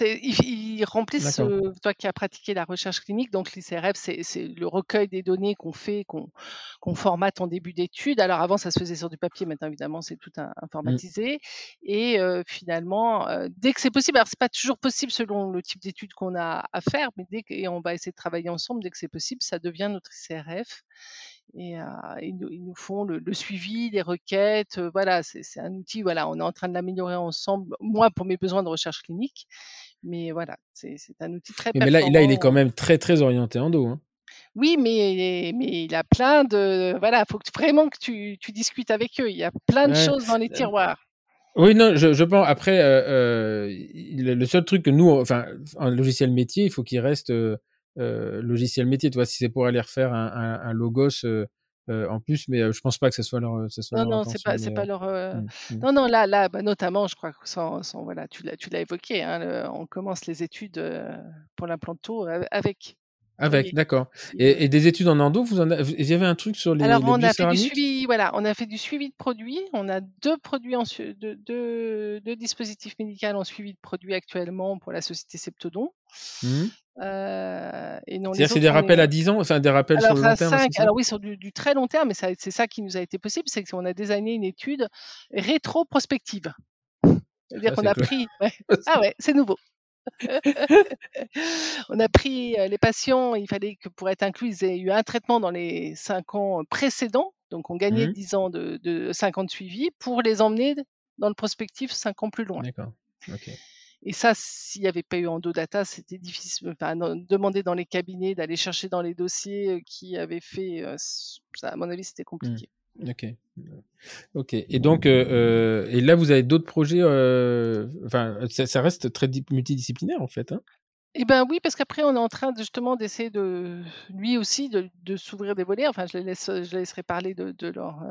ils, remplissent, toi qui as pratiqué la recherche clinique, donc l'ICRF, c'est le recueil des données qu'on fait, qu'on formate en début d'étude. Alors avant, ça se faisait sur du papier, maintenant évidemment, c'est tout mmh. informatisé. Et finalement, dès que c'est possible, alors c'est pas toujours possible selon le type d'étude qu'on a à faire, mais dès que, et on va essayer de travailler ensemble, dès que c'est possible, ça devient notre ICRF et ils, nous, font le, suivi, les requêtes. voilà, c'est un outil. Voilà, on est en train de l'améliorer ensemble. Moi, pour mes besoins de recherche clinique, mais voilà, c'est un outil très. Mais, là, là, il est quand même très très orienté en dos. Hein. Oui, mais, mais il a plein de. Voilà, il faut vraiment que tu, tu, discutes avec eux. Il y a plein de choses dans les tiroirs. Oui, non, je, je pense. Après, le seul truc que nous, enfin, un logiciel métier, il faut qu'il reste logiciel métier. Tu vois, si c'est pour aller refaire un, un, un logos euh, euh, en plus, mais je pense pas que ce soit leur. Ce soit non, non, c'est pas, c'est pas leur. Mmh, mmh. Non, non, là, là, bah, notamment, je crois que sans, sans voilà, tu l'as, évoqué. Hein, on commence les études pour l'implanto avec avec, d'accord. Et, et, des études en endo, vous en avez, il y avait un truc sur les. Alors on a fait du suivi, voilà, on a fait du suivi de produits. On a deux produits en deux, deux, deux, dispositifs médicaux en suivi de produits actuellement pour la société Septodon. Mmh. Euh, C'est-à-dire c'est des rappels à 10 ans, enfin des rappels alors, sur le long terme. 5, alors oui, sur du, du, très long terme, mais c'est ça qui nous a été possible, c'est qu'on a désigné une étude rétro-prospective. C'est-à-dire qu'on a pris. Ouais. Ah ouais, c'est nouveau. on a pris les patients, il fallait que pour être inclus, ils aient eu un traitement dans les 5 ans précédents, donc on gagnait 10 mmh ans de, de 5 ans de suivi pour les emmener dans le prospectif 5 ans plus loin. D'accord. Et ça, s'il n'y avait pas eu EndoData, c'était difficile. Enfin, demander dans les cabinets, d'aller chercher dans les dossiers qui avaient fait, ça, à mon avis, c'était mmh. compliqué. Ok. Ok. Et donc, euh, et là, vous avez d'autres projets. Euh, enfin, ça, reste très multidisciplinaire en fait. Hein? Eh ben oui, parce qu'après, on est en train justement d'essayer de, lui aussi, de, de s'ouvrir des volets. Enfin, je les laisse, je laisserai parler de, de leur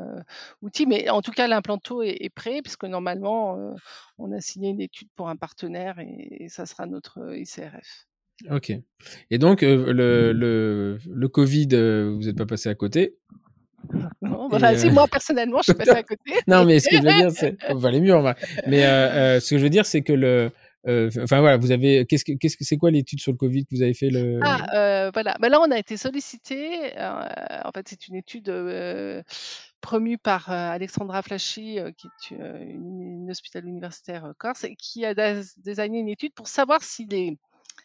outil, mais en tout cas, l'implanto est, est, prêt, puisque normalement, on a signé une étude pour un partenaire et, ça sera notre ICRF. Ok. Et donc, le, le, le Covid, vous n'êtes pas passé à côté? Non, voilà, si moi personnellement je suis passé à côté. non, mais ce que je veux dire, c'est. Mieux, on va. Mais euh, euh, ce que je veux dire, c'est que le. Euh, enfin voilà, vous avez. Qu'est-ce que c'est quoi l'étude sur le Covid que vous avez fait le. Ah voilà, bah, là on a été sollicité. en fait, c'est une étude promue par Alexandra Flashy, qui est une, une hospitale universitaire corse, qui a désigné une étude pour savoir si les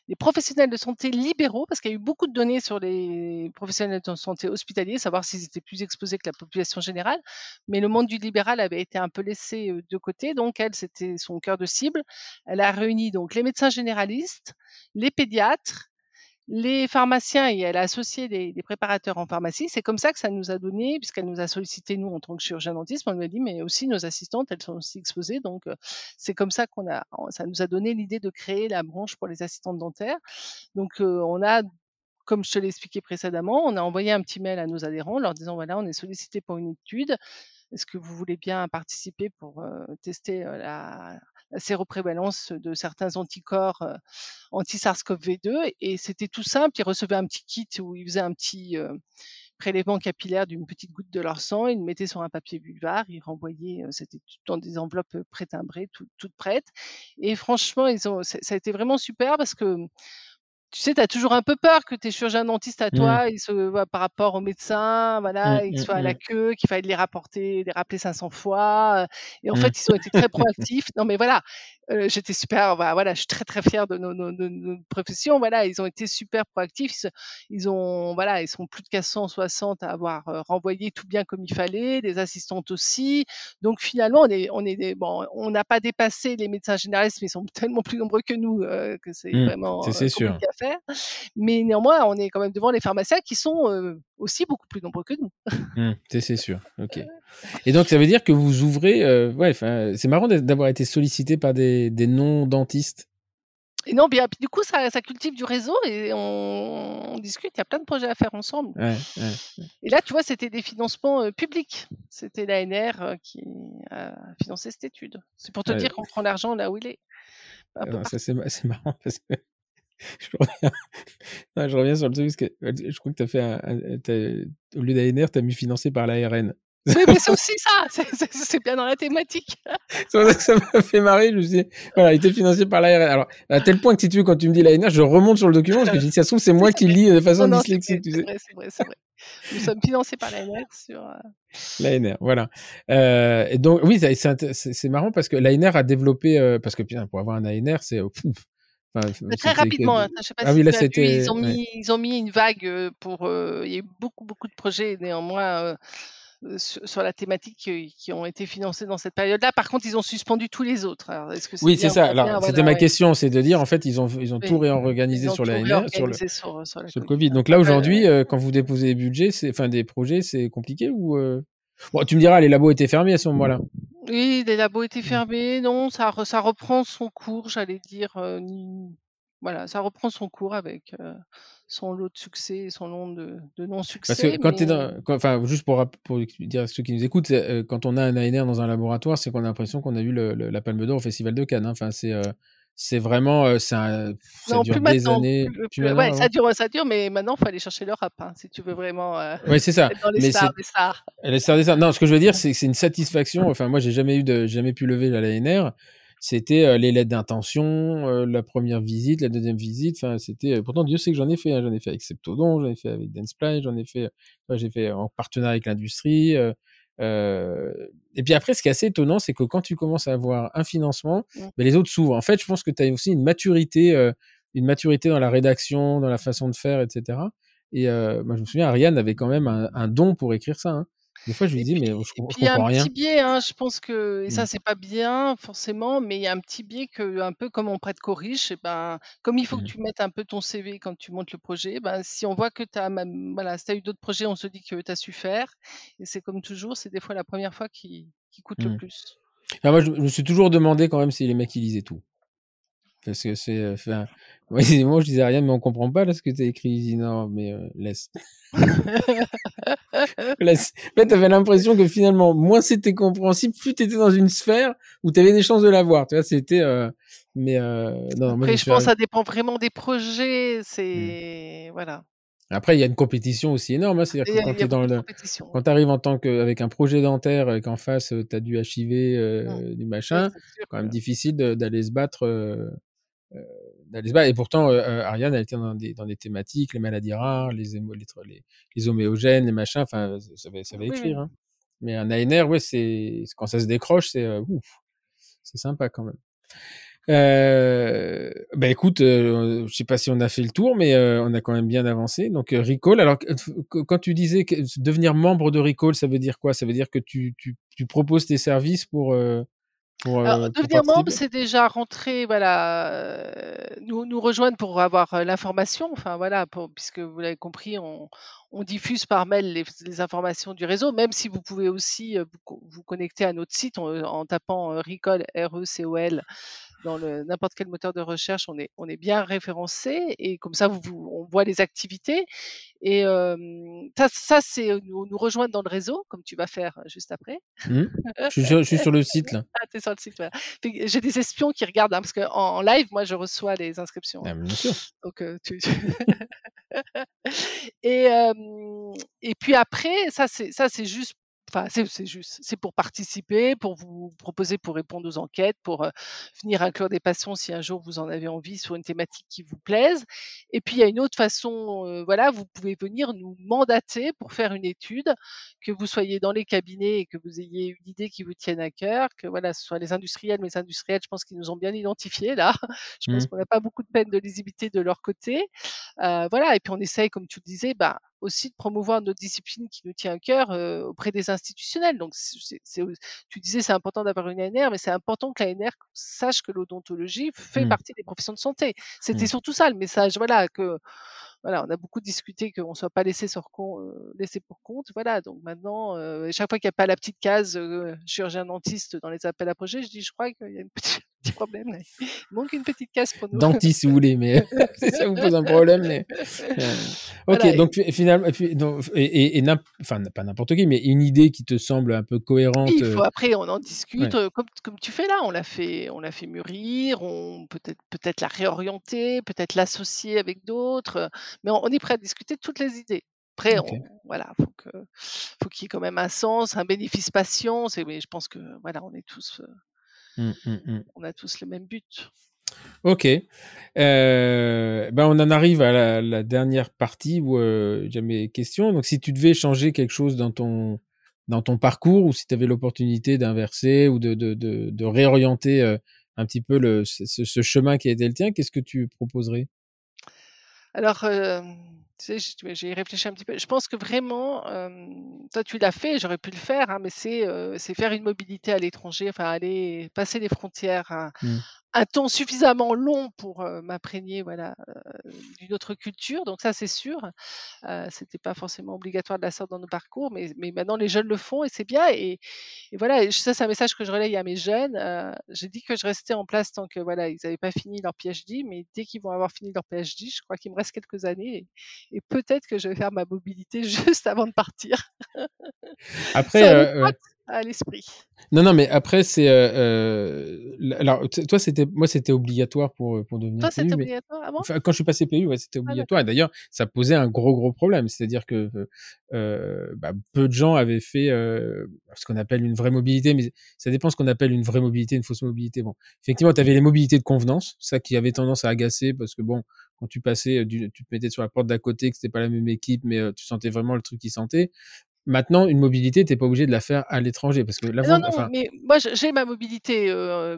les professionnels de santé libéraux, parce qu'il y a eu beaucoup de données sur les professionnels de santé hospitaliers, savoir s'ils étaient plus exposés que la population générale, mais le monde du libéral avait été un peu laissé de côté, donc elle, c'était son cœur de cible. Elle a réuni donc les médecins généralistes, les pédiatres, les pharmaciens et elle a associé des, préparateurs en pharmacie. C'est comme ça que ça nous a donné, puisqu'elle nous a sollicité nous en tant que chirurgien dentiste, on lui a dit mais aussi nos assistantes, elles sont aussi exposées. Donc c'est comme ça qu'on a, ça nous a donné l'idée de créer la branche pour les assistantes dentaires. Donc on a comme je te l'ai expliqué précédemment, on a envoyé un petit mail à nos adhérents leur disant voilà, on est sollicité pour une étude. Est-ce que vous voulez bien participer pour tester la, la séroprévalence de certains anticorps anti-SARS-CoV-2. Et c'était tout simple. Ils recevaient un petit kit où ils faisaient un petit prélèvement capillaire d'une petite goutte de leur sang, ils le mettaient sur un papier vulvar, ils renvoyaient, c'était dans des enveloppes prétimbrées, toutes prêtes. Et franchement, ils ont, ça a été vraiment super parce que tu sais, tu as toujours un peu peur que tes chirurgiens dentistes à mmh. toi, ils se, par rapport aux médecins, voilà, mmh, ils mmh, soient à la queue, qu'il faille les rapporter, les rappeler 500 fois. Et en fait, ils ont été très proactifs. Non, mais voilà, Euh, j'étais super, bah, voilà, je suis très très fière de nos, nos, nos, nos professions. Voilà, ils ont été super proactifs. Ils ont, voilà, ils sont plus de 460 à avoir euh, renvoyé tout bien comme il fallait, les assistantes aussi. Donc finalement, on est, on est, des, bon, on n'a pas dépassé les médecins généralistes, mais ils sont tellement plus nombreux que nous euh, que c'est vraiment c'est sûr. Faire. Mais néanmoins, on est quand même devant les pharmaciens qui sont euh, aussi beaucoup plus nombreux que nous. Mmh, c'est sûr. Ok. Et donc ça veut dire que vous ouvrez. euh, ouais, c'est marrant d'avoir été sollicité par des, des non-dentistes. Et non, bien, du coup, ça, ça cultive du réseau et on, on discute. Il y a plein de projets à faire ensemble. Ouais, ouais. Et là, tu vois, c'était des financements euh, publics. C'était l'ANR euh, qui a financé cette étude. C'est pour te Ouais. dire qu'on prend l'argent là où il est. Alors, partout. ça c'est marrant parce que je reviens, non, je reviens sur le truc parce que euh, je crois que fait un, un- t'as- au lieu d'ANR, t'as mis financé par l'ARN. Oui, mais c'est aussi ça. c'est- bien dans la thématique. C'est pour ça que ça m'a fait marrer. Je me suis dit, voilà, il était financé par l'ARN. Alors, à tel point que si tu veux, quand tu me dis l'ANR, je remonte sur le document parce que je dis, ça se trouve, c'est moi qui lis de façon Non, non, dyslexique, tu c'est vrai, c'est vrai, vrai. Nous sommes financés par l'ANR sur. euh, L'ANR, voilà. Euh, et donc, oui, c'est marrant parce que l'ANR a développé, euh, parce que putain, pour avoir un ANR, c'est euh. Enfin, Mais très rapidement, hein, je sais pas Ah si oui, là, vu, ils ont ouais. mis, ils ont mis une vague euh, pour. euh, il y a eu beaucoup, beaucoup de projets néanmoins euh, sur, sur la thématique qui, qui ont été financés dans cette période-là. Par contre, ils ont suspendu tous les autres. Alors, est-ce que Oui, c'est ça. Voilà, c'était ma ouais. question, c'est de dire, en fait, ils ont, ils ont Oui, tout réorganisé ont sur tout l'ANR, sur le, sur, sur la sur le Covid. Donc là, aujourd'hui, euh, quand vous déposez des budgets, enfin, des projets, c'est compliqué ou. Bon, tu me diras, les labos étaient fermés à ce moment-là. Oui, les labos étaient Mm. fermés. Non, ça, re- ça reprend son cours, j'allais dire. euh, ni- voilà, ça reprend son cours avec euh, son lot de succès et son lot de, de non-succès. Parce que quand tu es mais- dans, quand- enfin, juste pour, dire à ceux qui nous écoutent, c'est, euh, quand on a un ANR dans un laboratoire, c'est qu'on a l'impression qu'on a eu le, le- la Palme d'Or au Festival de Cannes. hein. Enfin, c'est, euh, c'est vraiment, c'est un- ça Non, dure plus des années. plus- Plus ouais, avant ça dure, ça dure, mais maintenant, il faut aller chercher le rap, hein, si tu veux vraiment euh, Ouais, c'est ça. dans les Mais stars, des stars. Les stars des stars. Non, ce que je veux dire, c'est que c'est une satisfaction. Enfin, moi, j'ai jamais eu de, jamais pu lever la l'ANR. C'était euh, les lettres d'intention, euh, la première visite, la deuxième visite. Enfin, c'était. pourtant, Dieu sait que j'en ai fait. hein. J'en ai fait avec Septodon, j'en ai fait avec Densplay, j'en ai fait. j'ai fait en partenariat avec l'industrie. Euh, et puis après, ce qui est assez étonnant, c'est que quand tu commences à avoir un financement, Mm. ben, les autres s'ouvrent. En fait, je pense que tu as aussi une maturité, euh, une maturité dans la rédaction, dans la façon de faire, etc. Et euh, moi, je me souviens, Ariane avait quand même un, un don pour écrire ça. hein. Des fois, je lui dis, puis, mais je, et com- je puis il y a comprends un rien. petit biais, hein, je pense que, et ça Mm. c'est pas bien forcément, mais il y a un petit biais que, un peu comme on prête corrige, et ben, comme il faut que Mm. tu mettes un peu ton CV quand tu montes le projet, ben, si on voit que tu as, voilà, si as eu d'autres projets, on se dit que tu as su faire. Et c'est comme toujours, c'est des fois la première fois qui, qui coûte le Mm. plus. Ah, moi, je, je me suis toujours demandé quand même si les mecs ils lisaient tout. Parce que c'est. euh, Enfin, moi, je disais Ariane, mais on comprend pas là ce que tu as écrit. Il dit non, mais euh, laisse. fait, t'avais l'impression que finalement, moins c'était compréhensible, plus t'étais dans une sphère où t'avais des chances de l'avoir. Tu vois, c'était. euh, Mais euh, non, moi, je Après, je pense que ça dépend vraiment des projets. C'est. Voilà. Après, il y a une compétition aussi énorme. hein. C'est-à-dire que quand tu le. compétition. Quand tu arrives en tant que, avec un projet dentaire et qu'en face, tu as du HIV, Mm. euh, du machin, c'est quand même difficile d'aller se battre. euh, euh. Et pourtant, euh, euh, Ariane, elle était dans des, dans des thématiques, les maladies rares, les, hémo- les, tr- les, les homéogènes, les machins, enfin, ça savait, ça Oui, écrire. oui. Hein. Mais un ANR, ouais, c'est quand ça se décroche, c'est euh, ouf, c'est sympa quand même. Euh, bah écoute, euh, je sais pas si on a fait le tour, mais euh, on a quand même bien avancé. Donc euh, Recall, alors quand tu disais que devenir membre de Recall, ça veut dire quoi? Ça veut dire que tu, tu, tu proposes tes services pour euh, pour, Alors, euh, pour devenir membre, c'est déjà rentrer, voilà, euh, nous, nous rejoindre pour avoir euh, l'information. Enfin, voilà, pour, puisque vous l'avez compris, on, on diffuse par mail les, les informations du réseau, même si vous pouvez aussi euh, vous, co- vous connecter à notre site en, en tapant Recall, R-E-C-O-L, dans n'importe quel moteur de recherche, on est, on est bien référencé et comme ça, vous, vous- on voit les activités. Et euh, ça, ça c'est euh, nous, nous rejoindre dans le réseau, comme tu vas faire euh, juste après. Hmm je, suis sur, je suis sur le site là. Ah, t'es sur le site, voilà. J'ai des espions qui regardent, hein, parce qu'en en live, moi, je reçois les inscriptions. Ah, hein. bien sûr. Donc, euh, tu... et, euh, et puis après, ça, c'est ça, c'est juste Enfin, c'est juste, c'est pour participer, pour vous proposer pour répondre aux enquêtes, pour, venir inclure des patients si un jour vous en avez envie sur une thématique qui vous plaise et puis il y a une autre façon, voilà, vous pouvez venir nous mandater pour faire une étude, que vous soyez dans les cabinets et que vous ayez une idée qui vous tienne à cœur, que voilà, ce soit les industriels, mais les industriels, je pense qu'ils nous ont bien identifiés là. Je pense Mmh. qu'on n'a pas beaucoup de peine de lisibilité de leur côté. Voilà et puis on essaye, comme tu le disais, bah, aussi de promouvoir notre discipline qui nous tient à cœur, heu, auprès des institutionnels. Donc c'est c'est tu disais c'est important d'avoir une ANR, mais c'est important que l'ANR sache que l'odontologie fait Mmh. partie des professions de santé. C'était Mmh. surtout ça le message, voilà, que voilà, on a beaucoup discuté qu'on ne soit pas laissé sur con heu, laissé pour compte, voilà. Donc maintenant, heu, chaque fois qu'il y a pas la petite case, heu, chirurgien dentiste dans les appels à projets, je dis: «Je crois qu'il y a une petit petit problème là. Il manque une petite case pour nous». Dentiste si vous voulez, mais si ça vous pose un problème, mais heu, OK, Voilà donc fi finalement et et et enfin pas n'importe qui, mais une idée qui te semble un peu cohérente, il heu faut après on en discute, heu, comme comme tu fais là. On l'a fait on l'a fait mûrir, on peut-être peut-être la réorienter, peut-être l'associer avec d'autres, mais on on est prêt à discuter de toutes les idées. Après OK. on voilà, faut que faut qu'il y ait quand même un sens, un bénéfice patient, c'est mais je pense que voilà, on est tous, Mmh, mmh mh. on a tous le même but. OK. Heu, ben, on en arrive à la la dernière partie où, heu, j'ai mes questions. Donc si tu devais changer quelque chose dans ton dans ton parcours ou si tu avais l'opportunité d'inverser ou de de de de réorienter, heu, un petit peu le ce ce chemin qui a été le tien, qu'est-ce que tu proposerais? Alors, tu sais, j'ai réfléchi un petit peu. Je pense que vraiment, hem, toi tu l'as fait, j'aurais pu le faire, hein, mais c'est, c'est faire une mobilité à l'étranger, enfin aller passer les frontières Mmh. Un temps suffisamment long pour, m'imprégner, voilà, d'une autre culture, donc ça c'est sûr. Heu, c'était pas forcément obligatoire de la sorte dans nos parcours, mais mais maintenant les jeunes le font et c'est bien et et voilà et ça c'est un message que je relaye à mes jeunes, j'ai dit que je restais en place tant que voilà, ils avaient pas fini leur PhD, mais dès qu'ils vont avoir fini leur PhD, je crois qu'il me reste quelques années et et peut-être que je vais faire ma mobilité juste avant de partir. Après, À l'esprit. Non, non, mais après c'est, heu, l alors toi c'était moi c'était obligatoire pour, heu, pour devenir Toi c'était obligatoire avant? enfin quand je suis passé PU, ouais, c'était Ah obligatoire et d'ailleurs ça posait un gros, gros problème. C'est-à-dire que, bah, peu de gens avaient fait, ce qu'on appelle une vraie mobilité, mais ça dépend ce qu'on appelle une vraie mobilité, une fausse mobilité. Bon, effectivement, tu avais les mobilités de convenance, ça qui avait tendance à agacer parce que bon, quand tu passais, tu te mettais sur la porte d'à côté, que c'était pas la même équipe, mais tu sentais vraiment le truc qui sentait. Maintenant, une mobilité, tu es pas obligé de la faire à l'étranger parce que Non, non, enfin mais moi j'ai ma mobilité,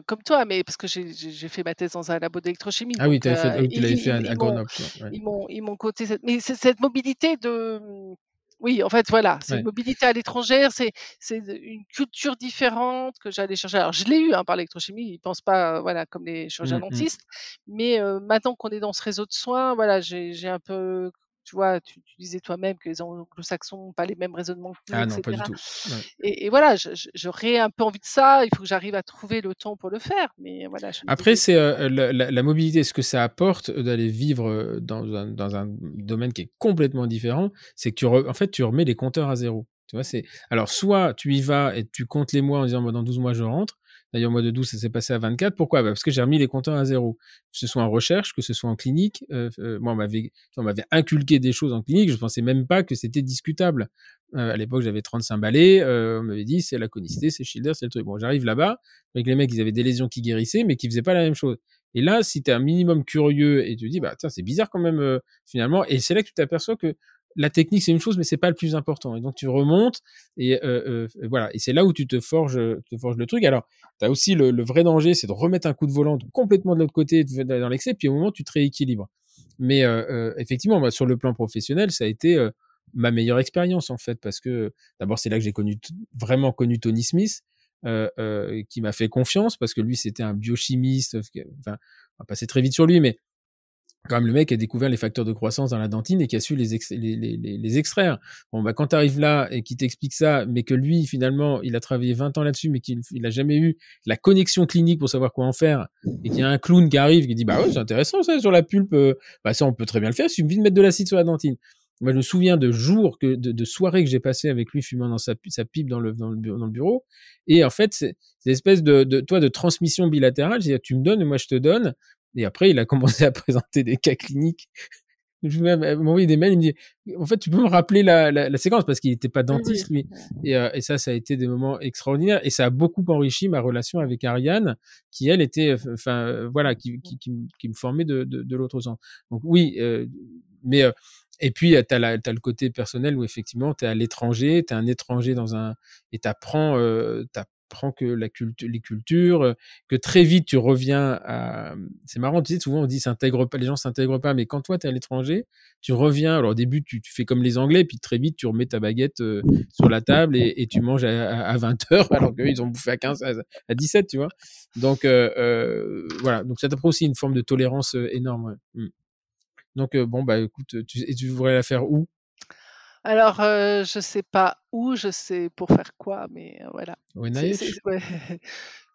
comme toi, mais parce que j'ai fait ma thèse dans un labo d'électrochimie, Ah oui, donc tu oui, l'avais fait à Grenoble, ils m'ont coté cette mais c'est cette mobilité de, mmh, oui, en fait, voilà, c'est une mobilité à l'étrangère, c'est une culture différente que j'allais chercher. Alors je l'ai eu, hein, par l'électrochimie, ils pensent pas, voilà, comme les chirurgiens Mmh mh. dentistes, mais maintenant qu'on est dans ce réseau de soins, voilà, j'ai un peu tu vois, tu tu disais toi-même que les anglo-saxons ont pas les mêmes raisonnements que nous Ah non, pas du tout. Ouais. et et voilà, j'aurais un peu envie de ça, il faut que j'arrive à trouver le temps pour le faire, mais voilà, Après, c'est, heu, la la mobilité, ce que ça apporte, heu, d'aller vivre, heu, dans un dans un domaine qui est complètement différent, c'est que tu re en fait, tu remets les compteurs à 0. Tu vois? C'est alors soit tu y vas et tu comptes les mois en disant: «Moi, dans 12 mois, je rentre». D'ailleurs, au mois de 12, ça s'est passé à 24. Pourquoi? Bah, parce que j'ai remis les compteurs à 0. Que ce soit en recherche, que ce soit en clinique, heu, f heu, moi, on m'avait inculqué des choses en clinique, je pensais même pas que c'était discutable. Heu, à l'époque, j'avais 35 balais, heu, on m'avait dit: «C'est la conicité, c'est Schilder, c'est le truc». Bon, j'arrive là-bas, avec les mecs, ils avaient des lésions qui guérissaient, mais qui faisaient pas la même chose. Et là, si tu un minimum curieux et tu dis: «Bah, tiens, c'est bizarre quand même, finalement» et c'est là que tu t'aperçois que la technique, c'est une chose, mais c'est pas le plus important et donc tu remontes et heu, f voilà et c'est là où tu te forges, te forges le truc. Alors, tu as aussi le vrai danger, c'est de remettre un coup de volant complètement de l'autre côté, dans l'excès, puis au moment, tu te rééquilibres. Mais heu, effectivement, sur le plan professionnel, ça a été, ma meilleure expérience, en fait, parce que d'abord, c'est là que j'ai vraiment connu Tony Smith, qui m'a fait confiance parce que lui, c'était un biochimiste, on va passer très vite sur lui, mais quand même le mec a découvert les facteurs de croissance dans la dentine et qui a su les ex les les les les extraire. Bon, bah, quand tu arrives là et qu'il t'explique ça, mais que lui, finalement, il a travaillé 20 ans là-dessus, mais qu'il f il a jamais eu la connexion clinique pour savoir quoi en faire et qu'il y a un clown qui arrive qui dit: «Bah, ouais, c'est intéressant ça sur la pulpe, heu, bah, ça, on peut très bien le faire, il suffit de mettre de l'acide sur la dentine». Moi, je me souviens de jours que de soirées que j'ai passées avec lui fumant dans sa pi sa pipe dans le dans le bureau et en fait, c'est c'est l'espèce de de tu vois, de transmission bilatérale. C'est-à-dire, tu me donnes et moi je te donne et après il a commencé à présenter des cas cliniques je m'envoyer des mails, il me dit, en fait, tu peux me rappeler la, la, la séquence parce qu'il n'était pas dentiste, lui. Et, euh, et, ça, ça a été des moments extraordinaires et ça a beaucoup enrichi ma relation avec Ariane, qui elle était, enfin, euh, voilà, qui, qui, qui, qui, me formait de, de, de l'autre sens. Donc oui, euh, mais euh, et puis, tu as, as, le côté personnel où effectivement, tu es à l'étranger, tu es un étranger dans un... et tu apprends, euh, apprends que la culture, les cultures, euh, que très vite tu reviens à. C'est marrant, tu sais, souvent on dit s'intègre pas, les gens s'intègrent pas, mais quand toi tu es à l'étranger, tu reviens. Alors au début tu, fais comme les Anglais, puis très vite tu remets ta baguette euh, sur la table et, tu manges à, à 20 heures, alors qu'eux ils ont bouffé à 15, à, 17, tu vois. Donc euh, voilà, donc ça t'apprend aussi une forme de tolérance énorme. Mmh. Donc bon bah écoute, et tu voudrais la faire où? Alors, euh, je sais pas où, je sais pour faire quoi, mais voilà. Ouais.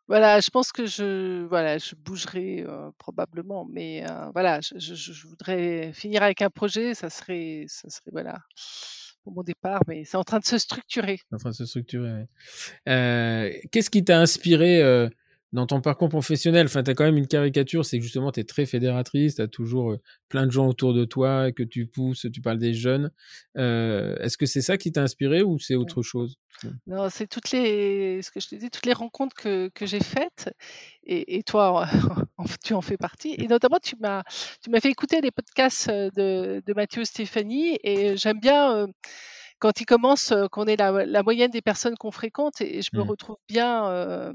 Voilà, je pense que je, voilà, je bougerai euh, probablement, mais euh, voilà, je, je, je, voudrais finir avec un projet, ça serait, ça serait voilà, pour mon départ, mais c'est en train de se structurer. En train de se structurer. Qu'est-ce qui t'a inspiré dans ton parcours professionnel, enfin, tu as quand même une caricature, c'est que justement, tu es très fédératrice, tu as toujours euh, plein de gens autour de toi que tu pousses, tu parles des jeunes. Euh, Est-ce que c'est ça qui t'a inspiré ou c'est autre chose Non, c'est toutes les, ce que je te dis, toutes les rencontres que, que j'ai faites, et, et toi, tu en fais partie. Et notamment, tu m'as, fait écouter les podcasts euh, de, de Mathieu Stéphanie, et j'aime bien. Euh, quand il commence, qu'on est la, la, moyenne des personnes qu'on fréquente, et, je me mmh. retrouve bien euh,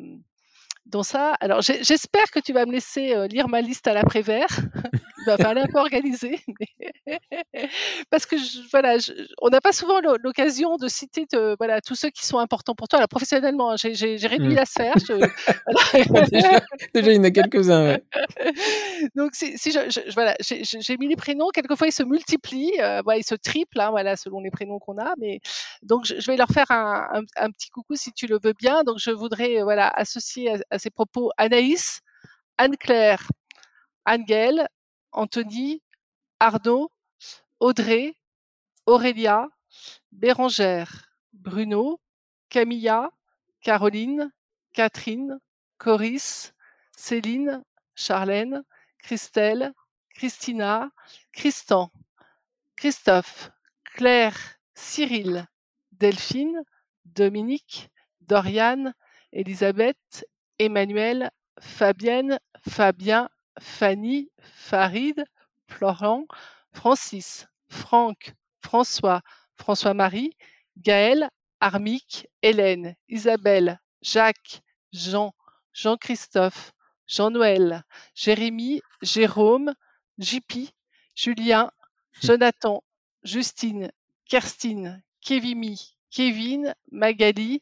dans ça. Alors, j'espère que tu vas me laisser lire ma liste à l'après-vert. Va falloir un peu organiser. Parce que, je, voilà, je, on n'a pas souvent l'occasion de citer de, voilà, tous ceux qui sont importants pour toi. Alors, professionnellement, hein, j'ai réduit mmh. la sphère. déjà, déjà, il y en a quelques-uns. Ouais. Donc, si, voilà, j'ai mis les prénoms. Quelquefois, ils se multiplient. Euh, voilà, ils se triplent, hein, voilà, selon les prénoms qu'on a. Mais donc, je, vais leur faire un, un, un, petit coucou si tu le veux bien. Donc, je voudrais voilà, associer à, à ces propos Anaïs, Anne-Claire, Angèle, Anthony, Arnaud, Audrey, Aurélia, Bérangère, Bruno, Camilla, Caroline, Catherine, Coris, Céline, Charlène, Christelle, Christina, Christan, Christophe, Claire, Cyril, Delphine, Dominique, Doriane, Elisabeth, Emmanuel, Fabienne, Fabien, Fanny, Farid, Florent, Francis, Franck, François, François-Marie, Gaël, Armique, Hélène, Isabelle, Jacques, Jean, Jean-Christophe, Jean-Noël, Jérémy, Jérôme, JP, Julien, Jonathan, Justine, Kerstine, Kevimi, Kevin, Magali,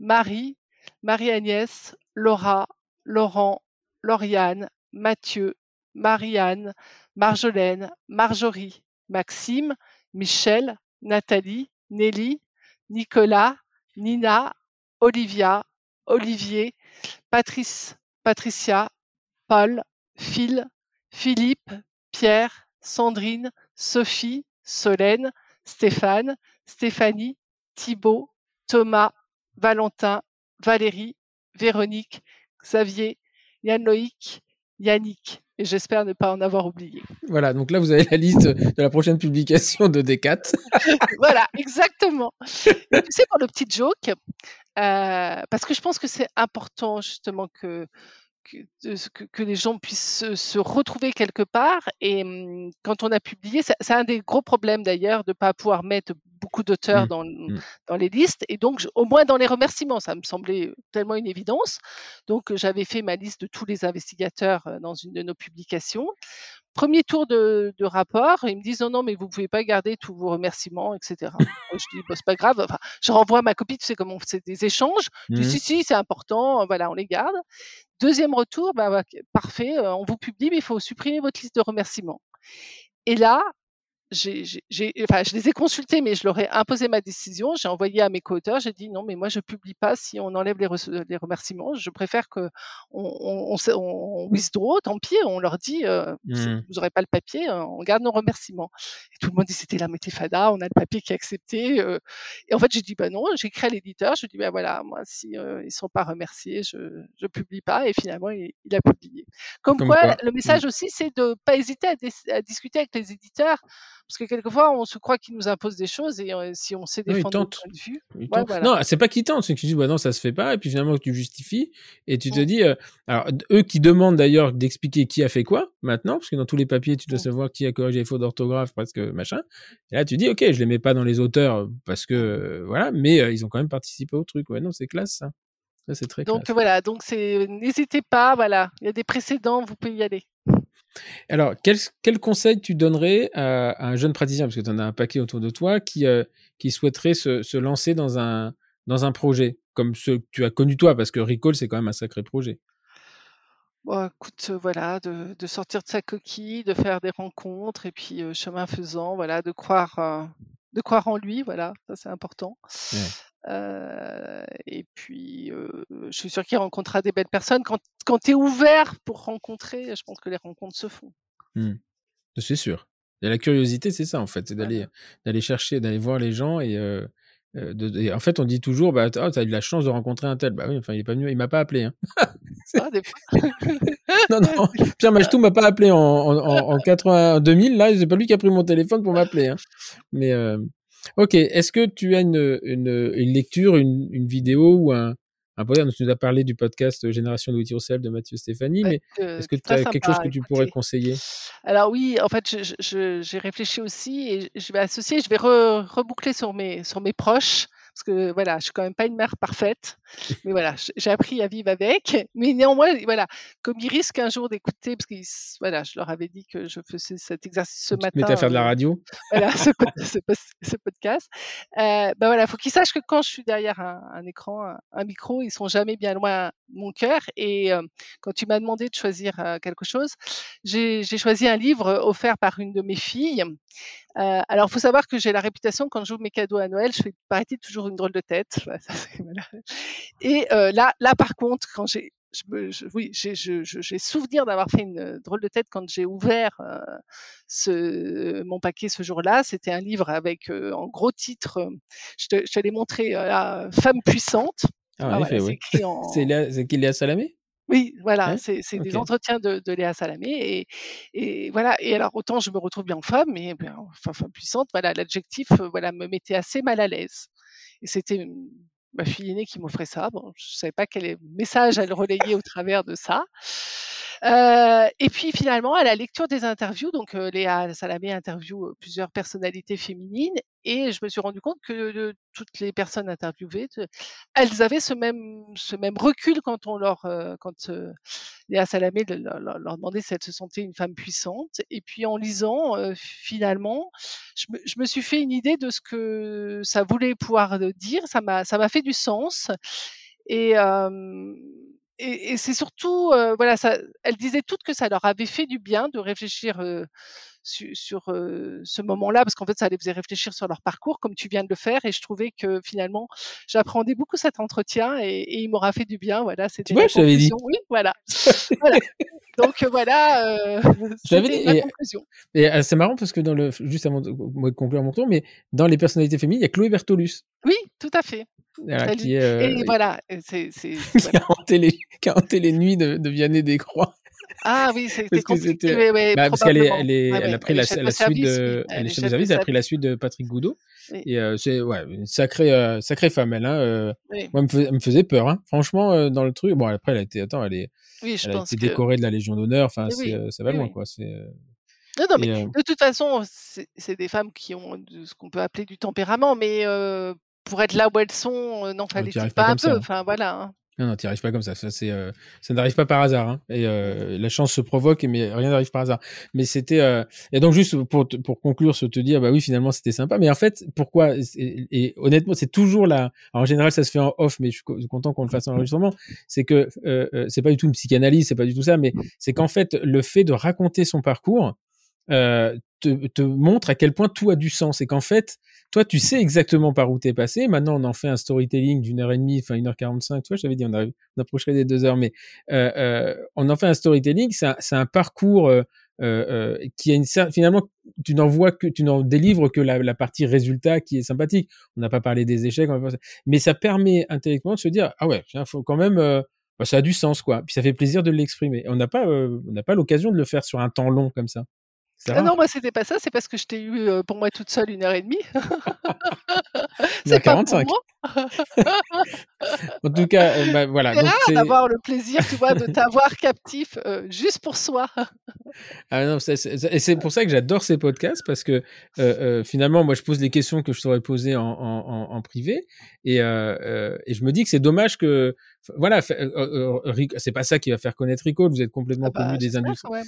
Marie, Marie-Agnès, Laura, Laurent, Lauriane, Mathieu, Marianne, Marjolaine, Marjorie, Maxime, Michel, Nathalie, Nelly, Nicolas, Nina, Olivia, Olivier, Patrice, Patricia, Paul, Phil, Philippe, Pierre, Sandrine, Sophie, Solène, Stéphane, Stéphanie, Thibault, Thomas, Valentin, Valérie, Véronique, Xavier, Yann-Loïc, Yannick. Et j'espère ne pas en avoir oublié. Voilà, donc là, vous avez la liste de la prochaine publication de D4. voilà, exactement. Et tu sais, pour le petit joke, euh, parce que je pense que c'est important justement que, que, que, les gens puissent se, se, retrouver quelque part. Et hum, quand on a publié, c'est un des gros problèmes d'ailleurs de ne pas pouvoir mettre beaucoup d'auteurs mmh. dans, mmh. dans les listes. Et donc, au moins dans les remerciements, ça me semblait tellement une évidence. Donc, j'avais fait ma liste de tous les investigateurs dans une de nos publications. Premier tour de, de rapport, ils me disent non, non, mais vous pouvez pas garder tous vos remerciements, etc. je dis, bah, c'est pas grave. Enfin, je renvoie ma copie, tu sais comment c'est des échanges. Je dis, mmh. si, si, c'est important, voilà, on les garde. Deuxième retour, bah, parfait, on vous publie, mais il faut supprimer votre liste de remerciements. Et là, j'ai, enfin, je les ai consultés, mais je leur ai imposé ma décision. J'ai envoyé à mes co-auteurs, j'ai dit non, mais moi je publie pas si on enlève les, les remerciements. Je préfère que on, on, on, withdraw, tant pis. On leur dit euh, mmh. vous n'aurez pas le papier, hein, on garde nos remerciements. Et tout le monde dit c'était la météfada, on a le papier qui est accepté. Euh. Et en fait j'ai dit bah non, j'ai écrit à l'éditeur, je dis bah voilà, moi si euh, ils sont pas remerciés, je je publie pas. Et finalement il, a publié. Comme, quoi, le mmh. message aussi c'est de pas hésiter à, à discuter avec les éditeurs parce que quelquefois, on se croit qu'ils nous imposent des choses et si on sait défendre notre point de vue. Non, c'est pas qu'ils tentent, c'est que tu dis, bah non, ça se fait pas, et puis finalement, tu justifies, et tu te mmh. dis, alors, eux qui demandent d'ailleurs d'expliquer qui a fait quoi, maintenant, parce que dans tous les papiers, tu dois mmh. savoir qui a corrigé les fautes d'orthographe, presque machin. Et là, tu dis, ok, je les mets pas dans les auteurs, parce que, voilà, mais ils ont quand même participé au truc. Ouais, non, c'est classe, ça. c'est très Donc voilà, donc c'est, n'hésitez pas, voilà, il y a des précédents, vous pouvez y aller. Alors, quel, quel, conseil tu donnerais à, un jeune praticien, parce que tu en as un paquet autour de toi, qui, euh, qui souhaiterait se, se, lancer dans un, dans un projet, comme ce que tu as connu toi, parce que Recall, c'est quand même un sacré projet? Bon, écoute, euh, voilà, de, de, sortir de sa coquille, de faire des rencontres, et puis euh, chemin faisant, voilà, de croire, de croire en lui, voilà, ça c'est important. Euh, et puis, euh, je suis sûr qu'il rencontrera des belles personnes. Quand, quand tu es ouvert pour rencontrer, je pense que les rencontres se font. Mmh. C'est sûr. Et la curiosité, c'est ça en fait, c'est d'aller d'aller chercher, d'aller voir les gens et, euh, de, en fait, on dit toujours, bah, oh, as eu la chance de rencontrer un tel. Bah oui, enfin, il est pas venu, il m'a pas appelé. Hein. Ah, non, non, Pierre Machetou m'a pas appelé en, en, en, 80, 2000. Là, c'est pas lui qui a pris mon téléphone pour m'appeler. Hein. Mais Ok, est-ce que tu as une, une, une lecture, une, une, vidéo ou un, un podcast Tu nous as parlé du podcast Génération de It Yourself de Mathieu Stéphanie, mais est-ce que tu as quelque chose que tu pourrais conseiller? Alors oui, en fait, j'ai réfléchi aussi et je vais associer, je vais reboucler sur mes, sur mes proches parce que voilà, je suis quand même pas une mère parfaite, mais voilà, j'ai appris à vivre avec. Mais néanmoins, voilà, comme ils risquent un jour d'écouter, parce que voilà, je leur avais dit que je faisais cet exercice ce matin. Tu à faire de la euh, radio? Voilà, ce, podcast. Euh, ben voilà, faut qu'ils sachent que quand je suis derrière un, écran, un, micro, ils sont jamais bien loin de mon cœur. Et euh, quand tu m'as demandé de choisir euh, quelque chose, j'ai choisi un livre offert par une de mes filles euh, alors, il faut savoir que j'ai la réputation, quand j'ouvre mes cadeaux à Noël, je fais, paraît-il, toujours une drôle de tête. Et euh, là, là, par contre, quand j'ai, je, oui, j'ai souvenir d'avoir fait une drôle de tête quand j'ai ouvert euh, ce, mon paquet ce jour-là. C'était un livre avec en gros titre, je te, je te l'ai montré, Femme puissante. Ah, ah oui. C'est Léa Salamé? Oui, voilà, c'est des entretiens de, de Léa Salamé et, et, voilà. Et alors autant je me retrouve bien femme, mais bien, enfin, femme puissante, voilà, l'adjectif, euh, voilà, me mettait assez mal à l'aise. Et c'était ma fille aînée qui m'offrait ça. Bon, je savais pas quel message elle relayait au travers de ça. Euh, et puis finalement, à la lecture des interviews, donc euh, Léa Salamé interview plusieurs personnalités féminines, et je me suis rendu compte que toutes les personnes interviewées, elles avaient ce même ce même recul quand on leur quand Léa Salamé leur, leur, demandait si elles se sentaient une femme puissante. Et puis en lisant, finalement, je me, je me, suis fait une idée de ce que ça voulait pouvoir dire. Ça m'a ça m'a fait du sens. Et et, c'est surtout, euh, voilà, ça, elles disaient toutes que ça leur avait fait du bien de réfléchir sur, sur euh, ce moment-là, parce qu'en fait, ça les faisait réfléchir sur leur parcours, comme tu viens de le faire. Et je trouvais que finalement, j'apprenais beaucoup cet entretien et, et il m'aura fait du bien. Voilà, c'était la conclusion. Dit. Oui, voilà. voilà. Donc voilà, j'avais la conclusion. Et, c'est marrant parce que dans le, juste avant de, de conclure mon tour, mais dans les personnalités féminines, il y a Chloé Bertolus. Oui, tout à fait. Qui euh, et voilà, c'est, c'est, qui, voilà. a hanté les, qui a hanté les nuits de, de Vianney Descroix. Ah oui, c'était compliqué. Ouais, ouais, bah, parce qu'elle est, elle est, elle a pris la, la, suite de, elle est chef de service, elle a pris la suite de Patrick Goudot. Oui. Et euh, c'est ouais, une sacrée, euh, sacrée femme elle. Hein, euh, oui. Moi, elle me, faisait, elle me faisait peur. Hein. Franchement, euh, dans le truc. Bon, après, elle a été, attends, elle est, oui, je elle pense a été décorée de la Légion d'honneur. Enfin, c'est, euh, ça va loin, quoi. C'est euh, non, non, mais de toute façon, c'est des femmes qui ont ce qu'on peut appeler du tempérament, mais euh, pour être là où elles sont, euh, non, fallait pas, pas un peu. Hein. Enfin, voilà. Hein. Non, non, tu arrives pas comme ça. Ça, c'est, euh, ça n'arrive pas par hasard. Hein. Et euh, la chance se provoque, mais rien n'arrive par hasard. Mais c'était. Euh... Et donc juste pour pour conclure, se te dire, bah oui, finalement, c'était sympa. Mais en fait, pourquoi et, honnêtement, c'est toujours là. En général, ça se fait en off, mais je suis content qu'on le fasse en enregistrement. C'est que euh, euh, c'est pas du tout une psychanalyse, c'est pas du tout ça, mais c'est qu'en fait, le fait de raconter son parcours, te, te, montre à quel point tout a du sens et qu'en fait, toi, tu sais exactement par où t'es passé. Maintenant, on en fait un storytelling d'une heure et demie, enfin une heure quarante-cinq. Tu vois, j'avais dit on, approcherait des deux heures, mais euh, euh, on en fait un storytelling. C'est un, parcours euh, euh, qui a une finalement, tu n'en vois que tu n'en délivres que la, partie résultat qui est sympathique. On n'a pas parlé des échecs, mais ça permet intellectuellement de se dire ah ouais, faut quand même bah, ça a du sens quoi. Puis ça fait plaisir de l'exprimer. On n'a pas on n'a pas l'occasion de le faire sur un temps long comme ça. Ah non, moi c'était pas ça, c'est parce que je t'ai eu pour moi toute seule une heure et demie. c'est 45. Pas en tout cas, euh, bah, voilà. C'est rare d'avoir le plaisir, tu vois, de t'avoir captif euh, juste pour soi. ah non, et c'est pour ça que j'adore ces podcasts parce que finalement, moi, je pose les questions que je t'aurais posées en, en, en, privé et, et je me dis que c'est dommage que voilà, c'est pas ça qui va faire connaître Rico. Vous êtes complètement ah connu bah, des industriels.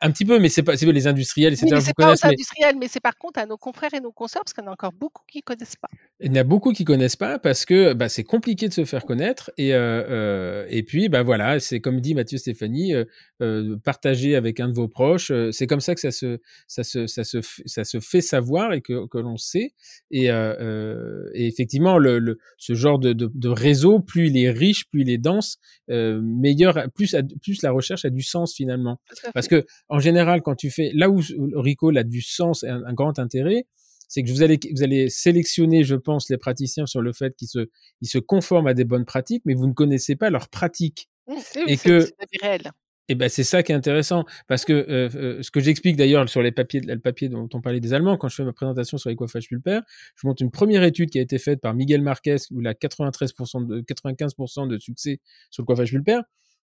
Un petit peu, mais c'est pas les industriels, etc. Oui, c'est pas aux industriels, mais c'est par contre à nos confrères et nos consoeurs, parce qu'il y en a encore beaucoup qui connaissent pas. Il y en a beaucoup qui connaissent pas parce que bah, c'est compliqué de se faire connaître. Et, euh, euh, et puis, bah voilà, c'est comme dit Mathieu Stéphanie, euh, euh partager avec un de vos proches. Euh, c'est comme ça que ça se, ça se, ça se, ça se fait savoir et que, que l'on sait. Et, euh, et effectivement, le, le, ce genre de, de, de, réseau, plus il est riche, plus il est dense, meilleur, plus, plus la recherche a du sens finalement. Parce que en général, quand tu fais là où Rico a du sens et un grand intérêt, c'est que vous allez, vous allez sélectionner, je pense, les praticiens sur le fait qu'ils se, ils se conforment à des bonnes pratiques, mais vous ne connaissez pas leurs pratiques. Mmh, et que, réel. Et ben c'est ça qui est intéressant parce que euh, euh, ce que j'explique d'ailleurs sur les papiers, le papier dont on parlait des Allemands, quand je fais ma présentation sur les coiffages pulpaires, je montre une première étude qui a été faite par Miguel Marquez où il a 93% de 95% de succès sur le coiffage pulpaire.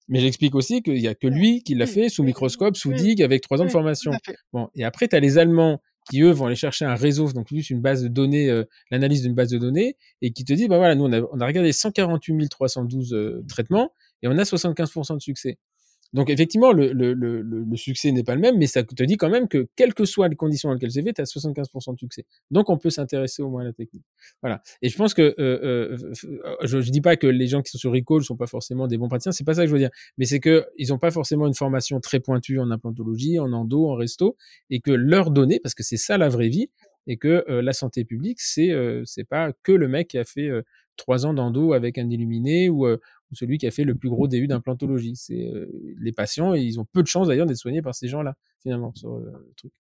Mais j'explique aussi qu'il y a que lui qui l'a fait sous microscope, sous digue, avec trois ans de formation. Bon, et après, tu as les Allemands qui eux vont aller chercher un réseau, donc plus une base de données, euh, l'analyse d'une base de données, et qui te dit, bah voilà, nous on a, on a regardé 148 312 euh, traitements et on a 75% de succès. Donc effectivement, le, le, le, le succès n'est pas le même, mais ça te dit quand même que quelles que soient les conditions dans lesquelles c'est fait, tu as 75% de succès. Donc on peut s'intéresser au moins à la technique. Voilà. Et je pense que euh, euh, je, je dis pas que les gens qui sont sur Recall sont pas forcément des bons praticiens, c'est pas ça que je veux dire, mais c'est que ils ont pas forcément une formation très pointue en implantologie, en endo, en resto, et que leurs données, parce que c'est ça la vraie vie, et que euh, la santé publique, c'est euh, c'est pas que le mec qui a fait euh, trois ans d'endo avec un illuminé ou, ou celui qui a fait le plus gros DU d'implantologie. C'est euh, les patients ils ont peu de chance d'ailleurs d'être soignés par ces gens-là finalement sur euh, le truc.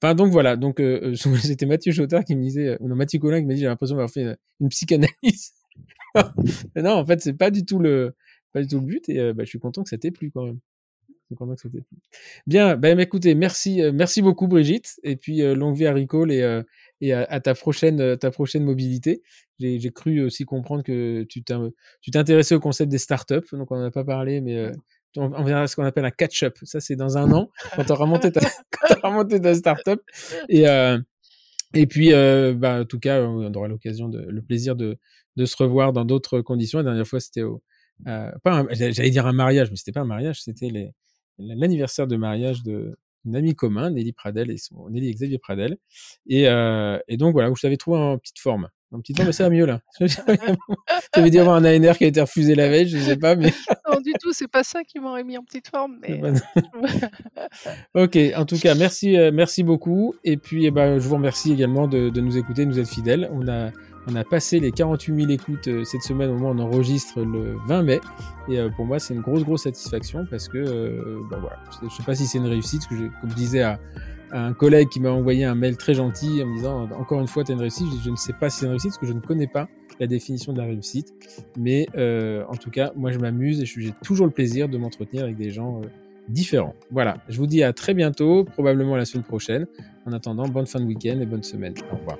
Enfin donc voilà, donc euh, c'était Mathieu Chotard qui me disait, ou non Mathieu Collin qui m'a dit j'ai l'impression d'avoir fait une psychanalyse. non en fait c'est pas du tout le pas du tout le but et bah, je suis content que ça t'ait plu quand même. Je suis content que ça t'ait plu. Bien, ben écoutez, merci merci beaucoup Brigitte et puis longue vie à Ricole et et à, ta prochaine euh, ta prochaine mobilité. J'ai cru aussi comprendre que tu t'intéressais au concept des startups, donc on n'en a pas parlé, mais euh, on, verra ce qu'on appelle un catch-up. Ça, c'est dans un an, quand tu auras monté ta, remonté ta startup. Et, euh, et puis, euh, bah, en tout cas, on aura l'occasion, de, le plaisir de, de se revoir dans d'autres conditions. La dernière fois, c'était au, euh, pas, j'allais dire un mariage, mais c'était pas un mariage, c'était l'anniversaire de mariage de, un ami commun, Nelly Pradel et son Nelly Xavier Pradel. Et, euh, et donc voilà, où je t'avais trouvé en petite forme. En petite forme, mais ça va mieux là. tu avais dit avoir un ANR qui a été refusé la veille, je sais pas, mais. non, du tout, c'est pas ça qui m'aurait mis en petite forme. Mais... ok, en tout cas, merci, euh, merci beaucoup. Et puis, eh ben, je vous remercie également de, de nous écouter, de nous être fidèles. On a on a passé les 48 000 écoutes euh, cette semaine au moment où on enregistre le 20 mai. Et euh, pour moi, c'est une grosse, grosse satisfaction parce que, euh, ben voilà, je sais pas si c'est une réussite, que comme je disais à, un collègue qui m'a envoyé un mail très gentil en me disant encore une fois, tu as une réussite. Je, je, ne sais pas si c'est une réussite parce que je ne connais pas la définition de la réussite. Mais en tout cas, moi, je m'amuse et j'ai toujours le plaisir de m'entretenir avec des gens différents. Voilà, je vous dis à très bientôt, probablement la semaine prochaine. En attendant, bonne fin de week-end et bonne semaine. Au revoir.